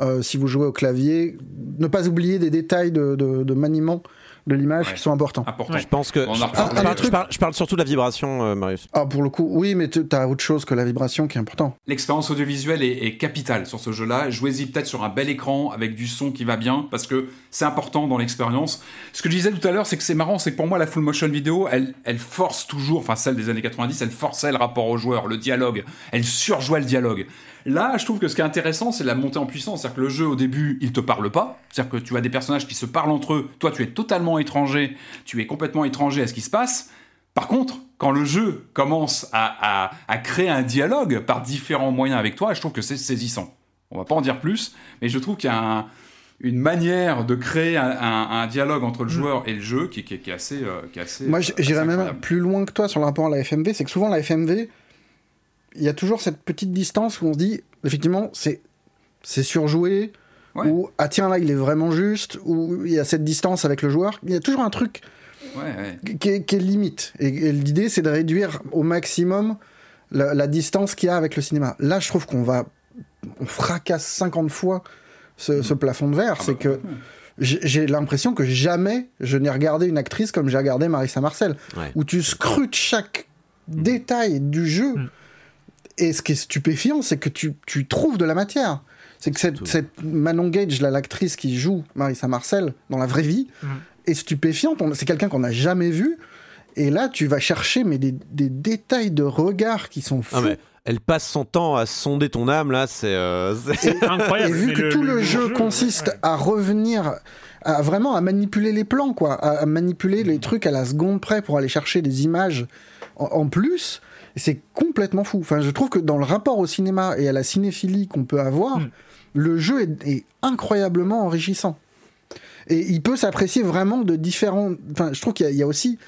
euh, si vous jouez au clavier. Ne pas oublier des détails de, de maniement de l'image qui sont importants. Je pense que. je, parle, surtout de la vibration, euh, Marius. Ah, pour le coup, oui, mais tu as autre chose que la vibration qui est important. L'expérience audiovisuelle est, capitale sur ce jeu-là. Jouez-y peut-être sur un bel écran avec du son qui va bien parce que c'est important dans l'expérience. Ce que je disais tout à l'heure, c'est que c'est marrant, c'est que pour moi, la full motion vidéo, elle, elle force toujours, enfin celle des années 90, elle forçait le rapport au joueur, le dialogue. Elle surjouait le dialogue. Là, je trouve que ce qui est intéressant, c'est la montée en puissance. C'est-à-dire que le jeu, au début, il te parle pas. C'est-à-dire que tu as des personnages qui se parlent entre eux. Toi, tu es totalement étranger. Tu es complètement étranger à ce qui se passe. Par contre, quand le jeu commence à, créer un dialogue par différents moyens avec toi, je trouve que c'est saisissant. On va pas en dire plus, mais je trouve qu'il y a une manière de créer un, dialogue entre le mm. joueur et le jeu qui, est assez, euh, qui est assez. Moi, j'irais même plus loin que toi sur le rapport à la FMV. C'est que souvent, la FMV, il y a toujours cette petite distance où on se dit, effectivement, c'est c'est surjoué, ou ah tiens là il est vraiment juste, ou il y a cette distance avec le joueur. Il y a toujours un truc Qui, est, limite. Et, l'idée c'est de réduire au maximum la, distance qu'il y a avec le cinéma. Là je trouve qu'on va, on fracasse 50 fois ce, mm. plafond de verre. Ah c'est bah, que j'ai l'impression que jamais je n'ai regardé une actrice comme j'ai regardé Marissa Marcel, où tu scrutes chaque mm. détail du jeu. Mm. Et ce qui est stupéfiant, c'est que tu, tu, trouves de la matière. C'est que cette, cette, Manon Gage, l'actrice qui joue Marissa Marcel dans la vraie vie, mm. est stupéfiante. C'est quelqu'un qu'on n'a jamais vu. Et là, tu vas chercher mais des, des détails de regard qui sont ah, fous. elle passe son temps à sonder ton âme, là, c'est euh, incroyable. Et vu que tout le, jeu, consiste à revenir, à vraiment à manipuler les plans, quoi, à, manipuler les trucs à la seconde près pour aller chercher des images en plus, c'est complètement fou. Enfin, je trouve que dans le rapport au cinéma et à la cinéphilie qu'on peut avoir, hmm. le jeu est, incroyablement enrichissant. Et il peut s'apprécier vraiment de différents. Enfin, je trouve qu'il y, a aussi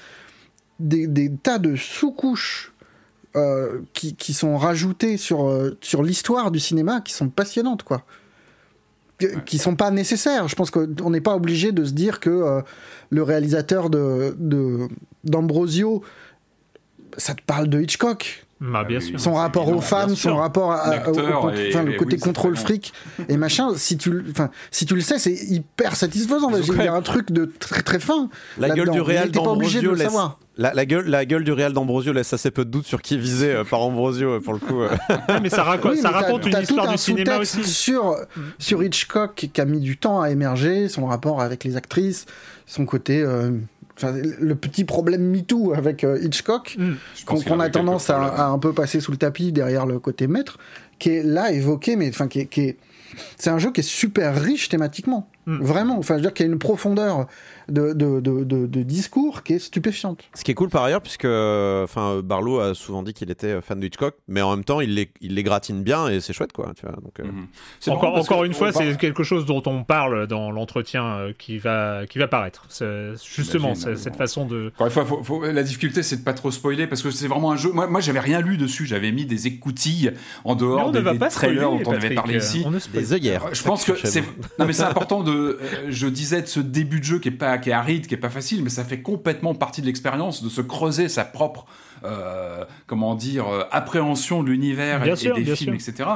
des, tas de sous-couches euh, qui, sont rajoutées sur, euh, sur l'histoire du cinéma qui sont passionnantes, quoi. Qui sont pas nécessaires. Je pense qu'on n'est pas obligé de se dire que euh, le réalisateur de d'Ambrosio ça te parle de Hitchcock. Bah, bien sûr. Son rapport aux femmes, son rapport à, au, le côté contrôle fric et machin. Si tu, enfin, si tu le sais, c'est hyper satisfaisant. Il y a un truc de très très fin. La gueule du réel d'Ambrosio laisse. La, la, gueule, la gueule du réel d'Ambrosio laisse assez peu de doute sur qui est visé euh, par Ambrosio euh, pour le coup. Euh. mais ça, ça raconte une histoire du cinéma aussi. Sur, sur Hitchcock qui a mis du temps à émerger, son rapport avec les actrices, son côté le petit problème MeToo avec euh, Hitchcock, mm. qu'on a tendance à, un peu passer sous le tapis derrière le côté maître, qui est là évoqué, mais enfin qui est c'est un jeu qui est super riche thématiquement. Mm. Vraiment, enfin, je veux dire qu'il y a une profondeur de, de, de, discours qui est stupéfiante. Ce qui est cool par ailleurs, puisque enfin, Barlow a souvent dit qu'il était fan de Hitchcock, mais en même temps, il les, il les gratine bien et c'est chouette, quoi. Tu vois, donc, euh. mm-hmm. Encore, encore une fois, c'est quelque chose dont on parle dans l'entretien euh, qui, va, qui va paraître. Justement, cette façon de. Encore une fois, la difficulté, c'est de pas trop spoiler parce que c'est vraiment un jeu. Moi, moi j'avais rien lu dessus, j'avais mis des écoutilles en dehors des, trailers dont on avait parlé ici. des œillères. Je pense que c'est. Non, mais c'est important de. Euh, je disais de ce début de jeu qui est pas qui est aride, qui est pas facile, mais ça fait complètement partie de l'expérience de se creuser sa propre euh, comment dire, euh, appréhension de l'univers et, des films, sûr. etc.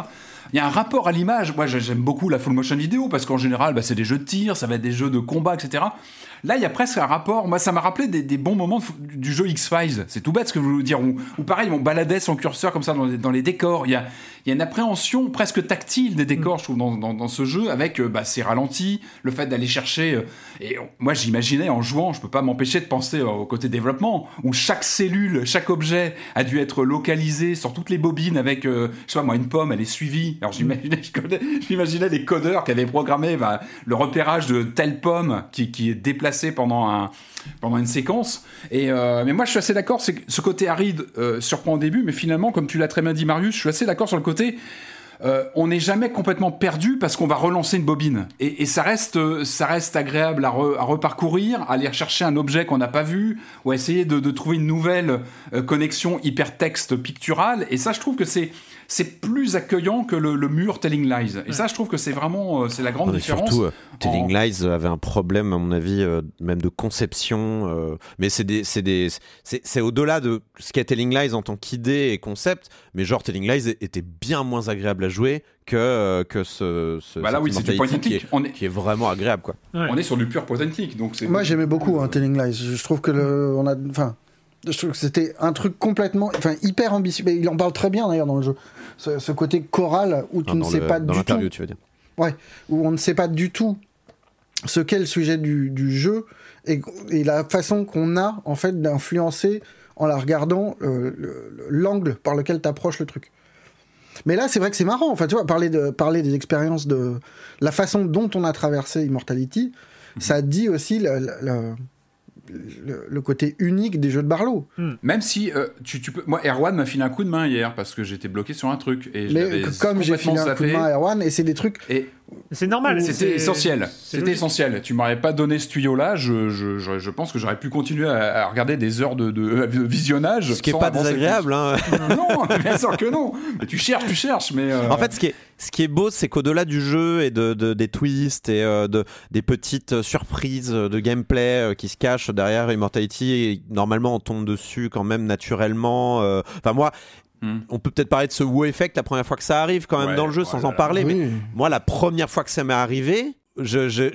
Il y a un rapport à l'image. Moi, j'ai- j'aime beaucoup la full motion vidéo parce qu'en général, bah, c'est des jeux de tir, ça va être des jeux de combat, etc. Là, il y a presque un rapport. Moi, ça m'a rappelé des, des bons moments de du jeu X-Files. C'est tout bête ce que je veux dire. Où pareil, on baladait son curseur comme ça dans les décors. Il y a, il y a une appréhension presque tactile des décors, je trouve, dans, ce jeu, avec euh, bah, ces ralentis, le fait d'aller chercher. euh, et moi, j'imaginais en jouant, je peux pas m'empêcher de penser au côté développement, où chaque cellule, chaque objet a dû être localisé sur toutes les bobines avec, euh, je sais pas moi, une pomme, elle est suivie. Alors j'imaginais, j'imaginais les codeurs qui avaient programmé bah, le repérage de telle pomme qui, est déplacée pendant un pendant une séquence. Et euh, mais moi, je suis assez d'accord. C'est ce côté aride surprend au début, mais finalement, comme tu l'as très bien dit, Marius, je suis assez d'accord sur le côté. Euh, on n'est jamais complètement perdu parce qu'on va relancer une bobine. Et, ça, reste, euh, ça reste agréable à, à reparcourir, à aller chercher un objet qu'on n'a pas vu, ou à essayer de, de trouver une nouvelle euh, connexion hypertexte picturale. Et ça, je trouve que c'est c'est plus accueillant que le, le mur Telling Lies. Et ça, je trouve que c'est vraiment euh, c'est la grande Non, différence. surtout, euh, Telling en- Lies avait un problème, à mon avis, euh, même de conception. euh, mais c'est des, c'est des, c'est, c'est au-delà de ce qu'est Telling Lies en tant qu'idée et concept. Mais genre Telling Lies était bien moins agréable à jouer que euh, que ce. ce Bah là, oui, c'est du point qui est, On est, qui est vraiment agréable, quoi. Ouais. on est sur du pur point and click. Donc c'est Moi, j'aimais beaucoup hein, Telling Lies. Je trouve que le, on a, enfin, je trouve que c'était un truc complètement, enfin, hyper ambitieux. Mais il en parle très bien d'ailleurs dans le jeu. Ce, ce côté choral où tu ne sais le- pas dans du tout, tu veux dire. ouais, où on ne sait pas du tout ce qu'est le sujet du, du jeu et, et la façon qu'on a en fait d'influencer en la regardant euh, le- le- l'angle par lequel tu approches le truc. Mais là, c'est vrai que c'est marrant. Enfin, tu vois, parler, de, parler des expériences de la façon dont on a traversé Immortality, ça dit aussi le, le- le- côté unique des jeux de Barlow. Même si euh, tu, tu peux. Moi, Erwan m'a filé un coup de main hier parce que j'étais bloqué sur un truc. Et je Mais comme j'ai complètement filé un coup de main à Erwan, et c'est des trucs. Et C'est normal. c'était c'est- essentiel. c'est C'était essentiel. Tu m'aurais pas donné ce tuyau-là, je, je, je, je pense que j'aurais pu continuer à, à regarder des heures de, de- de visionnage. Ce qui est sans pas désagréable, hein. Non, bien sûr que non. Mais tu cherches, tu cherches. Mais euh, En fait, ce qui est, ce qui est beau, c'est qu'au-delà du jeu et de, de- des twists et euh, de, des petites euh, surprises de gameplay euh, qui se cachent derrière Immortality, et normalement on tombe dessus quand même naturellement. euh, Enfin, moi, Hmm. on peut peut-être parler de ce wow effect la première fois que ça arrive quand même Ouais, dans le jeu sans en parler. Mais moi, la première fois que ça m'est arrivé, je- je-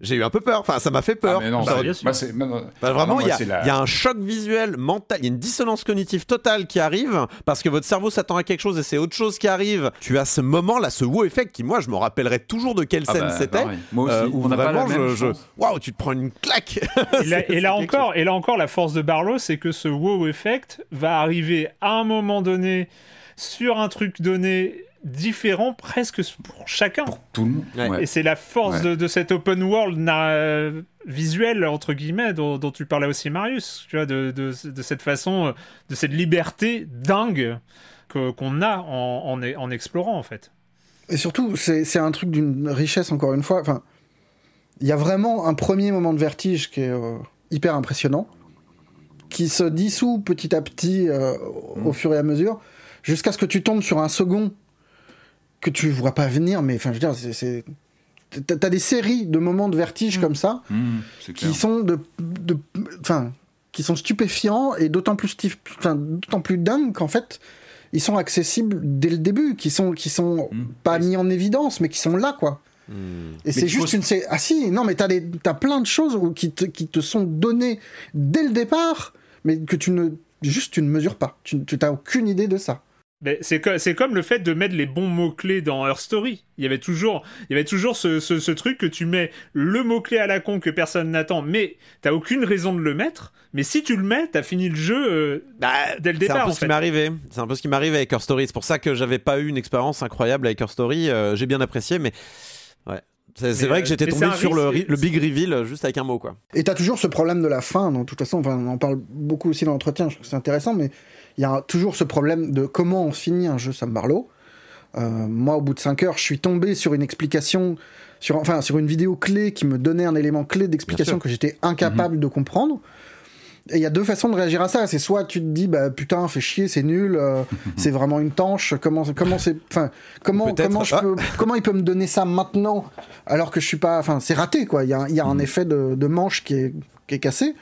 j'ai eu un peu peur. Enfin, ça m'a fait ah, peur. mais non, Bah, moi, non. Bah, vraiment, il y, a- c'est la- il y a un choc visuel mental, il y a une dissonance cognitive totale qui arrive parce que votre cerveau s'attend à quelque chose et c'est autre chose qui arrive. Tu as ce moment là, ce wow effect qui, moi, je me rappellerai toujours de quelle Ah scène bah, c'était. Moi aussi. euh, où on n'a pas la vraiment, même je, waouh, tu te prends une claque. Et là, et encore, et là encore, la force de Barlow, c'est que ce wow effect va arriver à un moment donné sur un truc donné différent presque pour chacun. Tout le monde. Ouais. Et c'est la force Ouais. de, de cet open world euh, visuel entre guillemets dont, dont tu parlais aussi Marius, tu vois, de, de, de cette façon, de cette liberté dingue que- qu'on a en, en, en explorant en fait. Et surtout, c'est c'est un truc d'une richesse, encore une fois. Enfin, il y a vraiment un premier moment de vertige qui est euh, hyper impressionnant, qui se dissout petit à petit euh, au fur et à mesure, jusqu'à ce que tu tombes sur un second que tu vois pas venir. Mais enfin, je veux dire, c'est-. T'as des séries de moments de vertige comme ça Mmh, clair. qui sont de, enfin, qui sont stupéfiants et d'autant plus, d'autant plus dingues qu'en fait, ils sont accessibles dès le début, qui sont, qui sont Mm. pas mis en évidence, mais qui sont là, quoi. Et c'est juste une, ah si, non, mais t'as des, t'as plein de choses où- qui te, qui te sont données dès le départ, mais que tu ne, juste tu ne mesures pas. Tu, tu t'as aucune idée de ça. Mais c'est co- c'est comme le fait de mettre les bons mots-clés dans Her Story. Il y avait toujours, il y avait toujours ce, ce- ce truc que tu mets le mot-clé à la con que personne n'attend, mais t'as aucune raison de le mettre. Mais si tu le mets, t'as fini le jeu euh, Bah, dès le C'est un départ. peu en ce qui m'est arrivé. C'est un peu ce qui m'est arrivé avec Her Story. C'est pour ça que j'avais pas eu une expérience incroyable avec Her Story. Euh, J'ai bien apprécié, mais ouais. C'est vrai euh, que j'étais mais tombé sur le, risque, ri- le big reveal euh, juste avec un mot, quoi. Et t'as toujours ce problème de la fin, de toute façon, enfin, on en parle beaucoup aussi dans l'entretien, je trouve que c'est intéressant, mais il y a toujours ce problème de comment on finit un jeu Sam Barlow. Euh, moi, au bout de 5 heures, je suis tombé sur une explication, sur, enfin, sur une vidéo clé qui me donnait un élément clé d'explication que j'étais incapable de comprendre. Et il y a deux façons de réagir à ça. C'est soit tu te dis, bah putain, fais chier, c'est nul, euh, c'est vraiment une tanche. Comment, comment c'est, enfin, comment, Peut-être. comment je Ah. peux, comment il peut me donner ça maintenant alors que je suis pas, enfin, c'est raté quoi. Il y a, il y a un effet de, de manche qui est, qui est cassé.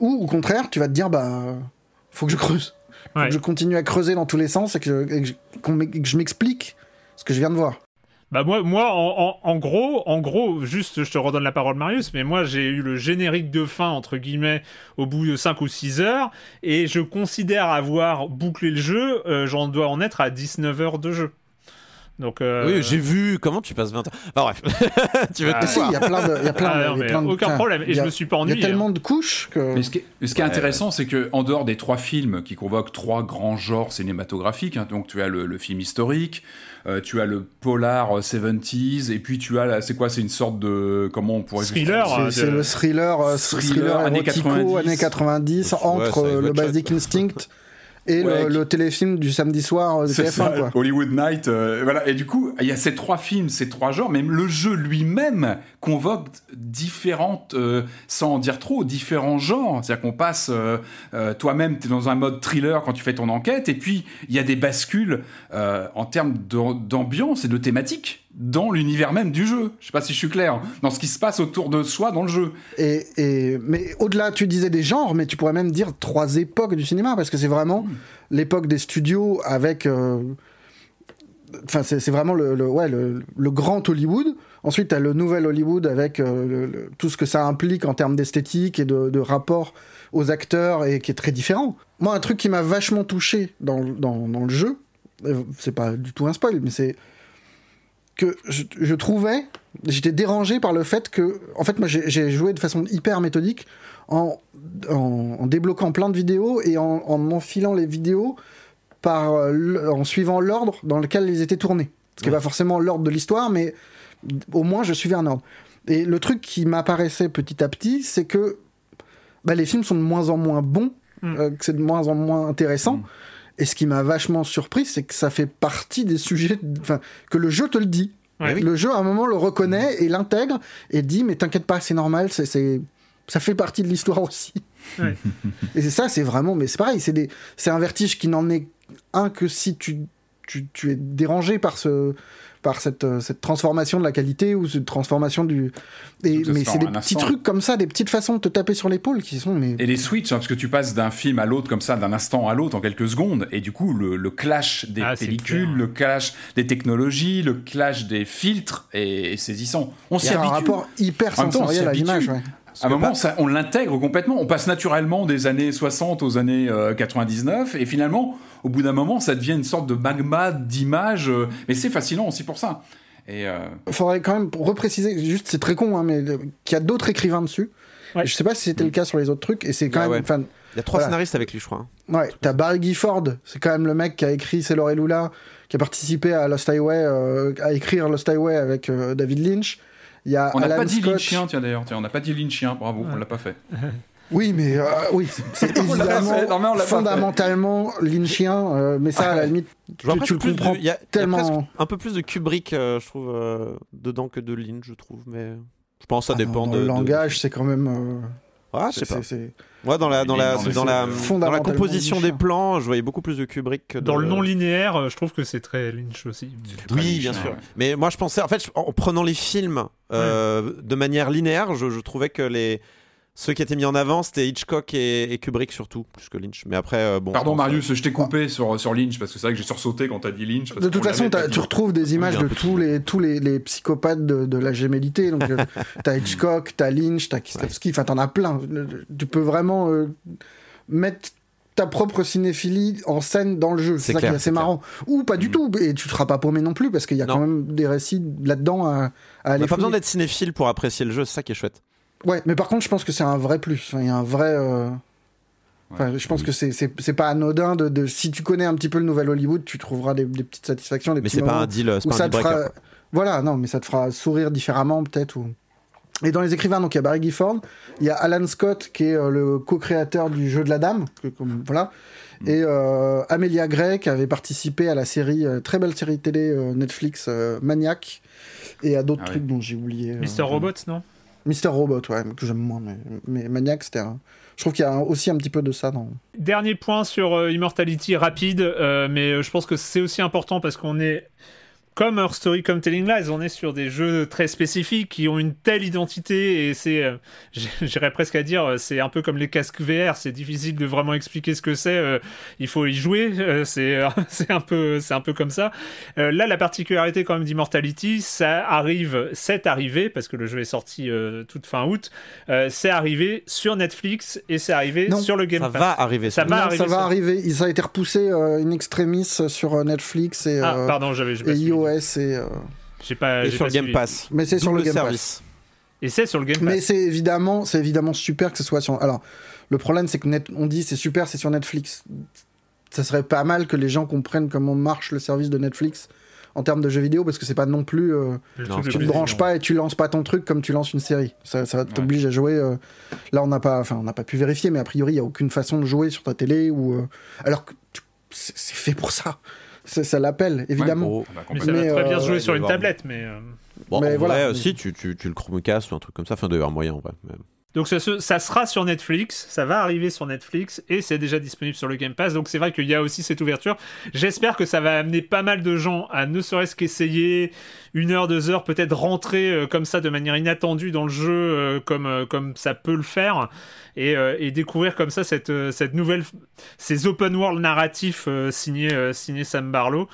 Ou au contraire, tu vas te dire, bah, faut que je creuse. Faut Ouais. que je continue à creuser dans tous les sens et que je, m'explique ce que je viens de voir. Bah moi, moi en, en- en gros, en gros, juste, je te redonne la parole Marius, mais moi j'ai eu le générique de fin entre guillemets au bout de 5 ou 6 heures, et je considère avoir bouclé le jeu, euh, j'en dois en être à 19 heures de jeu. Donc euh, Oui, j'ai vu. Comment tu passes 20 ans? Enfin bref. tu veux Ah, si, il y a plein de, il y a plein ah, de, non, il y a plein de- aucun enfin, problème, et il y je a- me suis pas Il y a tellement hein. de couches que. Mais ce qui est, ce qui est intéressant, c'est que en dehors des trois films qui convoquent trois grands genres cinématographiques, hein, donc tu as le, le film historique, euh, tu as le polar euh, 70s, et puis tu as, la- c'est quoi, c'est une sorte de, comment on pourrait Thriller, C'est hein, c'est de- le thriller, euh, Thriller, thriller années érotico, 90. années 90, Ouais, entre euh, le. Basic Instinct et Ouais, le, qui- le téléfilm du samedi soir euh, de C'est TF1. ça, quoi. Hollywood Night, euh, voilà. Et du coup, il y a ces trois films, ces trois genres, même le jeu lui-même convoque différentes, euh, sans en dire trop, différents genres. C'est-à-dire qu'on passe, euh, euh, toi-même, tu es dans un mode thriller quand tu fais ton enquête, et puis il y a des bascules euh, en termes d'am- d'ambiance et de thématique dans l'univers même du jeu. Je sais pas si je suis clair, dans ce qui se passe autour de soi dans le jeu. Et, et- mais au-delà, tu disais des genres, mais tu pourrais même dire trois époques du cinéma, parce que c'est vraiment Hmm. l'époque des studios avec. euh, Enfin, c'est vraiment le, le- ouais, le, le grand Hollywood. Ensuite, tu as le nouvel Hollywood avec euh, le- le- tout ce que ça implique en termes d'esthétique et de, de rapport aux acteurs et qui est très différent. Moi, un truc qui m'a vachement touché dans, le- dans, dans le jeu, euh, c'est pas du tout un spoil, mais c'est que je, je trouvais, j'étais dérangé par le fait que, en fait, moi j'ai joué de façon hyper méthodique en, en, en débloquant plein de vidéos et en, en enfilant les vidéos par, euh, en suivant l'ordre dans lequel ils étaient tournés. Ce qui n'est pas forcément l'ordre de l'histoire, mais au moins je suivais un ordre. Et le truc qui m'apparaissait petit à petit, c'est que bah, les films sont de moins en moins bons, Mm. euh, que c'est de moins en moins intéressant. Mm. Et ce qui m'a vachement surpris, c'est que ça fait partie des sujets, enfin, que le jeu te le dit. Ouais. Le jeu, à un moment, le reconnaît et l'intègre et dit, mais t'inquiète pas, c'est normal, c'est, c'est, ça fait partie de l'histoire aussi. Ouais. et c'est ça, c'est vraiment, mais c'est pareil, c'est, des, c'est un vertige qui n'en est un que si tu, tu, tu es dérangé par ce par cette, euh, cette transformation de la qualité ou cette transformation du et, mais c'est des petits instant. trucs comme ça des petites façons de te taper sur l'épaule qui sont mais Et les switches, hein, parce que tu passes d'un film à l'autre comme ça, d'un instant à l'autre en quelques secondes, et du coup le, le clash des Ah, pellicules, le clash des technologies, le clash des filtres est, est saisissant. On s'y y a un habitue. rapport hyper sensoriel à habitue. l'image ouais. À un moment, ça, on l'intègre complètement. On passe naturellement des années 60 aux années euh, 99, et finalement, au bout d'un moment, ça devient une sorte de magma d'images. euh, mais c'est fascinant aussi pour ça. Et euh, faudrait quand même repréciser, juste c'est très con, hein, mais qu'il y a d'autres écrivains dessus. Ouais. Je sais pas si c'était le cas sur les autres trucs, et c'est quand Ah même. ouais. Il y a trois Voilà. scénaristes avec lui, je crois. hein. Ouais, t'as Barry Gifford, c'est quand même le mec qui a écrit C'est Laure et Lula, qui a participé à Lost Highway, euh, à écrire Lost Highway avec euh, David Lynch. Il y a on n'a pas dit Scott. Lynchien, tiens d'ailleurs. Tiens, on n'a pas dit Lynchien, bravo, on l'a pas fait. Oui, mais euh, oui, c'est évidemment. Non, mais fondamentalement Lynchien, euh, mais ça, à la limite, Je vois tu, tu le plus de- comprends Il y a, il y a tellement. presque un peu plus de Kubrick, euh, je trouve, euh, dedans que de Lynch, je trouve. Mais je pense que ça Ah non, dépend dans de. le de- langage, c'est quand même. Ah, je sais pas. Moi, dans la, dans la, dans la, dans la composition des Lynchien. plans, je voyais beaucoup plus de Kubrick que de... Dans le non linéaire, euh, je trouve que c'est très Lynch aussi. Très Oui, bien Lynchien, sûr. ouais. Mais moi, je pensais, en fait, en prenant les films euh, de manière linéaire, je, je trouvais que les ceux qui étaient mis en avant, c'était Hitchcock et, et Kubrick surtout, plus que Lynch. Mais après, euh, bon. Pardon Marius, je t'ai coupé sur, sur Lynch parce que c'est vrai que j'ai sursauté quand t'as dit Lynch. parce De toute façon, dit. tu retrouves des images de tous les tous les, les psychopathes de, de la gémellité. Donc, euh, t'as Hitchcock, t'as Lynch, t'as Kieslowski. Enfin, t'en as plein. Tu peux vraiment euh, mettre ta propre cinéphilie en scène dans le jeu. C'est ça qui est assez c'est marrant. Ou pas du Mm. tout. Et tu te seras pas paumé non plus parce qu'il y a Non. quand même des récits là-dedans à, à On aller. n'a pas besoin d'être cinéphile pour apprécier le jeu, c'est ça qui est chouette. Ouais, mais par contre, je pense que c'est un vrai plus. Il y a un vrai. euh, Enfin, je pense que c'est- c'est c'est pas anodin de, de- si tu connais un petit peu le nouvel Hollywood, tu trouveras des, des petites satisfactions, des Mais c'est pas un deal, c'est pas un ça deal fera, voilà, non, mais ça te fera sourire différemment peut-être. Ou... Et dans les écrivains, donc il y a Barry Gifford, il y a Alan Scott qui est euh, le co-créateur du jeu de la dame, que- comme- voilà, Mm. et euh, Amelia Gray qui avait participé à la série, euh, très belle série télé euh, Netflix euh, Maniac, et à d'autres Ah trucs dont j'ai oublié. euh, Mister Robot, non? Mister Robot, ouais, que j'aime moins, mais, mais Maniac, c'était un... Je trouve qu'il y a aussi un petit peu de ça dans. Dernier point sur euh, Immortality rapide, euh, mais euh, je pense que c'est aussi important parce qu'on est comme Her Story, comme Telling Lies, on est sur des jeux très spécifiques qui ont une telle identité et c'est, euh, j'irais presque à dire, euh, c'est un peu comme les casques VR, c'est difficile de vraiment expliquer ce que c'est, euh, il faut y jouer, euh, c'est, euh, c'est un peu, c'est un peu comme ça. Euh, là, la particularité quand même d'Immortality, ça arrive, c'est arrivé parce que le jeu est sorti euh, toute fin août, euh, c'est arrivé sur Netflix et c'est arrivé Non, sur le Game Ça Pass. va arriver. Ça ça. va Non, arriver ça va arriver. Il- Ça a été repoussé euh, in extremis sur Netflix et, Ah, euh, pardon, j'avais, et. iOS. Et, euh, pas, Et sur pas le Game. Pass. Mais c'est sur le Game Pass. service. Et c'est sur le Game Pass. Mais c'est évidemment, c'est évidemment super que ce soit sur. Alors, le problème, c'est que net... on dit c'est super, c'est sur Netflix. Ça serait pas mal que les gens comprennent comment marche le service de Netflix en termes de jeux vidéo, parce que c'est pas non plus. euh, Non, tu te plus branches pas et tu lances pas ton truc comme tu lances une série. Ça, ça t'oblige à jouer. euh, Là, on n'a pas, enfin, on n'a pas pu vérifier, mais a priori, il y a aucune façon de jouer sur ta télé ou. euh, Alors que tu- c'est fait pour ça. C'est- Ça l'appelle, évidemment. Oh. Bah, Mais ça Mais, va très bien euh, se jouer ouais, sur une tablette, mais. euh, Bon, Mais en voilà. vrai, euh, si tu, tu, tu le Chromecast ou un truc comme ça, enfin, d'ailleurs, moyen, en vrai. mais- Donc ça, se- ça sera sur Netflix, ça va arriver sur Netflix et c'est déjà disponible sur le Game Pass. Donc c'est vrai qu'il y a aussi cette ouverture. J'espère que ça va amener pas mal de gens à ne serait-ce qu'essayer une heure, deux heures, peut-être rentrer euh, comme ça de manière inattendue dans le jeu, euh, comme euh, comme ça peut le faire, et, euh, et découvrir comme ça cette euh, cette nouvelle, ces open world narratifs euh, signés euh, signés Sam Barlow.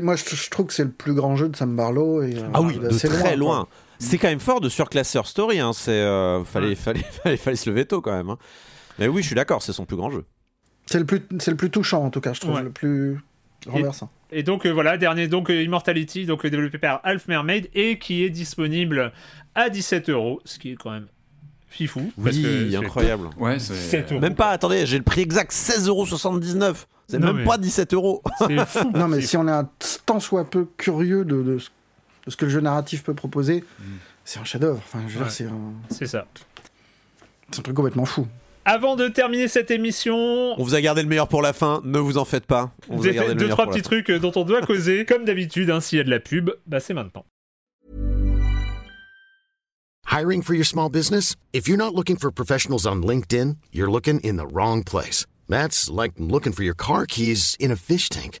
Moi, je, je trouve que c'est le plus grand jeu de Sam Barlow. Et, euh, Ah oui, de c'est très loin. C'est quand même fort de surclasser Her Story. Hein. C'est, euh, fallait, Ouais. fallait, fallait, fallait se lever tôt quand même. hein. Mais oui, je suis d'accord, c'est son plus grand jeu. C'est le plus, c'est le plus touchant en tout cas, je trouve, Ouais. le plus renversant. Et donc euh, voilà, dernier donc euh, Immortality, donc développé par Half Mermaid et qui est disponible à 17 euros, ce qui est quand même fifou. parce que Oui, c'est- incroyable. Ouais, c'est. 17 euros. Même pas, attendez, j'ai le prix exact 16,79€. C'est Non, même mais- pas 17 euros. C'est fou. Non, mais C'est- si on est un tant soit peu curieux de, de, ce- de ce que le jeu narratif peut proposer, c'est un chef-d'œuvre. Enfin, je veux Ouais. c'est un, C'est ça. c'est un truc complètement fou. Avant de terminer cette émission, On vous a gardé le meilleur pour la fin, ne vous en faites pas. On vous a gardé fait le deux trois petits trucs dont on doit causer. Comme d'habitude, hein, s'il y a de la pub, bah c'est maintenant. Hiring for your small business? If you're not looking for professionals on LinkedIn, you're looking in the wrong place. That's like looking for your car keys in a fish tank.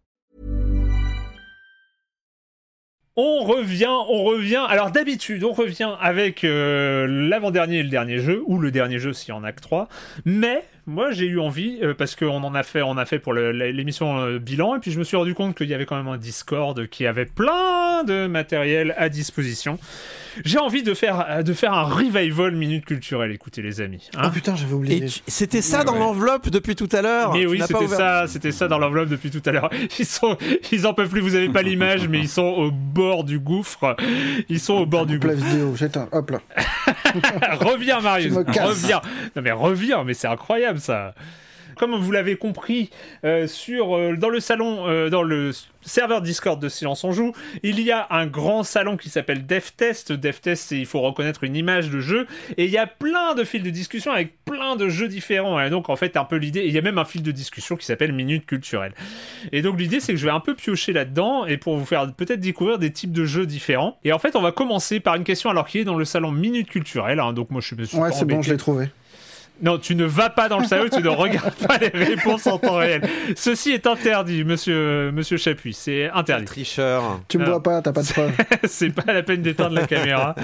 On revient, on revient. Alors d'habitude, on revient avec euh, l'avant-dernier et le dernier jeu, ou le dernier jeu s'il y en a que trois. Mais moi, j'ai eu envie euh, parce qu'on en a fait, on a fait pour l'émission euh, bilan, et puis je me suis rendu compte qu'il y avait quand même un Discord qui avait plein de matériel à disposition. J'ai envie de faire, de faire un revival minute culturelle. Écoutez les amis. hein. Oh putain, j'avais oublié. tu- c'était ça Ouais, dans ouais. l'enveloppe depuis tout à l'heure. Mais oui, c'était ça, c'était ça dans l'enveloppe depuis tout à l'heure. Ils sont, ils en peuvent plus. Vous avez pas l'image, mais ils sont au bord du gouffre. Ils sont au bord du Coupe la gouffre. vidéo, j'éteins. Hop là. reviens, Marius. Reviens. Non mais reviens, mais c'est incroyable ça. Comme vous l'avez compris, euh, sur, euh, dans le salon, euh, dans le serveur Discord de Silence on Joue, il y a un grand salon qui s'appelle DevTest. DevTest, il faut reconnaître une image de jeu. Et il y a plein de fils de discussion avec plein de jeux différents. Et donc, en fait, un peu l'idée. Il y a même un fil de discussion qui s'appelle Minute Culturelle. Et donc, l'idée, c'est que je vais un peu piocher là-dedans et pour vous faire peut-être découvrir des types de jeux différents. Et en fait, on va commencer par une question alors qui est dans le salon Minute Culturelle. hein. donc, moi, je suis Ouais, c'est bon, je l'ai trouvé. Non, tu ne vas pas dans le salon, tu ne regardes pas les réponses en temps réel. Ceci est interdit, monsieur, monsieur Chapuis, c'est interdit. Tricheur. Tu me Ah. vois pas, t'as pas de preuve. c'est pas la peine d'éteindre la caméra.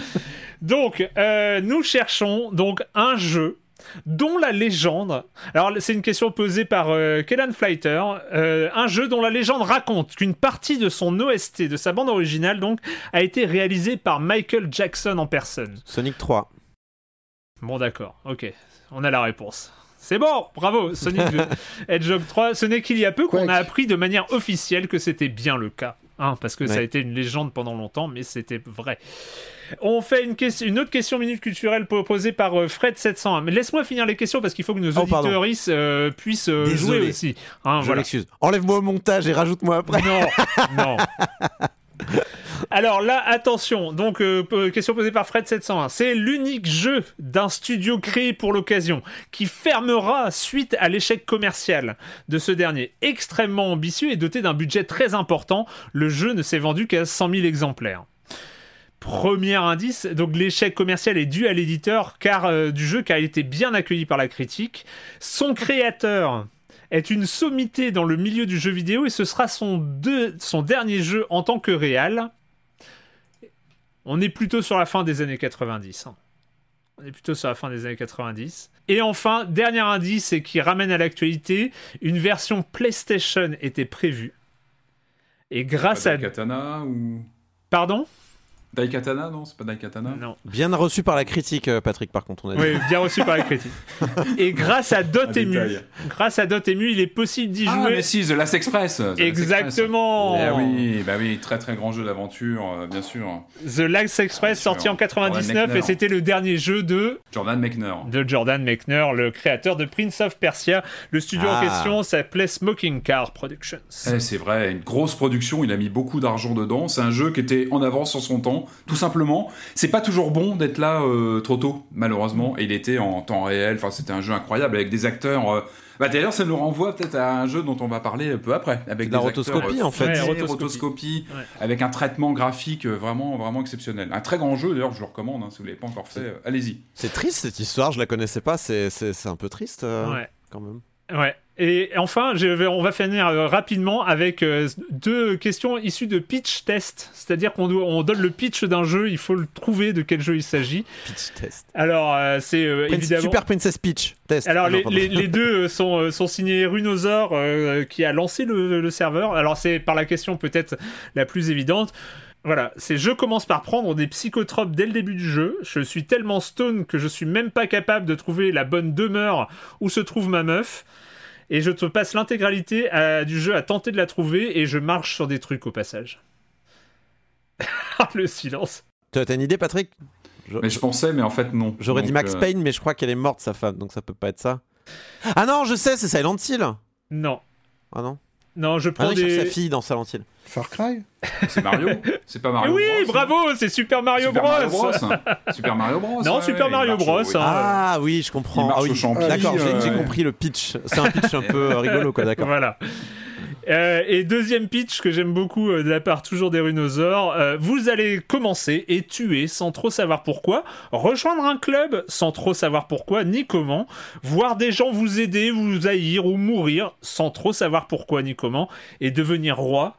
Donc, euh, nous cherchons donc un jeu dont la légende. Alors, c'est une question posée par euh, Kellan Flighter. Euh, un jeu dont la légende raconte qu'une partie de son OST, de sa bande originale, donc, a été réalisée par Michael Jackson en personne. Sonic 3. Bon, d'accord, ok, on a la réponse. C'est bon, bravo, Sonic Hedgehog 3. Ce n'est qu'il y a peu qu'on a appris de manière officielle que c'était bien le cas. Hein, parce que ça a été une légende pendant longtemps, mais c'était vrai. On fait une, question, une autre question minute culturelle posée par euh, Fred701. Mais laisse-moi finir les questions parce qu'il faut que nos Oh, auditeurs euh, puissent euh, jouer aussi. Hein, Je voilà. m'excuse. Enlève-moi au montage et rajoute-moi après. Non, non. Alors là, attention. Donc, euh, p- question posée par Fred701. C'est l'unique jeu d'un studio créé pour l'occasion qui fermera suite à l'échec commercial de ce dernier. Extrêmement ambitieux et doté d'un budget très important, le jeu ne s'est vendu qu'à 100 000 exemplaires. Premier indice, donc l'échec commercial est dû à l'éditeur car euh, du jeu car il était bien accueilli par la critique. Son créateur est une sommité dans le milieu du jeu vidéo et ce sera son dernier jeu en tant que réal. On est plutôt sur la fin des années 90. hein. On est plutôt sur la fin des années 90. Et enfin, dernier indice et qui ramène à l'actualité, une version PlayStation était prévue. Et grâce Pas à... Daikatana ou. Pardon? Daikatana, non C'est pas Daikatana Non. Bien reçu par la critique, euh, Patrick, par contre, on a dit. Oui, bien reçu par la critique. Et grâce à Dotemu, grâce à Dotemu, il est possible d'y Ah, jouer. mais si, The Last Express. The Last Exactement. Express. Eh oui, bah oui, très très grand jeu d'aventure, euh, bien sûr. The Last Express, sorti en 99, Jordan et Mechner. c'était le dernier jeu de, Jordan Mechner. de Jordan Mechner, le créateur de Prince of Persia. Le studio en Ah. question s'appelait Smoking Car Productions. Eh, c'est vrai, une grosse production, il a mis beaucoup d'argent dedans. C'est un jeu qui était en avance sur son temps, tout simplement. C'est pas toujours bon d'être là euh, trop tôt, malheureusement. Et il était en temps réel, enfin c'était un jeu incroyable avec des acteurs. euh, Bah d'ailleurs, ça nous renvoie peut-être à un jeu dont on va parler peu après, avec De la des rotoscopie, euh, en fait. Ouais, rotoscopie. rotoscopie, Ouais. avec un traitement graphique vraiment vraiment exceptionnel. Un très grand jeu d'ailleurs, je le recommande. hein, si vous l'avez pas encore fait, euh, allez-y. C'est triste cette histoire, je la connaissais pas, c'est c'est- c'est un peu triste euh, Ouais. quand même. Ouais. Et enfin, je vais- on va finir euh, rapidement avec euh, deux questions issues de pitch test. C'est-à-dire qu'on on donne le pitch d'un jeu, il faut le trouver de quel jeu il s'agit. Pitch test. Alors, euh, c'est euh, évidemment. Super Princess Peach test. Alors Ah, non, les, pardon. les- les deux sont, sont signés Runosaur euh, qui a lancé le, le serveur. Alors c'est par la question peut-être la plus évidente. Voilà, c'est je commence par prendre des psychotropes dès le début du jeu. Je suis tellement stone que je suis même pas capable de trouver la bonne demeure où se trouve ma meuf. Et je te passe l'intégralité à- du jeu à tenter de la trouver et je marche sur des trucs au passage. le silence. T'as une idée, Patrick? Je- Mais je pensais, mais en fait non. J'aurais dit Max euh, Payne, mais je crois qu'elle est morte, sa femme, donc ça peut pas être ça. Ah non, je sais, c'est Silent Hill. Non. Ah non? Non, je prends des... sa fille dans Silent Hill. Far Cry C'est Mario. C'est pas Eh Mario. oui, Bros, bravo, c'est Super Mario Super Bros. Mario Bros. Super Mario Bros. Non, ouais, Super Mario Bros, au- oui. hein. Ah oui, je comprends. Il marche Ah oui. D'accord, j'ai euh, j'ai ouais. compris le pitch. C'est un pitch un peu rigolo, quoi, d'accord. Voilà. Euh, et deuxième pitch que j'aime beaucoup euh, de la part toujours des rhinosaures, euh, vous allez commencer et tuer sans trop savoir pourquoi, rejoindre un club sans trop savoir pourquoi ni comment, voir des gens vous aider, vous haïr ou mourir sans trop savoir pourquoi ni comment, et devenir roi,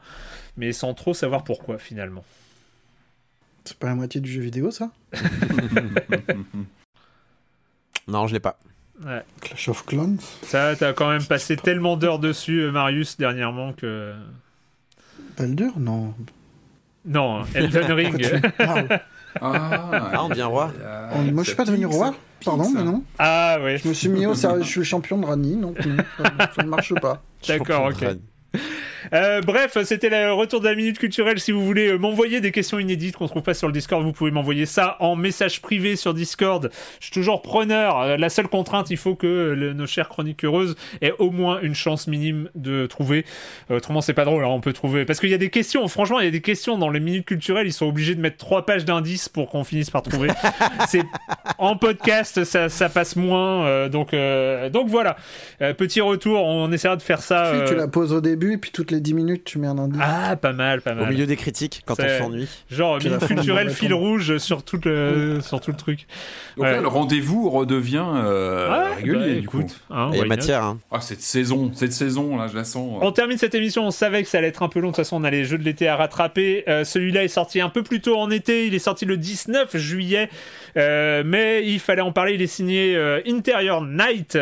mais sans trop savoir pourquoi finalement. C'est pas la moitié du jeu vidéo, ça? Non, je l'ai pas. Ouais. Clash of Clans Ça, t'as quand même passé tellement d'heures dessus, euh, Marius, dernièrement que... Baldur Non. Non, Elden Ring. Ah, Ah, on devient roi. euh, Oh, moi, je suis pas ça devenu roi. Pardon, mais non. ah ouais, Je me suis mis au sérieux. Je suis champion de Rani, donc non, ça, ça ne marche pas. d'accord, ok. Euh, bref, c'était le retour de la minute culturelle. Si vous voulez euh, m'envoyer des questions inédites qu'on trouve pas sur le Discord, vous pouvez m'envoyer ça en message privé sur Discord. Je suis toujours preneur. Euh, La seule contrainte, il faut que le- nos chères chroniques heureuses aient au moins une chance minime de trouver. Autrement, c'est pas drôle. hein, on peut trouver parce qu'il y a des questions. Franchement, il y a des questions dans les minutes culturelles. Ils sont obligés de mettre trois pages d'indices pour qu'on finisse par trouver. c'est en podcast, ça, ça passe moins. euh, donc, euh, donc voilà. Euh, petit retour. On essaiera de faire ça. Si, tu la poses au début, et puis toutes les 10 minutes, tu mets un indice. ah, pas mal, pas Au mal. milieu des critiques, quand on s'ennuie. Genre, fin, culturelle, fil rouge sur tout le, sur tout le truc. Donc Ouais. là, le rendez-vous redevient euh, Ouais, régulier, bah, du écoute, coup. hein, Il y a why not. matière. Hein. Ah, cette saison, cette saison, là, je la sens. euh. On termine cette émission, on savait que ça allait être un peu long, de toute façon on a les jeux de l'été à rattraper. Euh, Celui-là est sorti un peu plus tôt en été, il est sorti le 19 juillet, Euh, mais il fallait en parler, il est signé euh, Interior Night.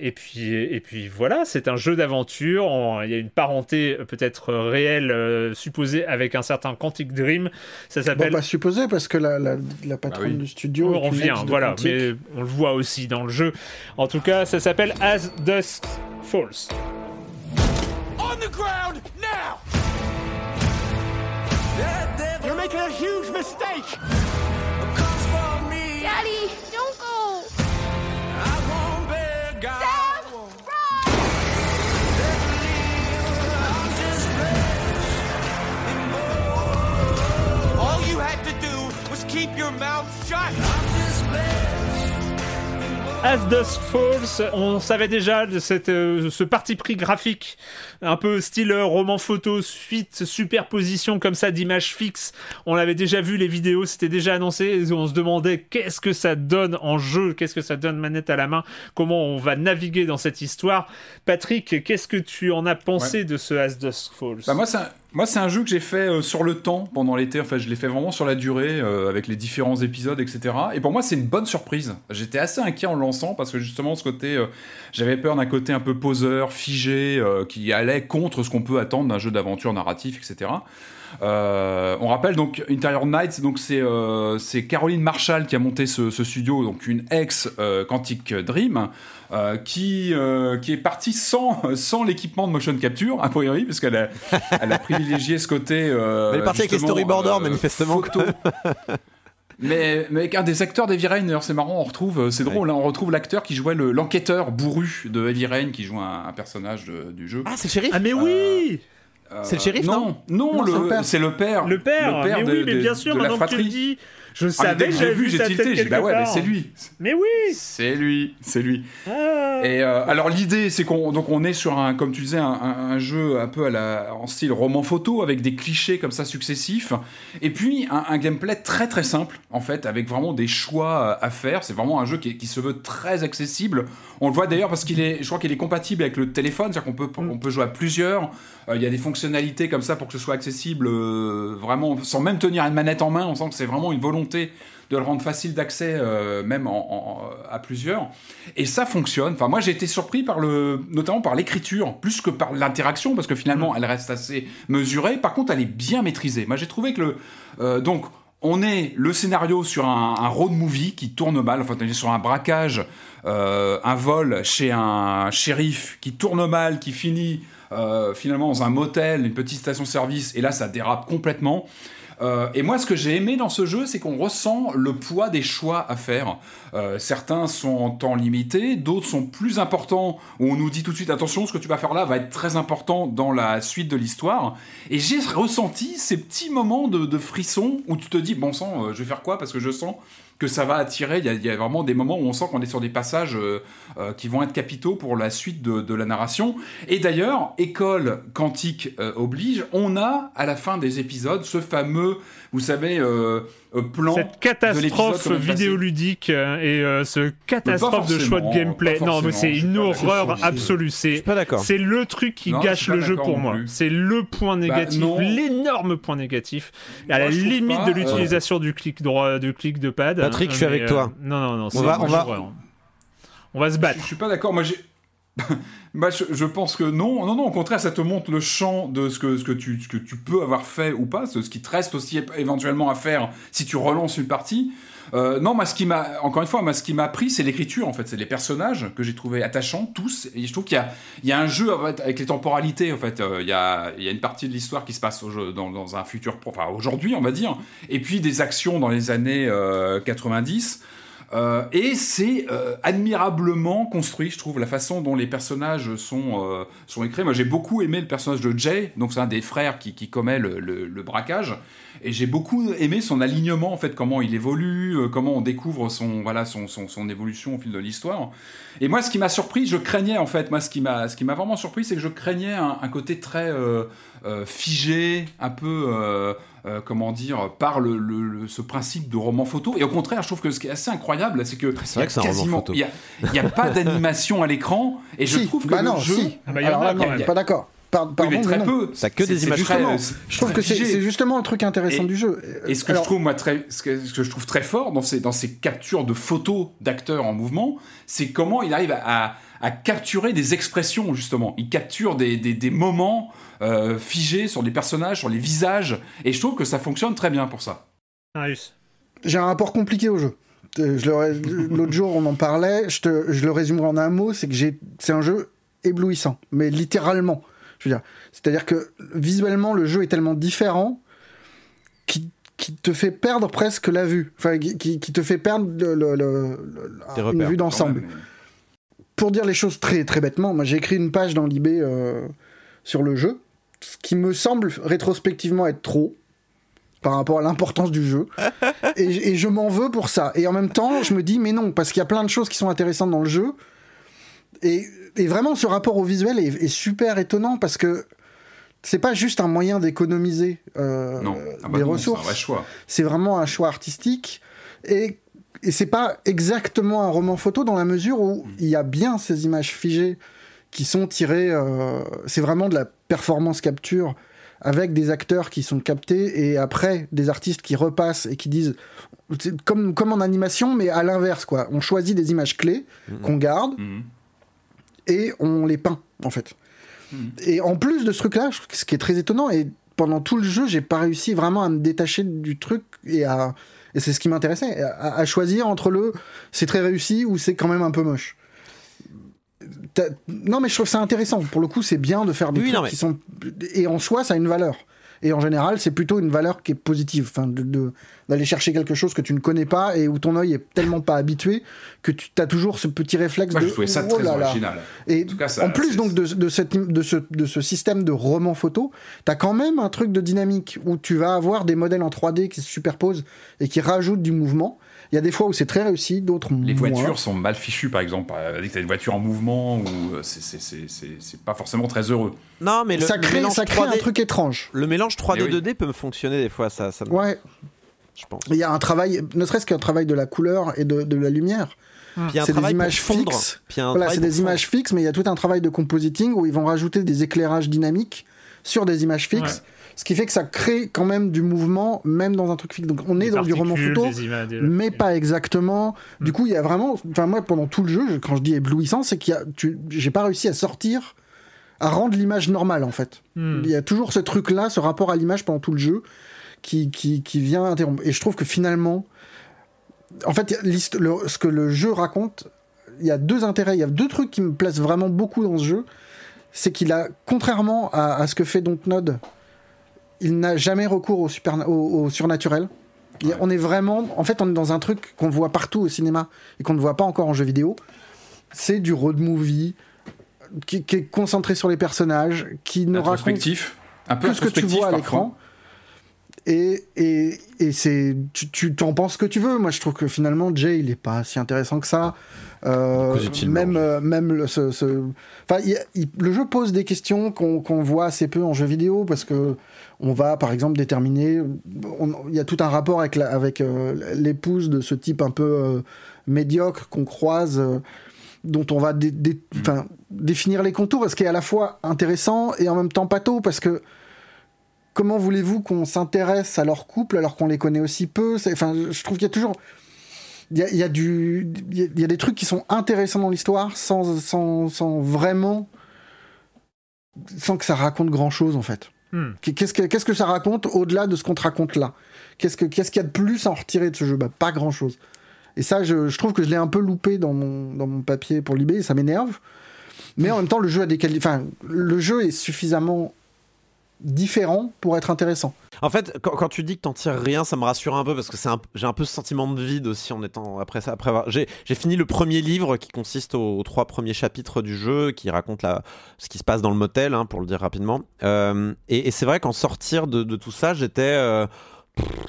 Et puis, et puis voilà, c'est un jeu d'aventure, il y a une parenté euh, peut-être euh, réelle euh, supposée avec un certain Quantic Dream. Ça Bon, s'appelle... pas supposé, parce que la, la, la patronne oui. du studio. on revient, voilà, Quantic. mais on le voit aussi dans le jeu. En tout cas, ça s'appelle As Dusk Falls. On the ground now! You're making a huge mistake! your. As Dust Falls, on savait déjà de cette, euh, ce parti pris graphique, un peu style euh, roman photo, suite, superposition comme ça d'images fixes. On l'avait déjà vu, les vidéos, c'était déjà annoncé. On se demandait qu'est-ce que ça donne en jeu, qu'est-ce que ça donne manette à la main, comment on va naviguer dans cette histoire. Patrick, qu'est-ce que tu en as pensé de ce As Dust Falls? Bah Moi, c'est un moi, c'est un jeu que j'ai fait euh, sur le temps pendant l'été. Enfin, je l'ai fait vraiment sur la durée, euh, avec les différents épisodes, etc. Et pour moi, c'est une bonne surprise. J'étais assez inquiet en le lançant parce que justement, ce côté, euh, j'avais peur d'un côté un peu poseur, figé, qui allait contre ce qu'on peut attendre d'un jeu d'aventure narratif, etc. Euh, on rappelle donc Interior Nights, donc c'est euh, Caroline Marshall qui a monté ce, ce studio, donc une ex euh, Quantic Dream, euh, qui euh, qui est partie sans sans l'équipement de motion capture a priori, parce qu'elle a elle a privilégié ce côté. euh, Elle est partie avec les storyboarders, euh, manifestement. photo. Mais, mais avec un des acteurs d'Heavy Rain, d'ailleurs, c'est marrant, on retrouve, c'est drôle, hein, on retrouve l'acteur qui jouait le- l'enquêteur bourru de Heavy Rain, qui joue un, un personnage de- du jeu. Ah, c'est le shérif Ah mais oui Euh, c'est le shérif, non Non, Non, c'est le le- père. c'est le père. Le père, mais de- oui, mais bien sûr, maintenant que tu le fratrie. dis, je Ah, savais que j'avais vu, j'ai sa tilté, tête j'ai dit, bah quelque ouais, mais c'est lui. Mais oui C'est lui, c'est lui. Ah. Et euh, alors l'idée, c'est qu'on donc on est sur un, comme tu disais, un, un- un jeu un peu à la, en style roman photo avec des clichés comme ça successifs, et puis un, un gameplay très très simple en fait, avec vraiment des choix à faire. C'est vraiment un jeu qui se veut très accessible. On le voit d'ailleurs parce qu'il est, je crois qu'il est compatible avec le téléphone, c'est-à-dire qu'on peut on peut jouer à plusieurs. Euh, Il y a des fonctionnalités comme ça pour que ce soit accessible, euh, vraiment sans même tenir une manette en main. On sent que c'est vraiment une volonté de le rendre facile d'accès, euh, même en- en- à plusieurs. Et ça fonctionne. Enfin, moi, j'ai été surpris par le, notamment par l'écriture, plus que par l'interaction, parce que finalement, elle reste assez mesurée. Par contre, elle est bien maîtrisée. Moi, j'ai trouvé que le, euh, donc. On est le scénario sur un, un road movie qui tourne mal. Enfin, on est sur un braquage, euh, un vol chez un shérif qui tourne mal, qui finit euh, finalement dans un motel, une petite station-service, et là, ça dérape complètement. Euh, et moi, ce que j'ai aimé dans ce jeu, c'est qu'on ressent le poids des choix à faire. Certains sont en temps limité, d'autres sont plus importants, où on nous dit tout de suite attention, ce que tu vas faire là va être très important dans la suite de l'histoire. Et j'ai ressenti ces petits moments de, frisson où tu te dis bon sang, je vais faire quoi parce que je sens que ça va attirer. Il y, a, vraiment des moments où on sent qu'on est sur des passages euh, euh, qui vont être capitaux pour la suite de, de la narration. Et d'ailleurs, école quantique euh, oblige, on a à la fin des épisodes ce fameux, vous savez, euh, euh, plan Cette catastrophe vidéoludique euh, et euh, ce catastrophe de choix de gameplay. Non, mais c'est une horreur absolue. C'est pas d'accord. c'est le truc qui Non, gâche le jeu pour moi. C'est le point négatif, non. l'énorme point négatif. À la limite pas, de euh, l'utilisation du clic droit, du clic de pad. Patrick, hein, je suis avec toi. Non, non, non. c'est va- on va-. On va se Je, battre. je suis pas d'accord. Moi, j'ai. Bah, je, pense que non, non, non, au contraire, ça te montre le champ de ce que, ce que, tu, ce que tu peux avoir fait ou pas, ce ce qui te reste aussi éventuellement à faire si tu relances une partie. Euh, non, moi, ce qui m'a, encore une fois, moi, ce qui m'a pris, c'est l'écriture, en fait, c'est les personnages que j'ai trouvé attachants, tous, et je trouve qu'il y a, il y a un jeu avec les temporalités, en fait, Euh, il, y a, il y a une partie de l'histoire qui se passe dans, un futur, enfin, aujourd'hui, on va dire, et puis des actions dans les années euh, 90. Euh, et c'est euh, admirablement construit, je trouve, la façon dont les personnages sont, euh, sont écrits. Moi, j'ai beaucoup aimé le personnage de Jay, donc c'est un des frères qui, commet le, braquage. Et j'ai beaucoup aimé son alignement, en fait, comment il évolue, comment on découvre son, voilà, son, son, son évolution au fil de l'histoire. Et moi, ce qui m'a surpris, je craignais, en fait, moi, ce qui m'a, vraiment surpris, c'est que je craignais un, côté très figé, un peu, euh, euh, comment dire, par le, le- le- ce principe de roman photo. Et au contraire, je trouve que ce qui est assez incroyable, c'est que C'est vrai il y a que c'est un roman quasiment- photo. Il y a, il y a pas d'animation à l'écran, et je Si, trouve que bah le non, jeu, si. Ah bah, il y en Alors a là, quand non, même. je suis pas d'accord. Par- oui, pardon, mais très peu. T'as que des images très- justement. c'est Je trouve que c'est justement le truc intéressant Et- du jeu. Et ce que Alors, je trouve moi très, ce que, ce que je trouve très fort dans ces dans ces captures de photos d'acteurs en mouvement, c'est comment il arrive à, à- à capturer des expressions justement. Il capture des, des, des moments euh, figés sur les personnages, sur les visages, et je trouve que ça fonctionne très bien pour ça. Marius. J'ai un rapport compliqué au jeu. Euh, L'autre jour, on en parlait. Je, te, je le résumerai en un mot c'est que j'ai- c'est un jeu éblouissant, mais littéralement. Je veux dire, c'est-à-dire que visuellement, le jeu est tellement différent qui, qui te fait perdre presque la vue. Enfin, qui, qui- te fait perdre le- le- le- le- Tes une repères, vue d'ensemble. Pour dire les choses très, très bêtement, moi j'ai écrit une page dans l'IB euh, sur le jeu, ce qui me semble rétrospectivement être trop. par rapport à l'importance du jeu. et, et je m'en veux pour ça. Et en même temps, je me dis, mais non, parce qu'il y a plein de choses qui sont intéressantes dans le jeu. Et, et vraiment, ce rapport au visuel est, est super étonnant parce que c'est pas juste un moyen d'économiser euh, ah bah des non, ressources. C'est un vrai choix. C'est vraiment un choix artistique. Et, et c'est pas exactement un roman photo dans la mesure où il y a bien ces images figées qui sont tirées. euh, c'est vraiment de la performance capture avec des acteurs qui sont captés et après des artistes qui repassent et qui disent comme, comme en animation mais à l'inverse quoi on choisit des images clés qu'on garde Mhm. et on les peint en fait et en plus de ce truc là ce qui est très étonnant et pendant tout le jeu j'ai pas réussi vraiment à me détacher du truc et à et c'est ce qui m'intéressait. À, à choisir entre le c'est très réussi ou c'est quand même un peu moche non mais je trouve ça intéressant. Pour le coup c'est bien de faire des Oui, trucs non, mais- qui sont et en soi ça a une valeur et en général c'est plutôt une valeur qui est positive enfin de- de- d'aller chercher quelque chose que tu ne connais pas et où ton œil est tellement pas habitué que tu as toujours ce petit réflexe Moi, de je trouvais ça oh très là là. original. Et En tout cas, ça- en plus donc de, de, cette, im- de, ce, de ce système de roman photo, tu as quand même un truc de dynamique où tu vas avoir des modèles en 3D qui se superposent et qui rajoutent du mouvement. Il y a des fois où c'est très réussi, d'autres Les moins. voitures sont mal fichues, par exemple. Dès que t'as une voiture en mouvement, ou euh, c'est- pas forcément très heureux. Non, mais le, ça crée, ça crée 3D, un truc étrange. le mélange 3D Eh oui. 2D peut me fonctionner des fois, ça, ça me- Ouais, je pense. il y a un travail, ne serait-ce qu'un travail de la couleur et de, de la lumière. C'est des images fixes. Voilà, c'est des fondre. images fixes, mais il y a tout un travail de compositing où ils vont rajouter des éclairages dynamiques sur des images fixes. Ce qui fait que ça crée quand même du mouvement, même dans un truc fixe. Donc on est Des dans du roman photo, images, mais pas exactement. Du coup, il y a vraiment. Enfin, moi, pendant tout le jeu, je- quand je dis éblouissant, c'est qu'il y a. tu- J'ai pas réussi à sortir, à rendre l'image normale, en fait. Hmm. Il y a toujours ce truc-là, ce rapport à l'image pendant tout le jeu, qui, qui, qui vient interrompre. Et je trouve que finalement. En fait, le- ce que le jeu raconte, il y a deux intérêts. Il y a deux trucs qui me plaisent vraiment beaucoup dans ce jeu. C'est qu'il a, contrairement à, à ce que fait Dontnod, il n'a jamais recours au, super, au, au surnaturel. On est vraiment, en fait, on est dans un truc qu'on voit partout au cinéma et qu'on ne voit pas encore en jeu vidéo. C'est du road movie qui, qui est concentré sur les personnages, qui ne raconte Introspectif. Un peu que ce que tu vois à l'écran. Et, et, et c'est tu, t'en penses ce que tu veux. Moi, je trouve que finalement, Jay, il est pas si intéressant que ça. Euh, même euh, même le, ce, ce- Enfin, il y a- il- le jeu pose des questions qu'on qu'on voit assez peu en jeu vidéo parce que on va, par exemple, déterminer. Il y a tout un rapport avec la- avec euh, l'épouse de ce type un peu euh, médiocre qu'on croise. euh, dont on va dé- dé- enfin, définir les contours, ce qui est à la fois intéressant et en même temps pato, parce que comment voulez-vous qu'on s'intéresse à leur couple alors qu'on les connaît aussi peu? Enfin, je trouve qu'il y a toujours. Il y a, il y a du, il y a- il y a des trucs qui sont intéressants dans l'histoire sans, sans, sans vraiment. sans que ça raconte grand chose en fait. Hmm. Qu'est-ce que, ça raconte au-delà de ce qu'on te raconte là? Qu'est-ce, que, qu'il y a de plus à en retirer de ce jeu? Bah, Pas grand chose. Et ça, je, trouve que je l'ai un peu loupé dans mon, papier pour l'eBay, et ça m'énerve. Mais en même temps, le jeu a des quali- le jeu est suffisamment différent pour être intéressant. En fait, quand, tu dis que t'en tires rien, ça me rassure un peu parce que j'ai un peu ce sentiment de vide aussi en étant après ça. Après j'ai, fini le premier livre qui consiste aux, trois premiers chapitres du jeu, qui raconte ce qui se passe dans le motel, hein, pour le dire rapidement. Euh, et, c'est vrai qu'en sortir de, tout ça, j'étais, euh,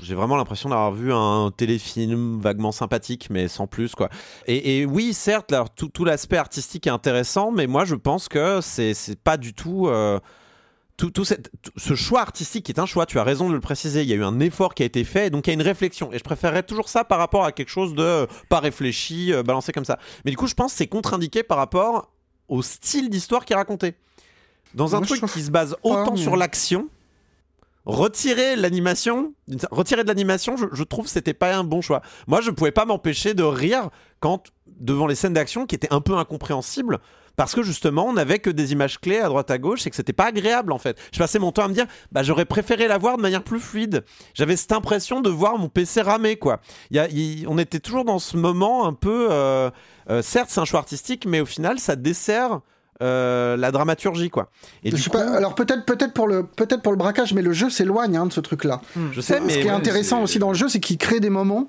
j'ai vraiment l'impression d'avoir vu un téléfilm vaguement sympathique, mais sans plus quoi. Et, oui, certes, tout, l'aspect artistique est intéressant, mais moi je pense que c'est pas du tout. euh, tout, tout cette- tout ce choix artistique qui est un choix, tu as raison de le préciser, il y a eu un effort qui a été fait, donc il y a une réflexion. Et je préférerais toujours ça par rapport à quelque chose de euh, pas réfléchi, euh, balancé comme ça. Mais du coup, je pense que c'est contre-indiqué par rapport au style d'histoire qui est raconté. Dans un Moi, truc qui se base autant sur l'action, retirer l'animation, retirer de l'animation, je, je trouve que c'était pas un bon choix. Moi, je pouvais pas m'empêcher de rire quand devant les scènes d'action qui étaient un peu incompréhensibles parce que justement on n'avait que des images clés à droite à gauche et que c'était pas agréable en fait. Je passais mon temps à me dire bah j'aurais préféré la voir de manière plus fluide. J'avais cette impression de voir mon PC ramer quoi. Y a- on était toujours dans ce moment un peu euh, euh, certes c'est un choix artistique mais au final ça dessert euh, la dramaturgie quoi. Et Je du sais coup, pas, alors peut-être peut-être pour le peut-être pour le braquage, mais le jeu s'éloigne hein, de ce truc-là. je sais mais Ce qui est intéressant aussi dans le jeu, c'est qu'il crée des moments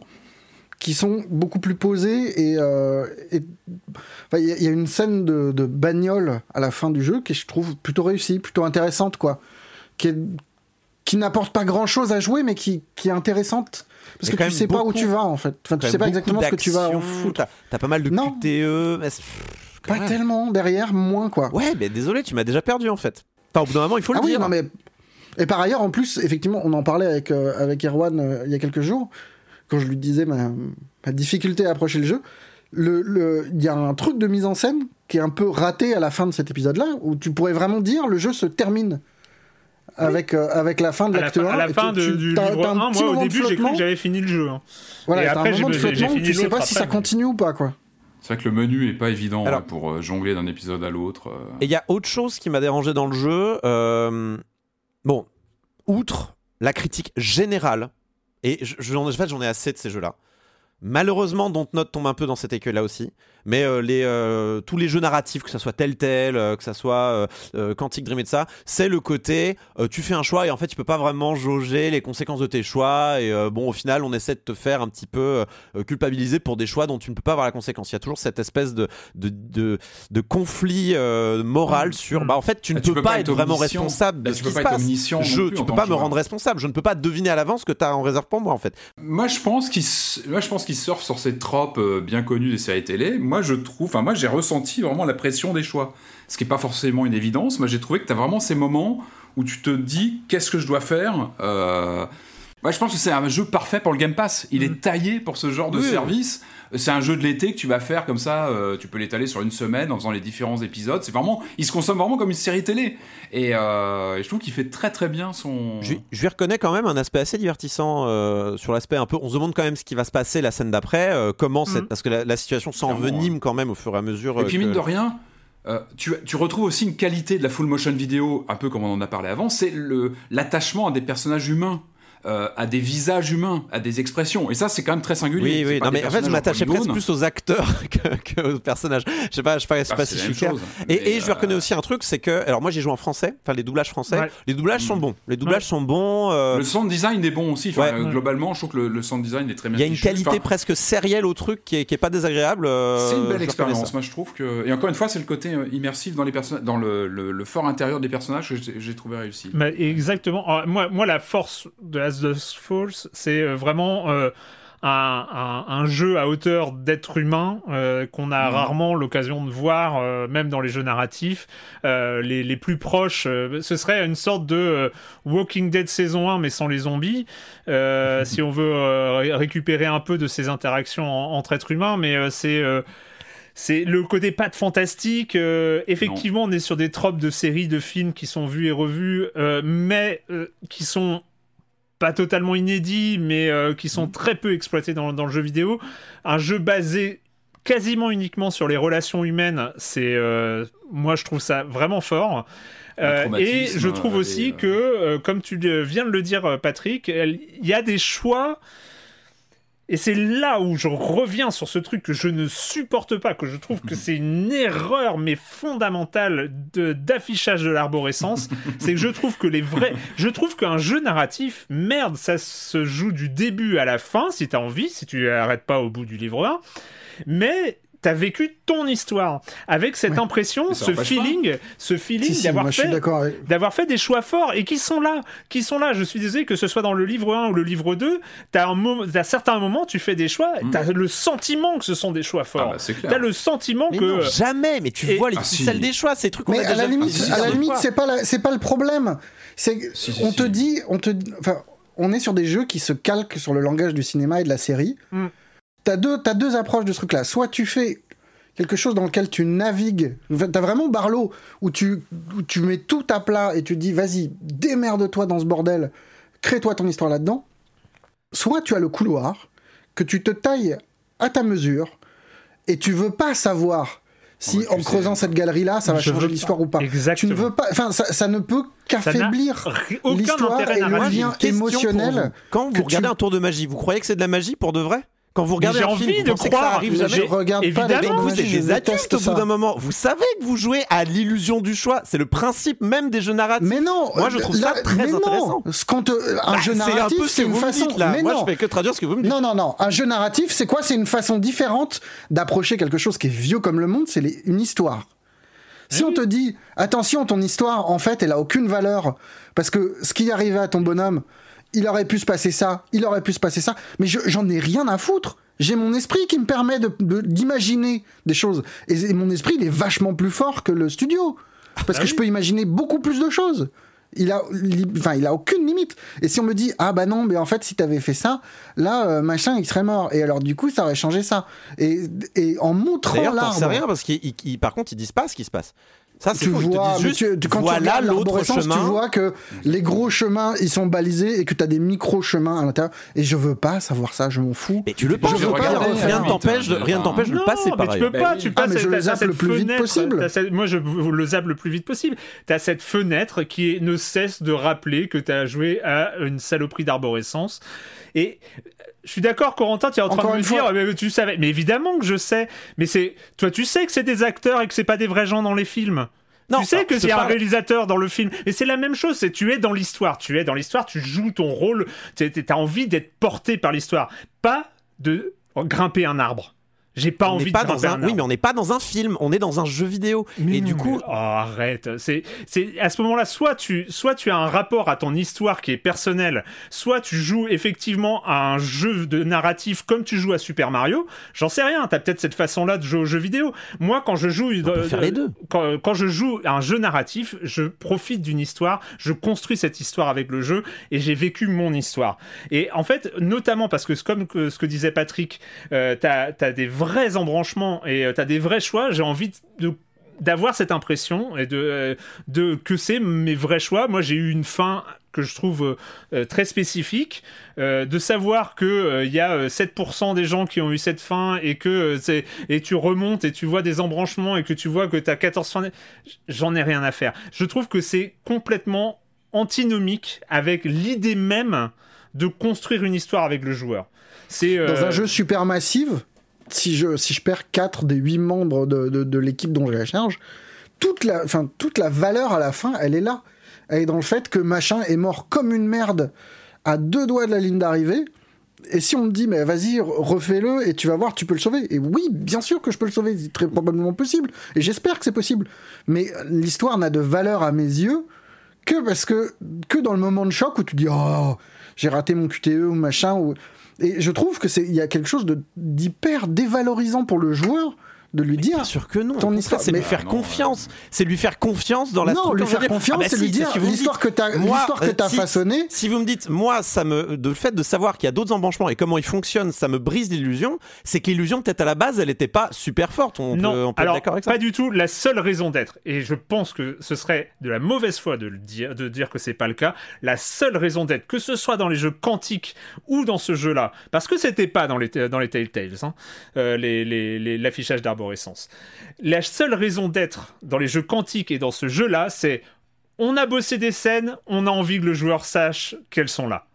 qui sont beaucoup plus posés et euh, il y, a- il y a une scène de, de bagnole à la fin du jeu qui je trouve plutôt réussie, plutôt intéressante quoi, qui qui n'apporte pas grand chose à jouer, mais qui, qui est intéressante. Parce que tu sais pas où tu vas en fait. Enfin, tu sais pas exactement ce que tu vas en foutre. T'as pas mal de Non. QTE. mais Pas même. tellement derrière, moins quoi. Ouais, mais désolé, tu m'as déjà perdu en fait. Enfin, au bout d'un moment, il faut ah le oui, dire. non mais. Et par ailleurs, en plus, effectivement, on en parlait avec, euh, avec Erwan euh, il y a quelques jours, quand je lui disais ma, ma difficulté à approcher le jeu. Le- le- Il y a un truc de mise en scène qui est un peu raté à la fin de cet épisode-là, où tu pourrais vraiment dire le jeu se termine avec, euh, avec la fin de À la l'acte fin, 1. à la fin tu- de- tu- du livre t'as 1, un moi au début j'ai cru que j'avais fini le jeu. hein. Voilà, Et après, un j'ai- moment de flottement où tu sais pas si après, ça mais- continue ou pas, quoi. C'est vrai que le menu est pas évident Alors- là, pour euh, jongler d'un épisode à l'autre. euh. Et il y a autre chose qui m'a dérangé dans le jeu. euh, Bon, outre la critique générale, et je- j'en ai assez de ces jeux-là. Malheureusement, Dontnod tombe un peu dans cet écueil-là aussi. Mais euh, les, euh, tous les jeux narratifs, que ça soit Telltale, euh, que ça soit Quantic Dream et de ça, c'est le côté tu fais un choix et en fait tu peux pas vraiment jauger les conséquences de tes choix. Et bon, au final, on essaie de te faire un petit peu culpabiliser pour des choix dont tu ne peux pas avoir la conséquence. Il y a toujours cette espèce de, de, de, de conflit moral sur bah en fait tu ne Ah, peux, pas être vraiment responsable de Bah, ce tu qui se passe. Je, tu peux pas me rendre responsable. Je ne peux pas deviner à l'avance ce que tu as en réserve pour moi en fait. Moi, je pense qu'il s- moi, je pense qu'il surfe sur ces tropes euh, bien connues des séries télé. Moi, je trouve, enfin, moi, j'ai ressenti vraiment la pression des choix. Ce qui est pas forcément une évidence. Moi, j'ai trouvé que tu as vraiment ces moments où tu te dis qu'est-ce que je dois faire. Euh... Moi, je pense que c'est un jeu parfait pour le Game Pass. Il est taillé pour ce genre de Oui. C'est un jeu de l'été que tu vas faire comme ça. euh, tu peux l'étaler sur une semaine en faisant les différents épisodes. C'est vraiment, il se consomme vraiment comme une série télé. Et, euh, je trouve qu'il fait très très bien son. Je, je lui reconnais quand même un aspect assez divertissant euh, sur l'aspect un peu. On se demande quand même ce qui va se passer la scène d'après. euh, comment cette, parce que la, la situation s'envenime quand même au fur et à mesure. Et puis que- mine de rien, euh, tu, tu retrouves aussi une qualité de la full motion vidéo, un peu comme on en a parlé avant, c'est le- l'attachement à des personnages humains. Euh, à des visages humains, à des expressions. Et ça, c'est quand même très singulier. Oui, oui. Non, mais en fait, je m'attachais presque plus aux acteurs que, que aux personnages. Je sais pas, je sais pas, je sais Ah, pas si la je suis clair. chose. Et, Mais, et je lui euh, reconnais aussi un truc, c'est que, alors moi j'ai joué en français, enfin les doublages français. Ouais. Les doublages sont Mm. bons. Les doublages sont bons. euh, Le sound design est bon aussi. Enfin, Ouais. euh, globalement, je trouve que le, le sound design est très bien. Il y a une qualité Enfin, presque sérielle au truc qui est, qui est pas désagréable. euh, C'est une belle reconnais expérience, moi je trouve que. Et encore une fois, c'est le côté immersif dans les personnages, dans le, le- le fort intérieur des personnages que j'ai trouvé réussi. Mais exactement. Alors, moi, moi, la force de As Dust Falls, c'est euh, vraiment euh, un, un- un jeu à hauteur d'être humain euh, qu'on a Mhm. rarement l'occasion de voir, euh, même dans les jeux narratifs. Euh, les, les plus proches, ce serait une sorte de Walking Dead saison 1, mais sans les zombies, si on veut ré- récupérer un peu de ces interactions en- entre êtres humains, mais c'est... c'est le côté patte fantastique. euh, effectivement, on est sur des tropes de séries, de films qui sont vus et revus, euh, mais euh, qui sont pas totalement inédits, mais euh, qui sont très peu exploités dans, dans le jeu vidéo. Un jeu basé quasiment uniquement sur les relations humaines, c'est euh, moi je trouve ça vraiment fort. Euh, et je trouve aussi que, comme tu viens de le dire, Patrick, il y a des choix et c'est là où je reviens sur ce truc que je ne supporte pas, que je trouve que c'est une erreur mais fondamentale de- d'affichage de l'arborescence. c'est que je trouve que les vrais, je trouve qu'un jeu narratif, merde, ça se joue du début à la fin si t'as envie, si tu arrêtes pas au bout du livre 1, mais T'as vécu ton histoire avec cette Ouais. impression, ce feeling, ce feeling Si, si, d'avoir fait d'accord avec. d'avoir fait des choix forts et qui sont là, qui sont là. Je suis désolé que ce soit dans le livre 1 ou le livre 2, t'as un moment, à certains moments, tu fais des choix, Mm. t'as le sentiment que ce sont des choix Ah, forts. bah, c'est clair. t'as le sentiment Mais que non, jamais. Mais tu Et- vois les Ah, si. des choix, ces trucs qu'on Mais a à déjà la limite, à la limite, c'est pas c'est pas le problème. C'est on si. te dit, on te, enfin, on est sur des jeux qui se calquent sur le langage du cinéma et de la série. Mm. T'as deux, t'as deux approches de ce truc-là. Soit tu fais quelque chose dans lequel tu navigues. T'as vraiment Barlow où tu, où tu mets tout à plat et tu dis vas-y, démerde-toi dans ce bordel, crée-toi ton histoire là-dedans. Soit tu as le couloir que tu te tailles à ta mesure et tu veux pas savoir si tu en sais. creusant cette galerie-là, ça va changer l'histoire ou pas. Tu Exactement. ne veux pas, enfin, ça, ça ne peut qu'affaiblir l'histoire et le lien émotionnel. vous. Quand que vous regardez tu- un tour de magie, vous croyez que c'est de la magie pour de vrai? Quand vous regardez j'ai un envie film, vous de pensez que ça croire. arrive Je regarde Évidemment, vous êtes des adultes au bout d'un moment. Vous savez que vous jouez à l'illusion du choix. C'est le principe même des jeux narratifs. Mais non, Moi, je trouve ça très mais non. intéressant. Ce qu'on te- un Bah, jeu narratif, c'est une façon. dites, là. Mais Moi, non. je fais que traduire ce que vous me dites. Non, non, non. Un jeu narratif, c'est quoi? C'est une façon différente d'approcher quelque chose qui est vieux comme le monde. C'est une histoire. Si on te dit, attention, ton histoire, en fait, elle a aucune valeur, parce que ce qui est arrivé à ton bonhomme, il aurait pu se passer ça, il aurait pu se passer ça, mais je- j'en ai rien à foutre. J'ai mon esprit qui me permet de- de- d'imaginer des choses. Et, et mon esprit, il est vachement plus fort que le studio. Parce que je peux imaginer beaucoup plus de choses. Il a, li- il a aucune limite. Et si on me dit, ah bah non, mais en fait, si t'avais fait ça, là, euh, machin, il serait mort. Et alors, du coup, ça aurait changé ça. Et, et en montrant l'arbre. rien parce qu'ils, ils- par contre, ils disent pas ce qui se passe. Ça, c'est tu te vois, mais juste, tu- tu- quand tu voilà l'autre l'arborescence, chemin. tu vois que les gros chemins, ils sont balisés et que tu as des micro-chemins à l'intérieur. Et je veux pas savoir ça, je m'en fous. Et tu le penses, rien, ne t'empêche de, rien ne t'empêche de le passer mais tu peux pas, tu passes Ah, mais je le zappe le plus vite possible. t'as cette- moi, je le zappe le plus vite possible. T'as cette fenêtre qui ne cesse de rappeler que t'as joué à une saloperie d'arborescence. Et je suis d'accord, Corentin, tu es en train de me fois- dire, mais tu savais. Mais évidemment que je sais. Mais c'est, toi, tu sais que c'est des acteurs et que c'est pas des vrais gens dans les films. Non, tu sais que c'est un réalisateur dans le film. Et c'est la même chose, c'est tu es dans l'histoire. Tu es dans l'histoire, tu joues ton rôle. Tu as envie d'être porté par l'histoire. Pas de grimper un arbre. J'ai pas On envie pas de dans un, oui, mais on n'est pas dans un film, on est dans un jeu vidéo. Mais et non, du coup, mais- oh, arrête. C'est, c'est à ce moment-là, soit tu, soit tu as un rapport à ton histoire qui est personnel, soit tu joues effectivement à un jeu de narratif comme tu joues à Super Mario. J'en sais rien. T'as peut-être cette façon-là de jouer aux jeux vidéo. Moi, quand je joue, peut faire les deux. Quand, quand je joue à un jeu narratif, je profite d'une histoire, je construis cette histoire avec le jeu et j'ai vécu mon histoire. Et en fait, notamment parce que comme que- ce que disait Patrick, euh, t'as as des vrais embranchements et euh, t'as des vrais choix. J'ai envie de d'avoir cette impression et de, euh, de que c'est mes vrais choix. Moi, j'ai eu une fin que je trouve euh, très spécifique, euh, de savoir que euh, il y a euh, 7% des gens qui ont eu cette fin et que c'est et tu remontes et tu vois des embranchements et que tu vois que tu as 14 fins. J'en ai rien à faire. Je trouve que c'est complètement antinomique avec l'idée même de construire une histoire avec le joueur. C'est Dans un jeu super massif, si je, si je perds 4 des 8 membres de, de, l'équipe dont j'ai la charge, toute la, toute la valeur à la fin, elle est là. Elle est dans le fait que machin est mort comme une merde à deux doigts de la ligne d'arrivée. Et si on me dit, mais vas-y, refais-le et tu vas voir, tu peux le sauver. Et oui, bien sûr que je peux le sauver, c'est très probablement possible. Et j'espère que c'est possible. Mais l'histoire n'a de valeur à mes yeux que parce que, que dans le moment de choc où tu dis, oh, j'ai raté mon QTE ou machin. Et je trouve que c'est, il y a quelque chose de, d'hyper dévalorisant pour le joueur de lui dire. Bien sûr que non. Ton histoire, c'est lui faire non, confiance. C'est lui faire confiance dans la non, structure. lui faire confiance, ah bah c'est si, lui dire l'histoire dites. que t'as, Moi, l'histoire que euh, t'as si- façonnée. Si vous me dites, moi, ça me, de le fait de savoir qu'il y a d'autres embranchements et comment ils fonctionnent, ça me brise l'illusion. C'est que l'illusion, peut-être à la base, elle n'était pas super forte. On non, peut, on peut alors être d'accord avec ça. pas du tout. La seule raison d'être, et je pense que ce serait de la mauvaise foi de le dire, de dire que c'est pas le cas. La seule raison d'être, que ce soit dans les jeux quantiques ou dans ce jeu-là, parce que c'était pas dans les dans les Telltales, hein, euh, les- les- les- l'affichage La seule raison d'être dans les jeux quantiques et dans ce jeu-là, c'est on a bossé des scènes, on a envie que le joueur sache qu'elles sont là.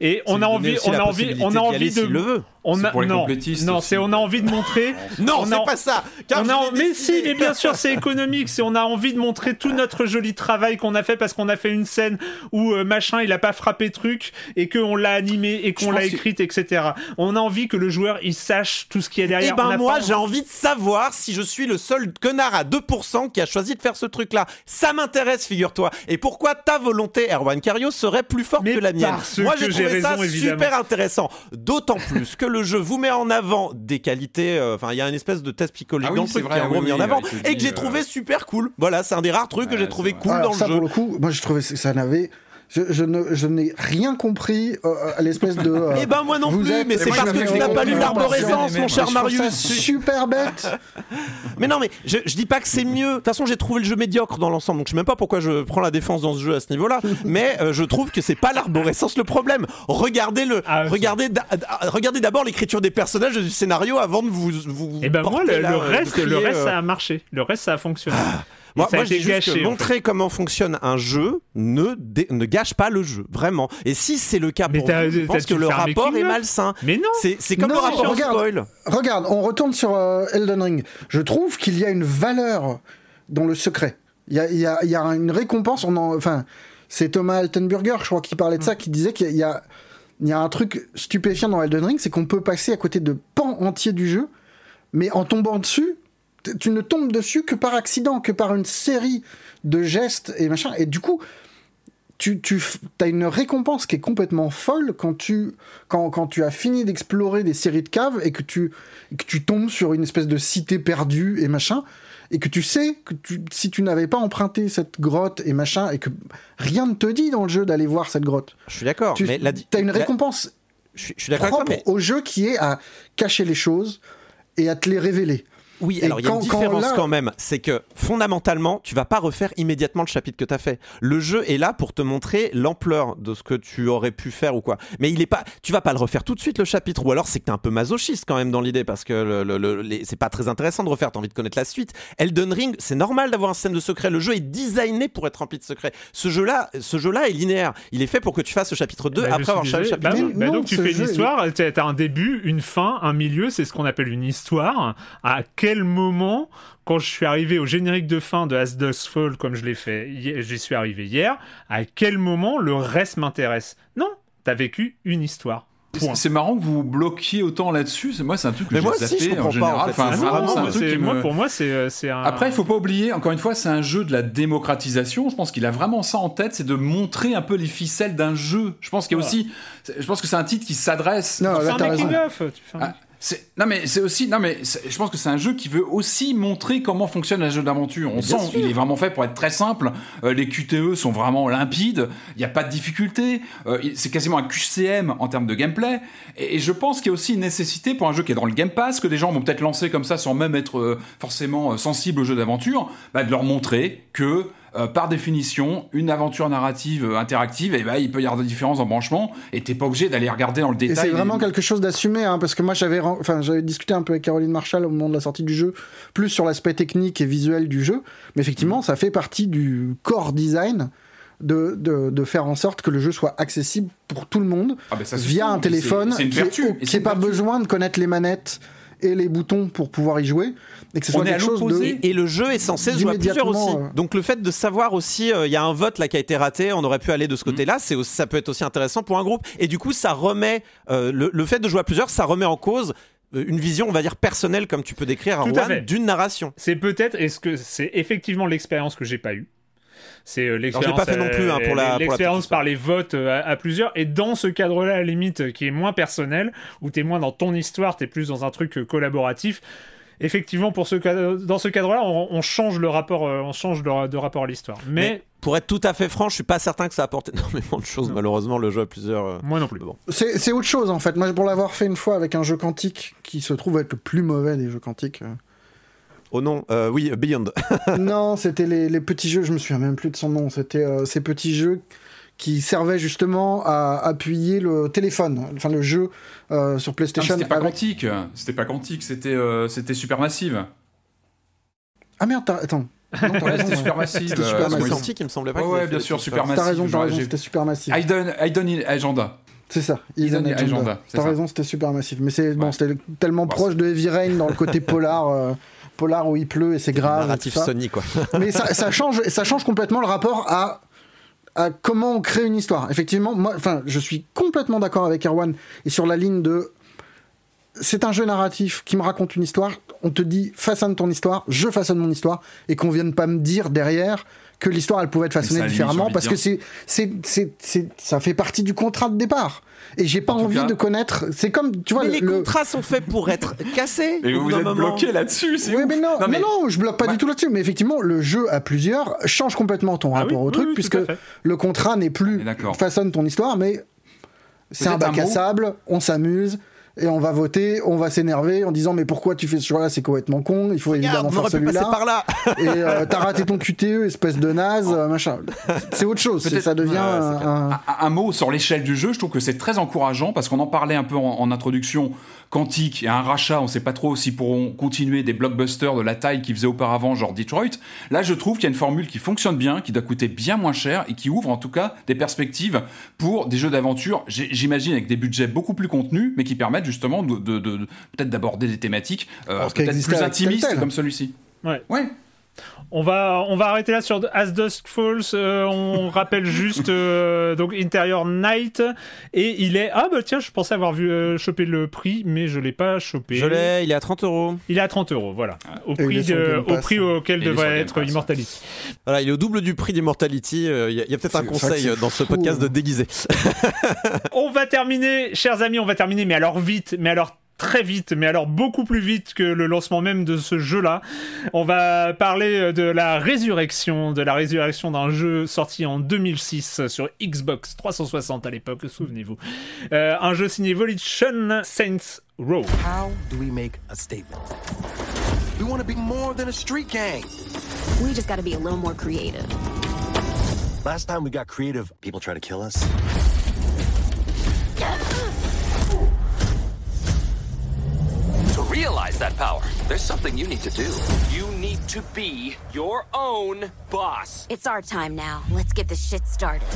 Et on a envie, on a envie, on a envie de, le veut. On a, pour les non, complétistes non, c'est on a envie de montrer. Non, on c'est pas ça. Car on a, mais si, mais bien sûr, c'est économique. C'est on a envie de montrer tout notre joli travail qu'on a fait parce qu'on a fait une scène où euh, machin il a pas frappé truc et qu'on l'a animé et qu'on l'a que- écrite, etc. On a envie que le joueur il sache tout ce qu'il y a Eh derrière. On ben moi pas- j'ai envie de savoir si je suis le seul connard à 2% qui a choisi de faire ce truc là. Ça m'intéresse figure-toi. Et pourquoi ta volonté Erwan Cario serait plus forte Mais que la mienne Moi j'ai trouvé ça évidemment. super intéressant. D'autant plus que le jeu vous met en avant des qualités, euh, enfin il y a une espèce de test psychologique Ah oui, dans le truc vrai, qui est en gros oui, mis en avant et que j'ai trouvé euh, super cool. Voilà, c'est un des rares trucs que j'ai trouvé cool Alors dans ça, le jeu. pour le coup, moi, je trouvais que ça n'avait. Je, je ne, je n'ai rien compris euh, à l'espèce de. euh, Eh ben moi non plus, êtes- mais c'est parce que tu n'as pas lu l'arborescence, mon cher Marius. super bête. Mais non, mais je, je dis pas que c'est mieux. De toute façon, j'ai trouvé le jeu médiocre dans l'ensemble, donc je sais même pas pourquoi je prends la défense dans ce jeu à ce niveau-là. mais euh, je trouve que c'est pas l'arborescence le problème. Regardez le, Ah, regardez, regardez d'abord l'écriture des personnages et du scénario avant de vous. vous Et ben moi, le, là, le euh, reste, le reste, euh, ça a marché. Le reste, ça a fonctionné. Et Moi, moi je dis juste gâché, que en montrer comment fonctionne un jeu ne, dé- ne gâche pas le jeu, vraiment. Et si c'est le cas Mais pour vous, je pense que le rapport est malsain. Mais non. C'est c'est comme Non, le rapport regarde. spoil. Regarde, on retourne sur euh, Elden Ring. Je trouve qu'il y a une valeur dans le secret. Il y a, il y a- il y a une récompense. On en, enfin, c'est Thomas Altenburger, je crois, qui parlait de ça, qui disait qu'il y a, il y a un truc stupéfiant dans Elden Ring, c'est qu'on peut passer à côté de pans entiers du jeu, mais en tombant dessus, tu ne tombes dessus que par accident, que par une série de gestes et machin. Et du coup, tu, tu as une récompense qui est complètement folle quand tu, quand, quand tu as fini d'explorer des séries de caves et que tu, que tu tombes sur une espèce de cité perdue et machin. Et que tu sais que tu, si tu n'avais pas emprunté cette grotte et machin, et que rien ne te dit dans le jeu d'aller voir cette grotte, Je suis d'accord. tu Mais la, as une la- récompense je suis- je suis d'accord avec toi, propre mais au jeu qui est à cacher les choses et à te les révéler. Oui, Et alors il y a une quand différence là- quand même, c'est que fondamentalement, tu vas pas refaire immédiatement le chapitre que tu as fait. Le jeu est là pour te montrer l'ampleur de ce que tu aurais pu faire ou quoi. Mais il est pas, tu vas pas le refaire tout de suite le chapitre, ou alors c'est que t'es un peu masochiste quand même dans l'idée parce que le, le- le- les- c'est pas très intéressant de refaire. T'as envie de connaître la suite. Elden Ring, c'est normal d'avoir un système de secret. Le jeu est designé pour être rempli de secrets. Ce jeu-là, ce jeu-là est linéaire. Il est fait pour que tu fasses le chapitre 2 Bah, après avoir fait le chapitre Bah 1. oui, bah donc tu fais une jeu, histoire, t'as t'as un début, une fin, un milieu, c'est ce qu'on appelle une histoire. À quel moment, quand je suis arrivé au générique de fin de As Dusk Fall, comme je l'ai fait, j'y suis arrivé hier, à quel moment le reste m'intéresse? Non, t'as vécu une histoire. C'est marrant que vous bloquiez autant là-dessus. C'est- Moi, c'est un truc que j'ai zappé je comprends en pas, général. en fait. Enfin, non, vraiment, c'est un moi, truc c'est- qui moi, me- pour moi, c'est euh, c'est un. Après, il faut pas oublier, encore une fois, c'est un jeu de la démocratisation. Je pense qu'il a vraiment ça en tête, c'est de montrer un peu les ficelles d'un jeu. Je pense qu'il y a aussi, je pense que c'est un titre qui s'adresse. Non, C'est là, un t'as raison. Non mais c'est aussi non mais je pense que c'est un jeu qui veut aussi montrer comment fonctionne un jeu d'aventure. On sent il est vraiment fait pour être très simple. Euh, les QTE sont vraiment limpides. Il n'y a pas de difficulté. Euh, c'est quasiment un QCM en termes de gameplay. Et, et je pense qu'il y a aussi une nécessité pour un jeu qui est dans le Game Pass que des gens vont peut-être lancer comme ça sans même être euh, forcément sensibles au jeu d'aventure, bah, de leur montrer que euh, par définition, une aventure narrative euh, interactive, et bah, il peut y avoir des différences en branchement, et t'es pas obligé d'aller regarder dans le détail. c'est vraiment les- quelque chose d'assumé, hein, parce que moi j'avais, enfin j'avais discuté un peu avec Caroline Marshall au moment de la sortie du jeu, plus sur l'aspect technique et visuel du jeu, mais effectivement ça fait partie du core design de, de, de faire en sorte que le jeu soit accessible pour tout le monde Ah, bah, ça, c'est via un téléphone, c'est- une qui une pas vertu. besoin de connaître les manettes et les boutons pour pouvoir y jouer, et que ce On est à l'opposé. Et le jeu est censé se jouer à plusieurs aussi. euh, Donc le fait de savoir aussi, euh, il y a un vote là qui a été raté, on aurait pu aller de Mm. ce côté-là, c'est ça peut être aussi intéressant pour un groupe. Et du coup, ça remet euh, le, le fait de jouer à plusieurs, ça remet en cause une vision, on va dire personnelle, comme tu peux décrire Tout à d'une narration. C'est peut-être, est-ce que c'est effectivement l'expérience que j'ai pas eue c'est euh, l'expérience, pas fait non plus, hein, pour la- pour la l'expérience petite par les votes euh, à, à plusieurs. Et dans ce cadre-là, à la limite, euh, qui est moins personnel, où t'es moins dans ton histoire, t'es plus dans un truc euh, collaboratif. Effectivement, pour ce cadre- dans ce cadre-là, on, on change le rapport, euh, on change de, de rapport à l'histoire. Mais, Mais pour être tout à fait franc, je suis pas certain que ça apporte énormément de choses. Malheureusement, le jeu a plusieurs. moi non plus. Bon. C'est c'est autre chose en fait. Moi, pour l'avoir fait une fois avec un jeu quantique qui se trouve être le plus mauvais des jeux quantiques. Oh non, euh, oui, Beyond. non, c'était les, les petits jeux, je me souviens même plus de son nom. C'était euh, ces petits jeux qui servaient justement à appuyer le téléphone, enfin le jeu euh, sur mais PlayStation. C'était pas avec- quantique, c'était pas quantique, c'était euh, c'était Supermassive. Ah merde, attends. Ouais, c'était. Supermassive. C'était euh, Supermassive. Quantique, il me semblait pas. Ouais, qu'ils ouais, bien sûr. Supermassive. T'as raison, t'as raison, c'était Supermassive. Hidden, Hidden Agenda. C'est ça, Hidden Agenda, T'as raison, c'était Supermassive. Mais c'est bon, c'était tellement Bon, proche de Heavy Rain dans le côté polar, euh, polar où il pleut et c'est grave. Narratif. Sony, quoi. mais ça, ça change, ça change complètement le rapport à, à comment on crée une histoire. Effectivement, moi, enfin, je suis complètement d'accord avec Erwan et sur la ligne de. C'est un jeu narratif qui me raconte une histoire. On te dit façonne ton histoire, je façonne mon histoire, et qu'on vienne pas me dire derrière que l'histoire elle pouvait être façonnée différemment parce que c'est, c'est, c'est, c'est- ça fait partie du contrat de départ. Et j'ai pas En envie cas- de connaître. C'est comme, tu vois, Mais le- les le, contrats sont faits pour être cassés. Et vous êtes moment. bloqué là-dessus, c'est Oui, ouf. mais non, non, mais- non, je bloque pas Ouais. du tout là-dessus. Mais effectivement, le jeu à plusieurs change complètement ton Ah rapport oui, au oui, truc, oui, puisque le contrat n'est plus façonne ton histoire, mais c'est un bac à sable, on s'amuse. Et on va voter, on va s'énerver en disant mais pourquoi tu fais ce choix-là, c'est complètement con, il faut Regarde, évidemment faire celui-là. par là. Et euh, t'as raté ton QTE, espèce de naze, euh, machin. C'est autre chose, ça devient Ouais, un- mot sur l'échelle du jeu, je trouve que c'est très encourageant parce qu'on en parlait un peu en, en introduction. Quantique et un rachat, on sait pas trop s'ils pourront continuer des blockbusters de la taille qu'ils faisaient auparavant, genre Detroit. Là, je trouve qu'il y a une formule qui fonctionne bien, qui doit coûter bien moins cher et qui ouvre en tout cas des perspectives pour des jeux d'aventure, j'imagine avec des budgets beaucoup plus contenus, mais qui permettent justement de, de- de- peut-être d'aborder des thématiques euh, peut-être plus intimistes comme celui-ci. Ouais. Ouais. On va, on va arrêter là sur As Dusk Falls. euh, on rappelle juste euh, donc Interior Night et il est ah bah tiens je pensais avoir vu euh, choper le prix mais je l'ai pas chopé. Je l'ai, il est à 30 euros. Il est à 30 euros voilà au Et il prix de- au prix auquel devrait être Pass. Immortality. Voilà, il est au double du prix d'Immortality. euh, Il y a, peut-être un conseil dans ce fou, podcast de hein. déguiser. On va terminer, chers amis, on va terminer, mais alors vite, mais alors très vite, mais alors beaucoup plus vite que le lancement même de ce jeu-là. On va parler de la résurrection, de la résurrection d'un jeu sorti en 2006 sur Xbox 360 à l'époque, souvenez-vous. Euh, un jeu signé Volition Saints Row. How do we make a statement? We want to be more than a street gang. We just gotta be a little more creative. Last time we got creative, people try to kill us. Realize that power, there's something you need to do. You need to be your own boss. It's our time now. Let's get this shit started.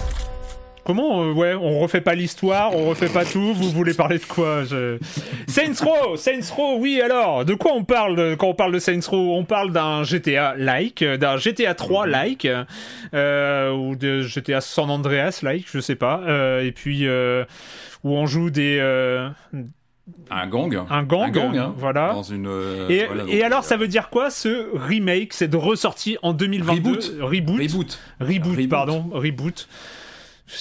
Comment euh, Ouais, on refait pas l'histoire, on refait pas tout. Vous voulez parler de quoi je... Saints Row, Saints Row. Oui, alors, de quoi on parle euh, quand on parle de Saints Row? On parle d'un GTA like, euh, d'un GTA 3 like, euh, ou de GTA San Andreas like, je sais pas. Euh, et puis euh, où on joue des euh, Un gang. un gang, Un gang, hein. voilà. Dans une. euh, Et, voilà, donc, et alors, euh, ça veut dire quoi ce remake C'est de ressorti en 2022 Reboot. Reboot. Reboot. Reboot, Reboot. pardon, reboot.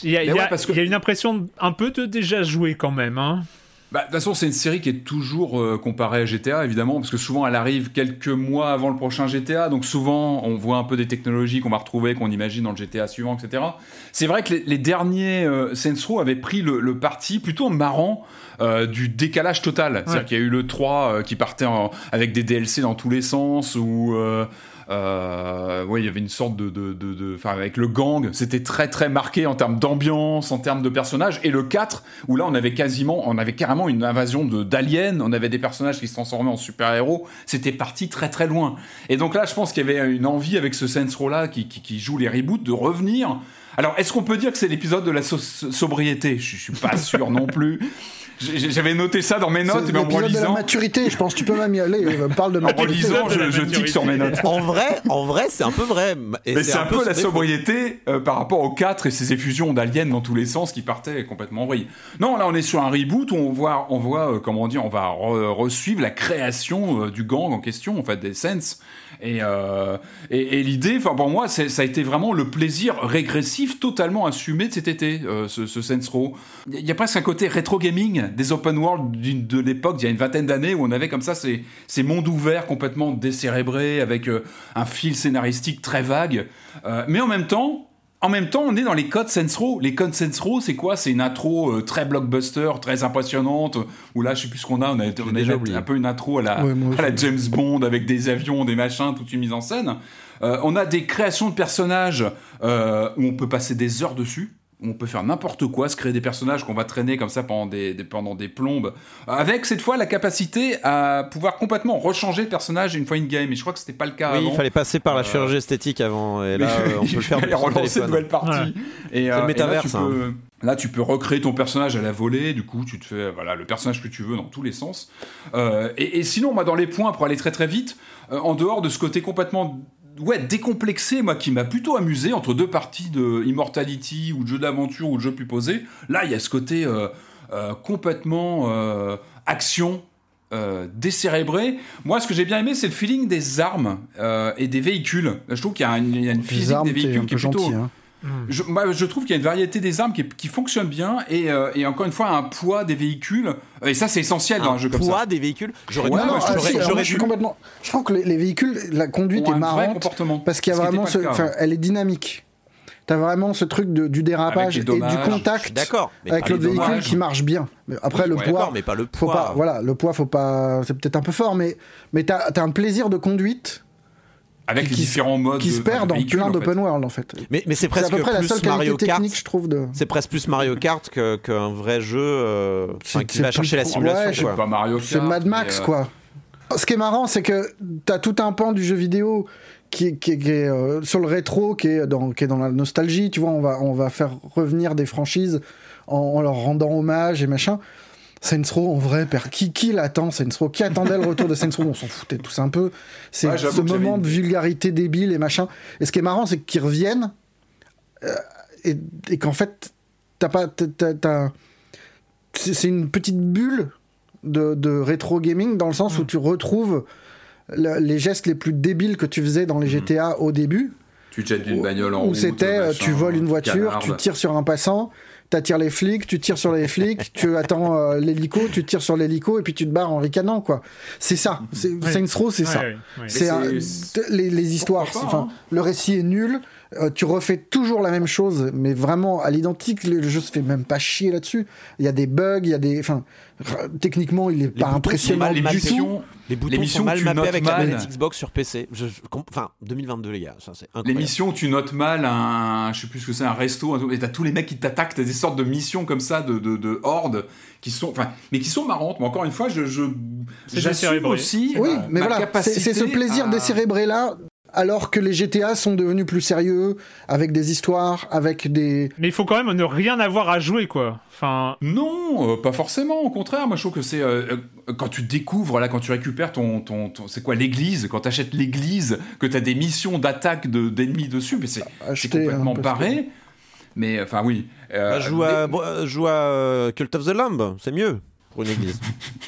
Il y a, il y Mais a- ouais, parce que- il y a une impression un peu de déjà joué quand même. Hein. Bah, de toute façon, c'est une série qui est toujours euh, comparée à GTA, évidemment, parce que souvent elle arrive quelques mois avant le prochain GTA, donc souvent on voit un peu des technologies qu'on va retrouver, qu'on imagine dans le GTA suivant, etc. C'est vrai que les, les derniers euh, Saints Row avaient pris le, le parti plutôt marrant euh, du décalage total. C'est-à-dire qu'il y a eu le 3 euh, qui partait en- avec des DLC dans tous les sens, ou... Euh, ouais, il y avait une sorte de, de, de, de- avec le gang, c'était très très marqué en termes d'ambiance, en termes de personnages. Et le 4, où là on avait quasiment, on avait carrément une invasion d'aliens, on avait des personnages qui se transformaient en super-héros. C'était parti très très loin. Et donc là, je pense qu'il y avait une envie avec ce Saints Row là qui, qui, qui joue les reboots de revenir. Alors, est-ce qu'on peut dire que c'est l'épisode de la so- sobriété? Je, je suis pas sûr non plus. J'avais noté ça dans mes notes, mais en l'épisode de la relisant, maturité, je pense. Tu peux même y aller. euh, Parle de en maturité. relisant, de la je, je tique sur mes notes. en vrai, en vrai, c'est un peu vrai. Et Mais c'est un, peu, la sobriété euh, par rapport aux 4 et ces effusions d'aliens dans tous les sens qui partaient complètement en vrille. Non, là on est sur un reboot où on voit, on voit euh, comment dire, on va re- resuivre la création euh, du gang en question, en fait, des Sense. Et, euh, et, et l'idée, enfin pour moi, ça a été vraiment le plaisir régressif totalement assumé de cet été, euh, ce, ce Saints Row. Il y a- il y a presque un côté rétro gaming des open world de l'époque, il y a une vingtaine d'années, où on avait comme ça ces, ces mondes ouverts complètement décérébrés, avec euh, un fil scénaristique très vague. Euh, mais en même temps, en même temps, on est dans les codes Saints Row. Les codes Saints Row, c'est quoi? C'est une intro euh, très blockbuster, très impressionnante. Où là, je sais plus ce qu'on a. On a, on a déjà un- oublié. un peu une intro à la, Ouais, moi à la aussi. James Bond avec des avions, des machins, toute une mise en scène. Euh, on a des créations de personnages euh, où on peut passer des heures dessus. On peut faire n'importe quoi, se créer des personnages qu'on va traîner comme ça pendant des, des- pendant des plombes, avec cette fois la capacité à pouvoir complètement rechanger le personnage une fois in game. Et je crois que c'était pas le cas Oui, avant. il fallait passer par la Euh, chirurgie esthétique avant. Et là, on peut le faire Il relancer de téléphone. nouvelles parties. Et, le euh, et métaverse, Là tu, peux, là, tu peux recréer ton personnage à la volée. Du coup, tu te fais voilà, le personnage que tu veux dans tous les sens. Euh, et, et sinon, moi, dans les points, pour aller très très vite, euh, en dehors de ce côté complètement ouais, décomplexé, moi, qui m'a plutôt amusé entre deux parties de Immortality ou de jeu d'aventure ou de jeu plus posé, là, il y a ce côté euh, euh, complètement euh, action. décérébré. Moi, ce que j'ai bien aimé, c'est le feeling des armes et des véhicules. Je trouve qu'il y a une, il y a une Les physique armes, des véhicules qui est plutôt, gentil. hein. Je, moi, je trouve qu'il y a une variété des armes qui, qui fonctionne bien et, euh, et encore une fois un poids des véhicules et ça c'est essentiel dans un jeu comme poids ça. des véhicules? J'aurais Ouais, dû- moi, Non, je ah, si, je suis dû- complètement. Je trouve que les, les véhicules, la conduite est marrante comportement parce qu'il y a vraiment ce, le cas elle est dynamique. T'as vraiment ce truc de, du dérapage et du contact D'accord. avec les véhicule dommages. qui marche bien. Mais après le Ouais, poids, d'accord, mais pas le faut poids. pas. Voilà, le poids, faut pas. C'est peut-être un peu fort, mais mais t'as as un plaisir de conduite avec qui- les différents modes qui se enfin, perd de dans plein d'open world en fait. Mais, mais c'est C'est à presque peu près la plus seule Mario Kart. je trouve. De... C'est presque plus Mario Kart que- qu'un vrai jeu euh, qui va chercher la simulation. ouais, je- quoi. Pas Mario Kart. C'est Mad Max, euh, quoi. Ce qui est marrant, c'est que t'as tout un pan du jeu vidéo qui, qui- qui est euh, sur le rétro, qui est, dans, qui est dans la nostalgie. Tu vois, on va, on va faire revenir des franchises en, en leur rendant hommage et machin. Saints Row, en vrai, père, qui, qui l'attend Saints Row? Qui attendait le retour de Saints Row? On s'en foutait tous un peu. C'est Ouais, ce moment une- de vulgarité débile et machin. Et ce qui est marrant, c'est qu'ils reviennent euh, et, et qu'en fait, t'as pas. C'est une petite bulle de, de rétro gaming dans le sens Mm. où tu retrouves le- les gestes les plus débiles que tu faisais dans les GTA au début. Tu te jettes d'une bagnole en Où route, c'était, euh, tu voles une tu voiture, tu tires sur un passant, t'attires les flics, tu tires sur les flics, tu attends euh, l'hélico, tu tires sur l'hélico et puis tu te barres en ricanant, quoi. C'est ça. C'est, Ouais. Saints Row, c'est ça. C'est un- les, les histoires. Enfin, hein. le récit est nul. euh, tu refais toujours la même chose, mais vraiment à l'identique. Le jeu se fait même pas chier là-dessus. Il y a des bugs, il y a des. Enfin, techniquement, il est pas impressionnant mal du tout. Les boutons sont mal tu mappés notes avec la mal. manette Xbox sur PC. Je- enfin, 2022 les gars, ça c'est l'émission où tu notes mal un, je sais plus ce que c'est, un resto, un et t'as tous les mecs qui t'attaquent, t'as des sortes de missions comme ça, de, de, de hordes, qui sont, enfin, mais qui sont marrantes. Mais encore une fois, je, je C'est j'assume aussi Oui, mais ma voilà, c'est ce plaisir à- décérébré là. Alors que les GTA sont devenus plus sérieux, avec des histoires, avec des. Mais il faut quand même ne rien avoir à jouer, quoi. Enfin, Non, euh, pas forcément. Au contraire, moi je trouve que c'est euh, euh, quand tu découvres là, quand tu récupères ton, ton, ton- c'est quoi l'église, quand tu achètes l'église, que tu as des missions d'attaque de- d'ennemis dessus, mais c'est complètement barré. Mais enfin oui. euh, Bah, joue à, mais- bon, joue à Cult of the Lamb, c'est mieux pour une église.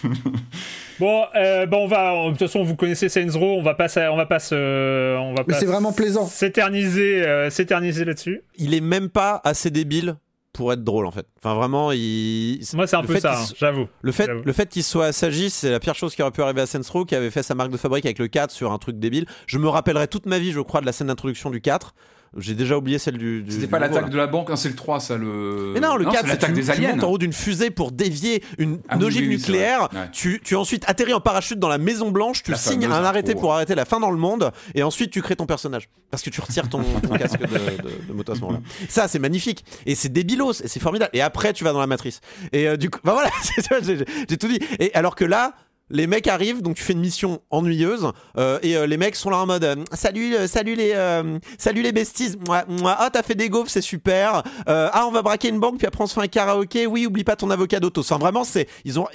bon, euh, bon, on va. De toute façon, vous connaissez Saints Row, on va pas, on va pas se, on va Mais pas c'est vraiment plaisant. S'éterniser, euh, s'éterniser là-dessus. Il est même pas assez débile pour être drôle en fait. Enfin vraiment, il. Moi, c'est un le peu fait ça, hein, j'avoue. Le fait, le fait qu'il soit assagi, c'est la pire chose qui aurait pu arriver à Saints Row, qui avait fait sa marque de fabrique avec le 4 sur un truc débile. Je me rappellerai toute ma vie, je crois, de la scène d'introduction du 4. J'ai déjà oublié celle du. du- C'était pas l'attaque de la banque, hein, c'est le 3 ça le. Mais non, le 4, c'est l'attaque tu, des tu aliens. montes en haut d'une fusée pour dévier une, Ah oui, ogive oui, nucléaire. ouais. Tu, tu ensuite atterris en parachute dans la Maison Blanche, tu La signes un arrêté pour arrêter la fin dans le monde, et ensuite tu crées ton personnage. Parce que tu retires ton, ton casque de, de- de moto à ce moment-là. Ça, c'est magnifique. Et c'est débilos, et c'est formidable. Et après, tu vas dans la matrice. Et euh, du coup, bah voilà, c'est ça, j'ai j'ai tout dit. Et alors que là, les mecs arrivent, donc tu fais une mission ennuyeuse, euh, et euh, les mecs sont là en mode euh, salut, euh, salut les, euh, salut les besties, moi, moi, ah t'as fait des gaufres, c'est super, Euh, ah on va braquer une banque puis après on se fait un karaoké, oui oublie pas ton avocat d'auto. Enfin vraiment c'est, ils ont,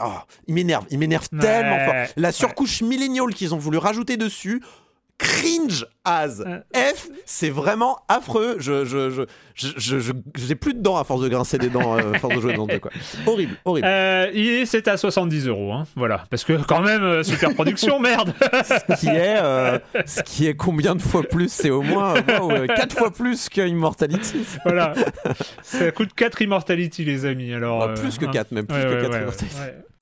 oh, ils m'énervent, ils m'énervent Ouais, tellement fort. La ouais. surcouche milléniale qu'ils ont voulu rajouter dessus. Cringe as Euh, F, c'est vraiment affreux. Je, je, j'ai plus de dents à force de grincer des dents, euh, à force de jouer dans quoi. Horrible, horrible. Euh, et c'est à 70 euros, hein. Voilà. Parce que quand même, euh, super production, merde. ce qui est euh, ce qui est combien de fois plus c'est au moins 4 fois plus que Immortality voilà. Ça coûte 4 Immortality, les amis. Alors, Bah, euh, plus que hein. 4 même plus Ouais, que ouais, 4 ouais, Immortality.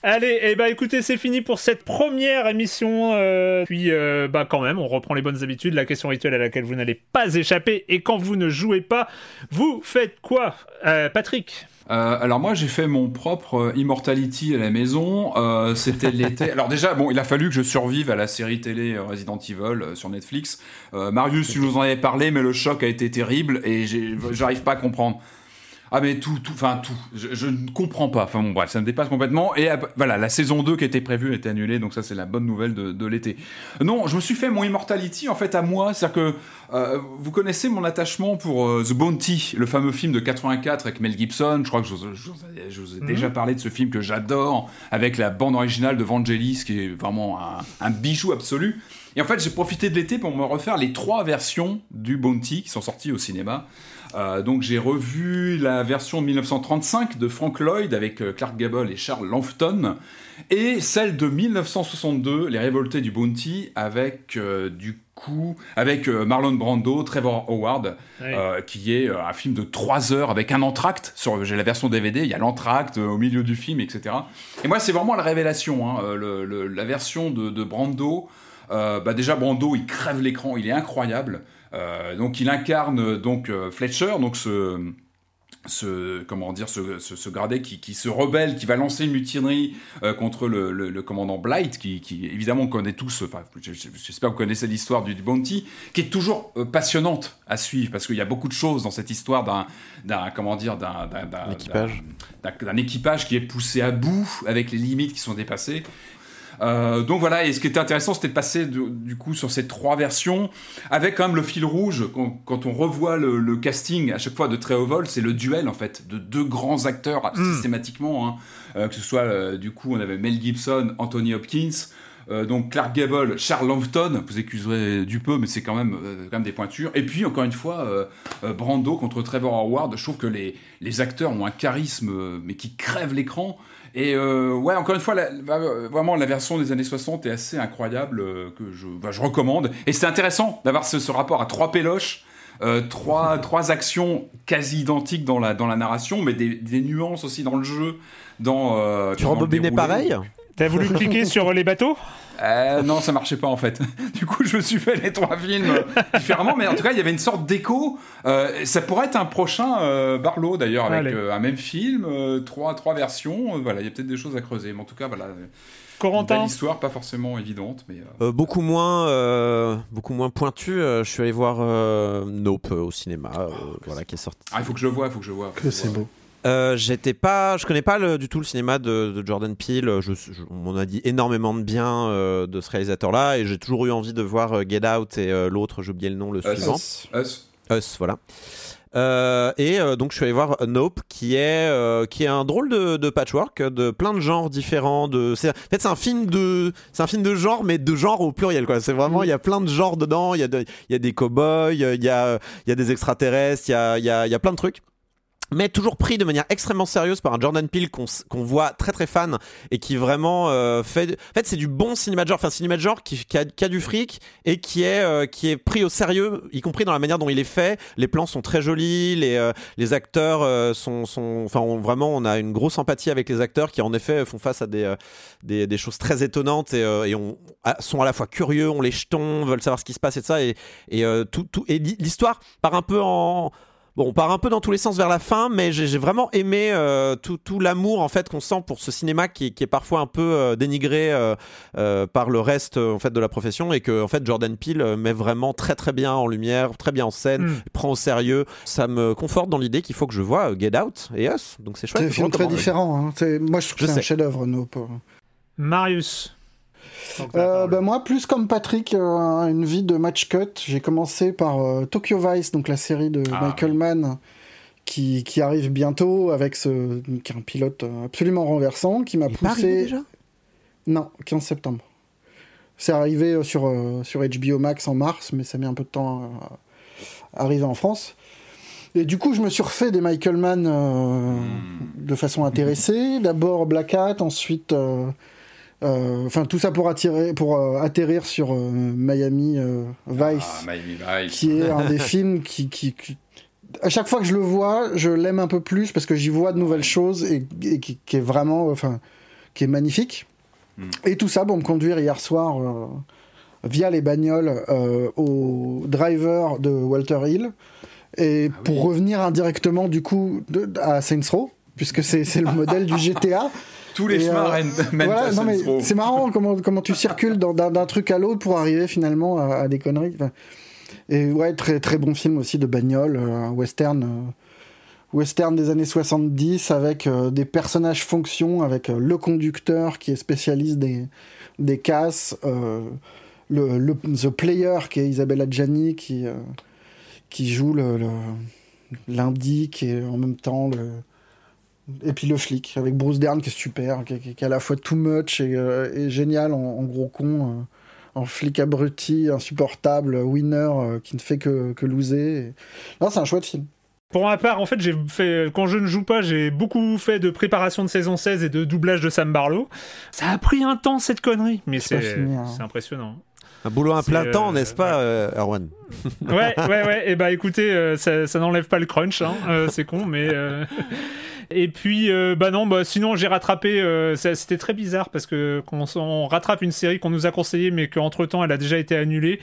Allez, et bah écoutez, c'est fini pour cette première émission. euh, puis, euh, bah quand même, on reprend les bonnes habitudes. La question rituelle à laquelle vous n'allez pas échapper. Et quand vous ne jouez pas, vous faites quoi, Euh, Patrick? Euh, alors moi j'ai fait mon propre Immortality à la maison. Euh, C'était l'été. Alors déjà bon il a fallu que je survive à la série télé Resident Evil sur Netflix. Euh, Marius tu nous en avais parlé mais le choc a été terrible et j'arrive pas à comprendre. Ah mais tout, tout, enfin tout, je, je ne comprends pas. Enfin bon bref, ça me dépasse complètement. Et voilà, la saison 2 qui était prévue a été annulée, donc ça c'est la bonne nouvelle de, de l'été. Non, je me suis fait mon Immortality en fait à moi, c'est-à-dire que euh, vous connaissez mon attachement pour euh, The Bounty, le fameux film de 84 avec Mel Gibson. Je crois que je, vous- je vous ai- ai déjà parlé de ce film que j'adore, avec la bande originale de Vangelis, qui est vraiment un, un bijou absolu. Et en fait, j'ai profité de l'été pour me refaire les trois versions du Bounty qui sont sorties au cinéma. Euh, donc j'ai revu la version de 1935 de Frank Lloyd avec euh, Clark Gable et Charles Laughton et celle de 1962, Les Révoltés du Bounty avec euh, du coup avec euh, Marlon Brando, Trevor Howard, Ouais. euh, qui est euh, un film de 3 heures avec un entracte. Sur j'ai la version DVD, il y a l'entracte au milieu du film, etc. Et moi c'est vraiment la révélation, hein, le- le- la version de, de Brando. bah déjà Brando, il crève l'écran, il est incroyable. Euh, donc il incarne donc euh, Fletcher, donc ce ce comment dire ce, ce, ce gradé qui, qui se rebelle, qui va lancer une mutinerie euh, contre le, le- le commandant Blight, qui, qui, évidemment on connaît tous, enfin je- je- j'espère que vous connaissez l'histoire du, du Bounty, qui est toujours euh, passionnante à suivre parce qu'il y a beaucoup de choses dans cette histoire d'un d'un comment dire d'un Équipage. d'un équipage qui est poussé à bout avec les limites qui sont dépassées. Euh, donc voilà, et ce qui était intéressant, c'était de passer du, du coup sur ces trois versions, avec quand même le fil rouge, quand, quand on revoit le, le casting à chaque fois de Très haut vol, c'est le duel en fait, de deux grands acteurs Mm. systématiquement, hein. Euh, que ce soit euh, du coup, on avait Mel Gibson, Anthony Hopkins, euh, donc Clark Gable, Charles Lambton, vous accuserez du peu, mais c'est quand même, euh, quand même des pointures. Et puis encore une fois, euh, Brando contre Trevor Howard. Je trouve que les, les acteurs ont un charisme, mais qui crève l'écran. Et euh, ouais, encore une fois, la- va- vraiment la version des années 60 est assez incroyable euh, que je, bah, je recommande. Et c'est intéressant d'avoir ce, ce rapport à trois péloches. euh, trois, trois actions quasi identiques dans la, dans la narration, mais des, des nuances aussi dans le jeu. Dans, euh, Tu rembobinais pareil? T'as voulu cliquer sur les bateaux? Euh, non, ça marchait pas en fait. Du coup, je me suis fait les trois films euh, différemment, mais en tout cas, il y avait une sorte d'écho. Euh, ça pourrait être un prochain euh, Barlow d'ailleurs, avec euh, un même film, euh, trois, trois versions. Euh, voilà, il y a peut-être des choses à creuser, mais en tout cas, voilà. Une Corentin histoire, pas forcément évidente, mais. euh, Euh, beaucoup moins, euh, beaucoup moins pointu. euh, je suis allé voir euh, Nope au cinéma, euh, voilà, qui est sorti. Ah, il faut que je le vois, il faut que je le vois. Que c'est beau. Euh, j'étais pas, je connais pas le- du tout le cinéma de, de Jordan Peele. Je, je- on m'en a dit énormément de bien euh, de ce réalisateur-là, et j'ai toujours eu envie de voir euh, Get Out et euh, l'autre, j'ai oublié le nom, le Us. suivant. Us. Us, voilà. Euh, et euh, donc je suis allé voir Nope, qui est euh, qui est un drôle de, de patchwork de plein de genres différents. De, c'est, en fait, c'est un film de c'est un film de genre, mais de genre au pluriel. Quoi. C'est vraiment il y a plein de genres dedans. Il y a de- il y a des cowboys, il y a il y a des extraterrestres, il y a il y a, il y a plein de trucs mais toujours pris de manière extrêmement sérieuse par un Jordan Peele qu'on qu'on voit très très fan et qui vraiment euh, fait en fait c'est du bon cinéma de genre enfin cinéma de genre qui, qui, a, du fric et qui est euh, qui est pris au sérieux y compris dans la manière dont il est fait. Les plans sont très jolis les euh, les acteurs euh, sont sont enfin on- vraiment on a une grosse empathie avec les acteurs qui en effet font face à des euh, des, des choses très étonnantes et, euh, et on sont à la fois curieux on les jetons veulent savoir ce qui se passe et ça et et tout tout et l'hi- l'histoire part un peu en Bon, on part un peu dans tous les sens vers la fin, mais j'ai vraiment aimé euh, tout, tout l'amour en fait qu'on sent pour ce cinéma qui, qui est parfois un peu euh, dénigré euh, euh, par le reste en fait de la profession et que en fait Jordan Peele met vraiment très très bien en lumière, très bien en scène, Mm. prend au sérieux. Ça me conforte dans l'idée qu'il faut que je vois Get Out et Us. Donc c'est chouette. C'est un film très différent. hein. C'est- Moi, je trouve que c'est un chef-d'œuvre, Nope. Marius. Euh, bah, moi, plus comme Patrick, euh, une vie de match cut. J'ai commencé par euh, Tokyo Vice, donc la série de Ah, Michael Mann, qui, qui arrive bientôt avec ce, qui est un pilote euh, absolument renversant, qui m'a pas arrivé poussé. déjà? Non, 15 septembre. C'est arrivé sur, euh, sur HBO Max en mars, mais ça met un peu de temps à arriver en France. Et du coup, je me suis refait des Michael Mann euh, de façon intéressée. D'abord Black Hat, ensuite. euh, Enfin, tout ça pour, attirer, pour euh, atterrir sur euh, Miami euh, Vice, Ah, Miami Vice. qui est un des films qui, qui, qui- À chaque fois que je le vois, je l'aime un peu plus parce que j'y vois de nouvelles choses et, et qui, qui est vraiment. Enfin, qui est magnifique. Mm. Et tout ça pour me conduire hier soir euh, via les bagnoles euh, au driver de Walter Hill et Ah pour revenir indirectement du coup de- à Saints Row puisque c'est le modèle du GTA. Tous les Et, chemins euh, mènent Voilà, à c'est marrant comment, comment tu circules d'un truc à l'autre pour arriver finalement à, à des conneries. Enfin, et ouais, très, très bon film aussi de bagnole, euh, un western, euh, western des années 70 avec euh, des personnages fonctions, avec euh, le conducteur qui est spécialiste des, des casses, euh, le, le- The Player qui est Isabella Gianni qui, qui joue le- le- l'indique et en même temps le, et puis le flic, avec Bruce Dern qui est super, qui, qui- qui est à la fois too much et, euh, et génial en, en gros con, euh, en flic abruti, insupportable, winner, euh, qui ne fait que, que loser. Et- Non, c'est un chouette film. Pour ma part, en fait, j'ai fait quand je ne joue pas, j'ai beaucoup fait de préparation de saison 16 et de doublage de Sam Barlow. Ça a pris un temps cette connerie, mais C'est hein. impressionnant. Un boulot à plein temps, n'est-ce pas, euh, Erwan? Ouais, ouais, ouais. Et bah écoutez, euh, ça, ça n'enlève pas le crunch, hein. Euh, c'est con, mais. Et puis, euh, bah non, bah sinon j'ai rattrapé. euh, C'était très bizarre parce que rattrape une série qu'on nous a conseillée, mais qu'entre temps elle a déjà été annulée.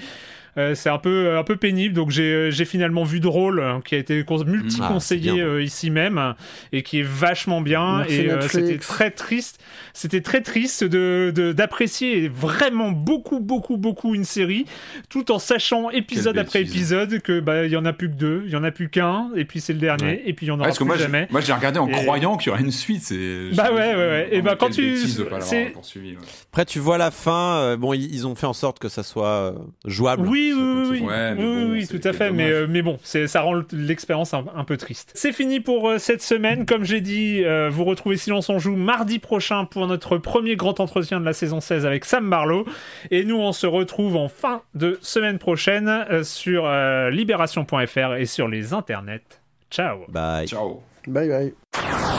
Euh, c'est un peu, un peu pénible. Donc j'ai j'ai finalement vu Drôle, hein, qui a été con- multi-conseillé Ah, euh, ici même, et qui est vachement bien. Merci et euh, c'était très triste. C'était très triste de de- d'apprécier vraiment beaucoup, beaucoup, beaucoup une série, tout en sachant épisode Quelle après bêtise. épisode que bah il y en a plus que deux, il y en a plus qu'un, et puis c'est le dernier, Ouais. et puis il y en Ouais, aura que plus moi, jamais. moi j'ai regardé en Et- croyant qu'il y aurait une suite. c'est- Bah ouais, ouais, ouais. Et Oh, bah, quand tu- de. Après, tu vois la fin. euh, bon, ils, ils ont fait en sorte que ça soit euh, jouable. Oui, oui, oui, continue. oui, Ouais, mais oui, bon, oui, c'est- tout à fait. Mais, dommage. euh, mais bon, c'est, ça rend l'expérience un, un peu triste. C'est fini pour euh, cette semaine. Comme j'ai dit, euh, vous retrouvez Silence on joue mardi prochain pour notre premier grand entretien de la saison 16 avec Sam Barlow. Et nous, on se retrouve en fin de semaine prochaine euh, sur euh, libération.fr et sur les internets. Ciao. Bye. Ciao. Bye bye.